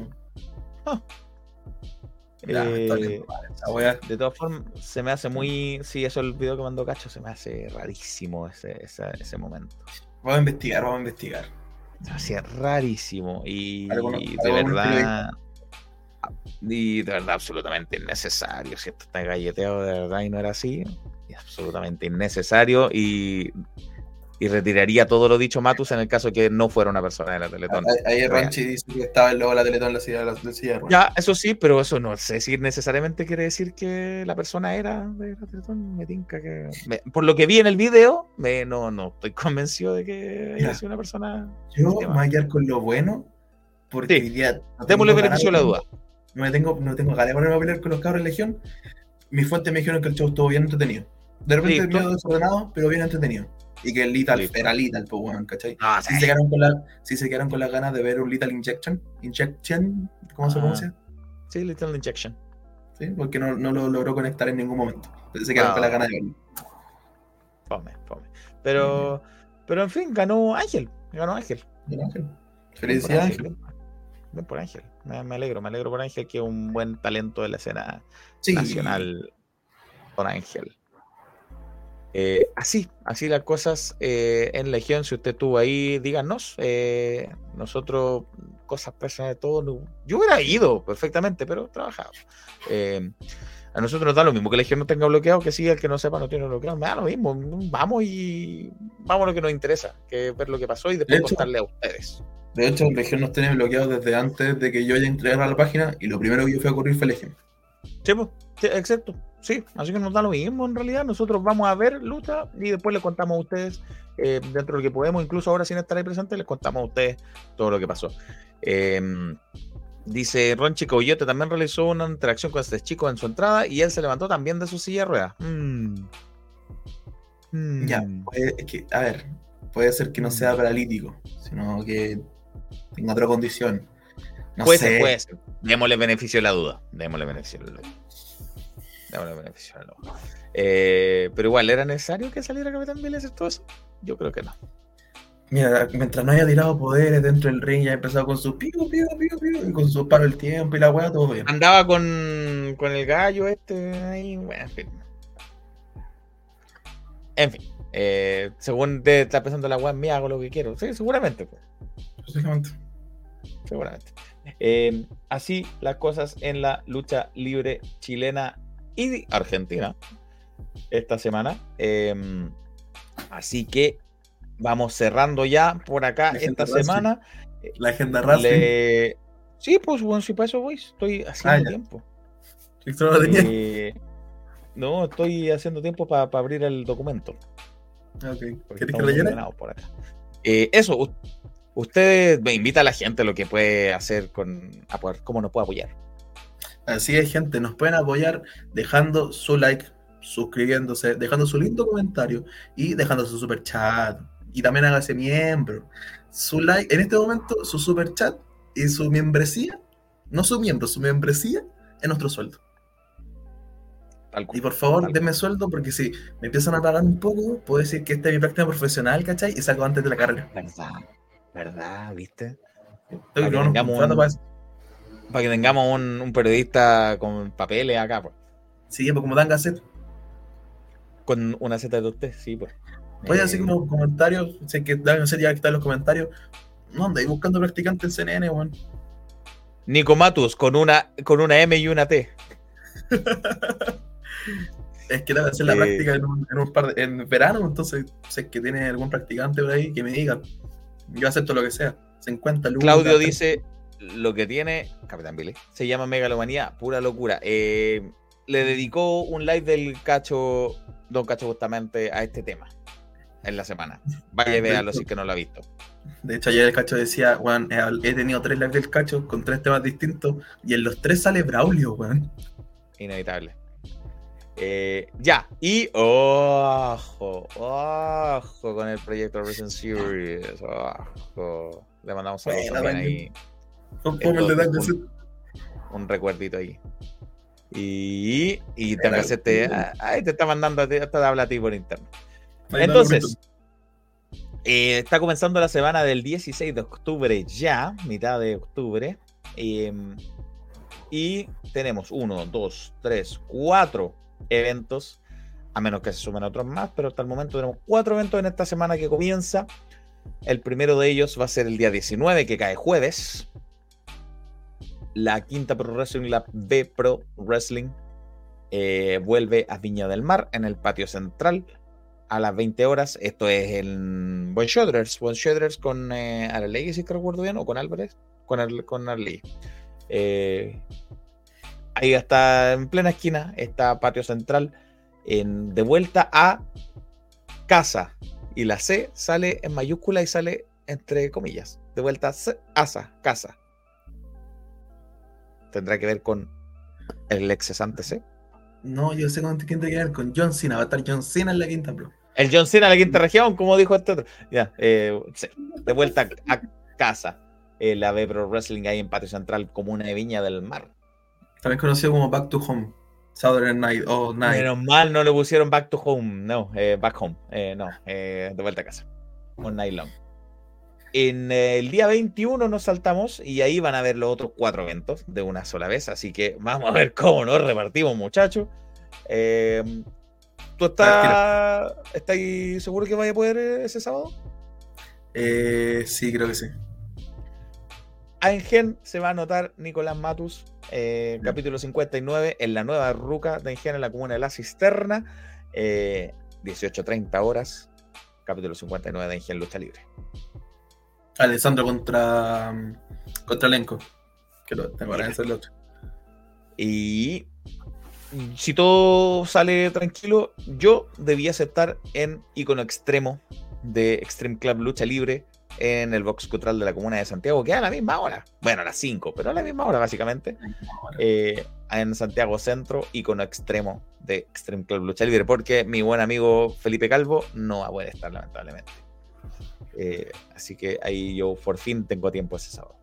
S4: Ah.
S2: Está
S4: Eh,
S2: mal.
S4: De todas formas, se me hace muy. Sí, eso el video que mandó Cacho, se me hace rarísimo ese, ese, ese momento.
S2: Vamos a investigar, vamos a investigar.
S4: Se me hacía rarísimo. Y
S2: Algunos-
S4: de
S2: algunos
S4: verdad. Y de verdad, absolutamente innecesario. Si esto está galleteado de verdad y no era así, es absolutamente innecesario. Y, y retiraría todo lo dicho Matus en el caso que no fuera una persona de la Teletón.
S2: Ahí-. Ronchi dice que estaba el logo de la Teletón en la silla de la, de silla de.
S4: Ya, eso sí, pero eso no sé si necesariamente quiere decir que la persona era de la Teletón. Me tinca que. me- por lo que vi en el video, me, no, no estoy convencido de que haya
S2: Ya.
S4: sido una persona.
S2: Yo me voy a quedar con lo bueno porque
S4: Sí.
S2: día no
S4: Démosle beneficio a la duda.
S2: No me tengo, no tengo ganas de ponerme a pelear con los cabros de Legión. Mis fuentes me dijeron que el show estuvo bien entretenido. De repente
S4: Listo.
S2: medio desordenado, pero bien entretenido. Y que el Lethal
S4: Listo.
S2: era Lethal, pues weón, ¿cachai?
S4: Ah,
S2: Si se, quedaron con la, si se quedaron con las ganas de ver un Lethal Injection, Injection, ¿cómo se
S4: Ah.
S2: pronuncia?
S4: Sí, Little Injection.
S2: ¿Sí? Porque no, no lo logró conectar en ningún momento. Entonces se quedaron
S4: Ah.
S2: con las ganas de verlo.
S4: Fome, fome. Pero, pero en fin, ganó Ángel. Ganó Ángel.
S2: Bien, Ángel. Felicidades,
S4: Ángel. Bien- por Ángel. Me, me alegro, me alegro por Ángel, que es un buen talento de la escena
S2: Sí.
S4: nacional. Por Ángel. Eh, así, así las cosas eh, en Legión. Si usted estuvo ahí, díganos. eh, nosotros, cosas personales, todo. no- Yo hubiera ido perfectamente, pero trabajaba. Eh, a nosotros nos da lo mismo que Legión no tenga bloqueado, que sí, el que no sepa no tiene bloqueado. Me da lo mismo. Vamos y vamos a lo que nos interesa, que es ver lo que pasó y después contarle a ustedes.
S2: De hecho, Legión nos tiene bloqueados desde antes de que yo haya entregado a la página y lo primero que yo fui a ocurrir fue Legión.
S4: Sí, pues, sí, exacto. Sí, así que nos da lo mismo en realidad. Nosotros vamos a ver lucha y después les contamos a ustedes, eh, dentro de lo que podemos, incluso ahora sin estar ahí presente, les contamos a ustedes todo lo que pasó. Eh, dice Ron Chico Coyote también realizó una interacción con este chico en su entrada y él se levantó también de su silla de ruedas. Mm. Mm.
S2: Ya, puede- es que, a ver, puede ser que no sea paralítico, sino que tenga otra condición. No
S4: puede
S2: sé.
S4: ser, puede ser. Démosle beneficio de la duda. Démosle beneficio de la duda. Démosle beneficio de la duda. Eh, pero igual, ¿era necesario que saliera Capitán Billy a hacer todo eso? Yo creo que no.
S2: Mira, mientras no haya tirado poderes dentro del ring, ya ha empezado con su pico, pico, pico, pico, y con su paro el tiempo y la weá, todo bien.
S4: Andaba con, con el gallo este ahí, bueno, en fin. En fin, eh, según te está pensando la web mía, hago lo que quiero. Sí, seguramente, pues, Seguramente. Eh, así las cosas en la lucha libre chilena y argentina esta semana. Eh, así que vamos cerrando ya por acá
S2: La
S4: esta semana.
S2: La agenda.
S4: Le- Sí, pues bueno, si para eso voy, estoy haciendo
S2: Ah,
S4: tiempo. Eh, no, estoy haciendo tiempo para abrir el documento.
S2: Ah, ok.
S4: porque
S2: ¿Querés que lo llene?
S4: por acá. Eh, eso, usted me invita a la gente lo que puede hacer con a poder- cómo nos puede apoyar.
S2: Así es, gente. Nos pueden apoyar dejando su like, suscribiéndose, dejando su lindo comentario y dejando su super chat. Y también hágase miembro. Su like, en este momento, su super chat y su membresía, no su miembro, su membresía es nuestro sueldo. Y por favor, denme sueldo porque si me empiezan a pagar un poco, puedo decir que esta es mi práctica profesional, ¿cachai? Y salgo antes de la carrera.
S4: ¿Verdad? ¿Verdad? ¿Viste? Para
S2: que
S4: tengamos un-
S2: para eso.
S4: Para que tengamos un, un periodista con papeles acá, pues,
S2: Sí, pues como dan hacer.
S4: con una Z de usted, sí, pues.
S2: Oye,
S4: Eh,
S2: así como comentarios, sé que dan hacer ya que están los comentarios. No, andáis buscando practicantes en CNN, weón.
S4: Nico Matus con una, con una M y una T.
S2: Es que debe hacer la
S4: Eh.
S2: práctica en un, en un par de, en verano, entonces sé que tiene algún practicante por ahí que me diga. Yo acepto lo que sea. Se encuentra
S4: Claudio dice lo que tiene Capitán Billy. Se llama megalomanía, pura locura. Eh, le dedicó un live del Cacho, Don Cacho, justamente a este tema en la semana. Vaya y véalo si es que no lo ha visto.
S2: De hecho, ayer el cacho decía, weón, he, tenido tres lives del cacho con tres temas distintos y en los tres sale Braulio, weón.
S4: Inevitable. Eh, ya, y ojo, ojo con el proyecto Recent Series. Ojo. Le mandamos saludos
S2: Buena,
S4: también ahí.
S2: Dan Cassette.
S4: un recuerdito ahí. Y, y tengo que te, ahí te está mandando, a te habla a ti por interno. Entonces, eh, está comenzando la semana del 16 de octubre ya, mitad de octubre. eh, y tenemos uno, dos, tres, cuatro eventos, a menos que se sumen otros más, pero hasta el momento tenemos cuatro eventos en esta semana que comienza. El primero de ellos va a ser el día 19, que cae jueves. La quinta Pro Wrestling, la B Pro Wrestling, eh, vuelve a Viña del Mar en el patio central a las 20 horas. Esto es en Buen Shoulders. Buen Shoulders con eh, Arley, si recuerdo bien, o con Álvarez. Con, Ar- con Arley. Eh, ahí está en plena esquina, está patio central. En, de vuelta a casa. Y la C sale en mayúscula y sale entre comillas. De vuelta a C- asa, casa. Tendrá que ver con el ex cesante C.
S2: No, yo sé con quién te que ver, con John Cena. Va a estar John Cena en la quinta, bro.
S4: El John Cena de la quinta región, como dijo este otro. Ya, eh, de vuelta a casa. Eh, la B Pro Wrestling ahí en Patio Central, comuna de Viña del Mar.
S2: También conocido como Back to Home. Southern Night o Night.
S4: Menos mal no le pusieron Back to Home, no, eh, Back Home, eh, no, eh, de vuelta a casa. Night long. En eh, el día 21 nos saltamos y ahí van a ver los otros cuatro eventos de una sola vez. Así que vamos a ver cómo nos repartimos, muchachos. ¿Tú estás, estás seguro que vaya a poder ese sábado?
S2: Sí, creo que sí.
S4: A Engen se va a anotar Nicolás Matus, eh, capítulo 59, en la nueva ruca de Engen en la comuna de La Cisterna, eh, 18.30 horas, capítulo 59 de Engen Lucha Libre.
S2: Alessandro contra, contra Elenco. Que lo tengo hacer el otro.
S4: Y si todo sale tranquilo, yo debía aceptar en icono extremo de Extreme Club Lucha Libre en el box cultural de la comuna de Santiago, que a la misma hora. Bueno, a las 5, pero a la misma hora, básicamente. eh, en Santiago Centro, icono extremo de Extreme Club Lucha Libre, porque mi buen amigo Felipe Calvo no va a poder estar, lamentablemente. Eh, así que ahí yo por fin tengo tiempo ese sábado.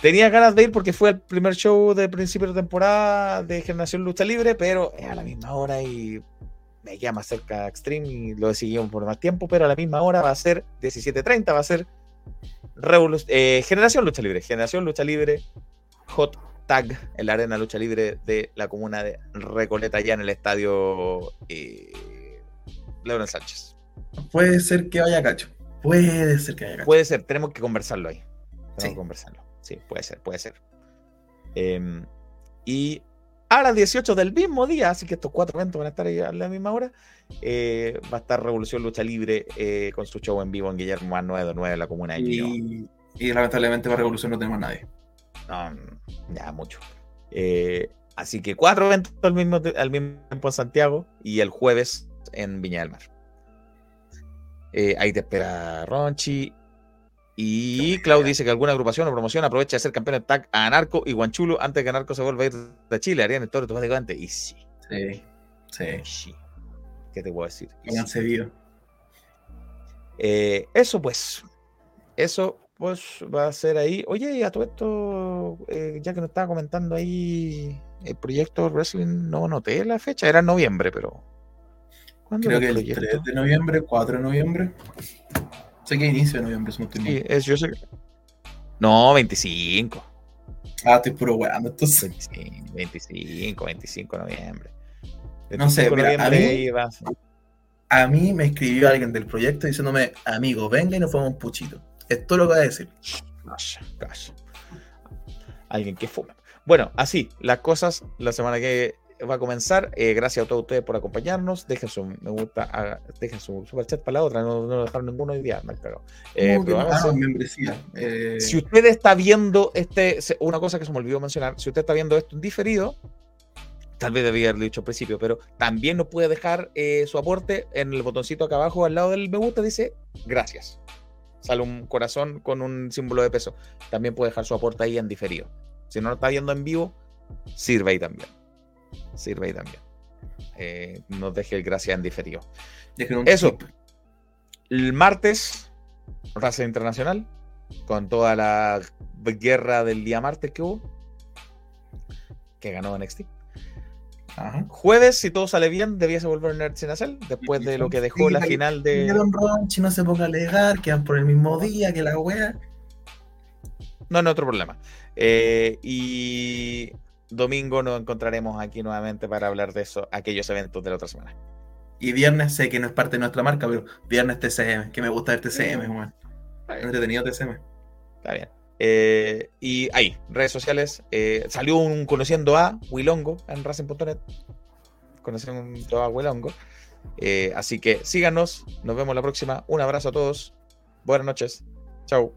S4: Tenía ganas de ir porque fue el primer show de principio de temporada de Generación Lucha Libre, pero es a la misma hora y me queda más cerca Extreme y lo seguimos por más tiempo, pero a la misma hora va a ser 17.30, va a ser eh, Generación Lucha Libre, Generación Lucha Libre, Hot Tag en la Arena Lucha Libre de la comuna de Recoleta, ya en el estadio eh, Leonel Sánchez.
S2: Puede ser que vaya cacho. Puede ser que vaya cacho.
S4: Puede ser, tenemos que conversarlo ahí. Tenemos
S2: Sí.
S4: que conversarlo. Sí, puede ser, puede ser. Em, y a las 18 del mismo día, así que estos cuatro eventos van a estar ahí a la misma hora, eh, va a estar Revolución Lucha Libre eh, con su show en vivo en Guillermo Más 929 en la comuna de.
S2: Y, y lamentablemente para Revolución no tenemos a nadie.
S4: No, mm, ya mucho. Eh, así que cuatro eventos al mismo, al mismo tiempo en Santiago y el jueves en Viña del Mar. Ahí te espera Ronchi. Y Clau dice que alguna agrupación o promoción aprovecha de ser campeón de tag a Anarco y Guanchulo antes de que Anarco se vuelva a ir de Chile. Harían el toro automáticamente. Y sí,
S2: Sí. Sí.
S4: ¿Qué te puedo decir? Sí. Eh, eso pues. Eso pues va a ser ahí. Oye, a todo esto, eh, ya que nos estaba comentando ahí el proyecto Wrestling, no noté la fecha, era en noviembre, pero. ¿Cuándo
S2: Creo que
S4: el
S2: el 3
S4: proyecto?
S2: de noviembre, 4 de noviembre. Sé que inicio de noviembre.
S4: Sí, es, yo sé que- No, 25.
S2: Ah, estoy puro weando. Entonces,
S4: 25, 25, 25 de noviembre.
S2: No sé,
S4: 25 de
S2: mira, a
S4: noviembre
S2: mí-
S4: a ser.
S2: a mí me escribió alguien del proyecto diciéndome, amigo, venga y nos fuimos un puchito. Esto es lo que voy a decir.
S4: Calla, calla. Alguien que fuma. Bueno, así, las cosas la semana que va a comenzar. Eh, gracias a todos ustedes por acompañarnos. Dejen su me gusta, haga- dejen su super chat para la otra. No, no dejaron ninguno hoy día, me. Eh,
S2: ¿Cómo que
S4: pero
S2: no?
S4: háganse-
S2: Ah, membresía. Eh,
S4: si usted está viendo este, una cosa que se me olvidó mencionar, si usted está viendo esto en diferido, tal vez debía haberlo dicho al principio, pero también nos puede dejar eh, su aporte en el botoncito acá abajo al lado del me gusta, dice gracias. Sale un corazón con un símbolo de peso. También puede dejar su aporte ahí en diferido. Si no lo está viendo en vivo, sirve ahí también. Sirve ahí también. Eh, nos deje el gracias en diferido. Eso.
S2: tip.
S4: El martes, raza internacional, con toda la guerra del día martes que hubo, que ganó NXT.
S2: Ajá.
S4: Jueves, si todo sale bien, debiese volver a Nerd sin hacer, después de lo que dejó la final de...
S2: Ronchi no se ponga a alegar, quedan por el mismo día que la wea.
S4: No, no otro problema. Eh, y domingo nos encontraremos aquí nuevamente para hablar de eso, aquellos eventos de la otra semana.
S2: Y viernes sé que no es parte de nuestra marca, pero viernes TCM, que me gusta el TCM,
S4: bien.
S2: entretenido TCM.
S4: Está bien. Eh, y ahí, redes sociales. eh, salió un conociendo a Wilongo en Racing.net. Conociendo a Wilongo. Eh, así que síganos. Nos vemos la próxima. Un abrazo a todos. Buenas noches. Chau.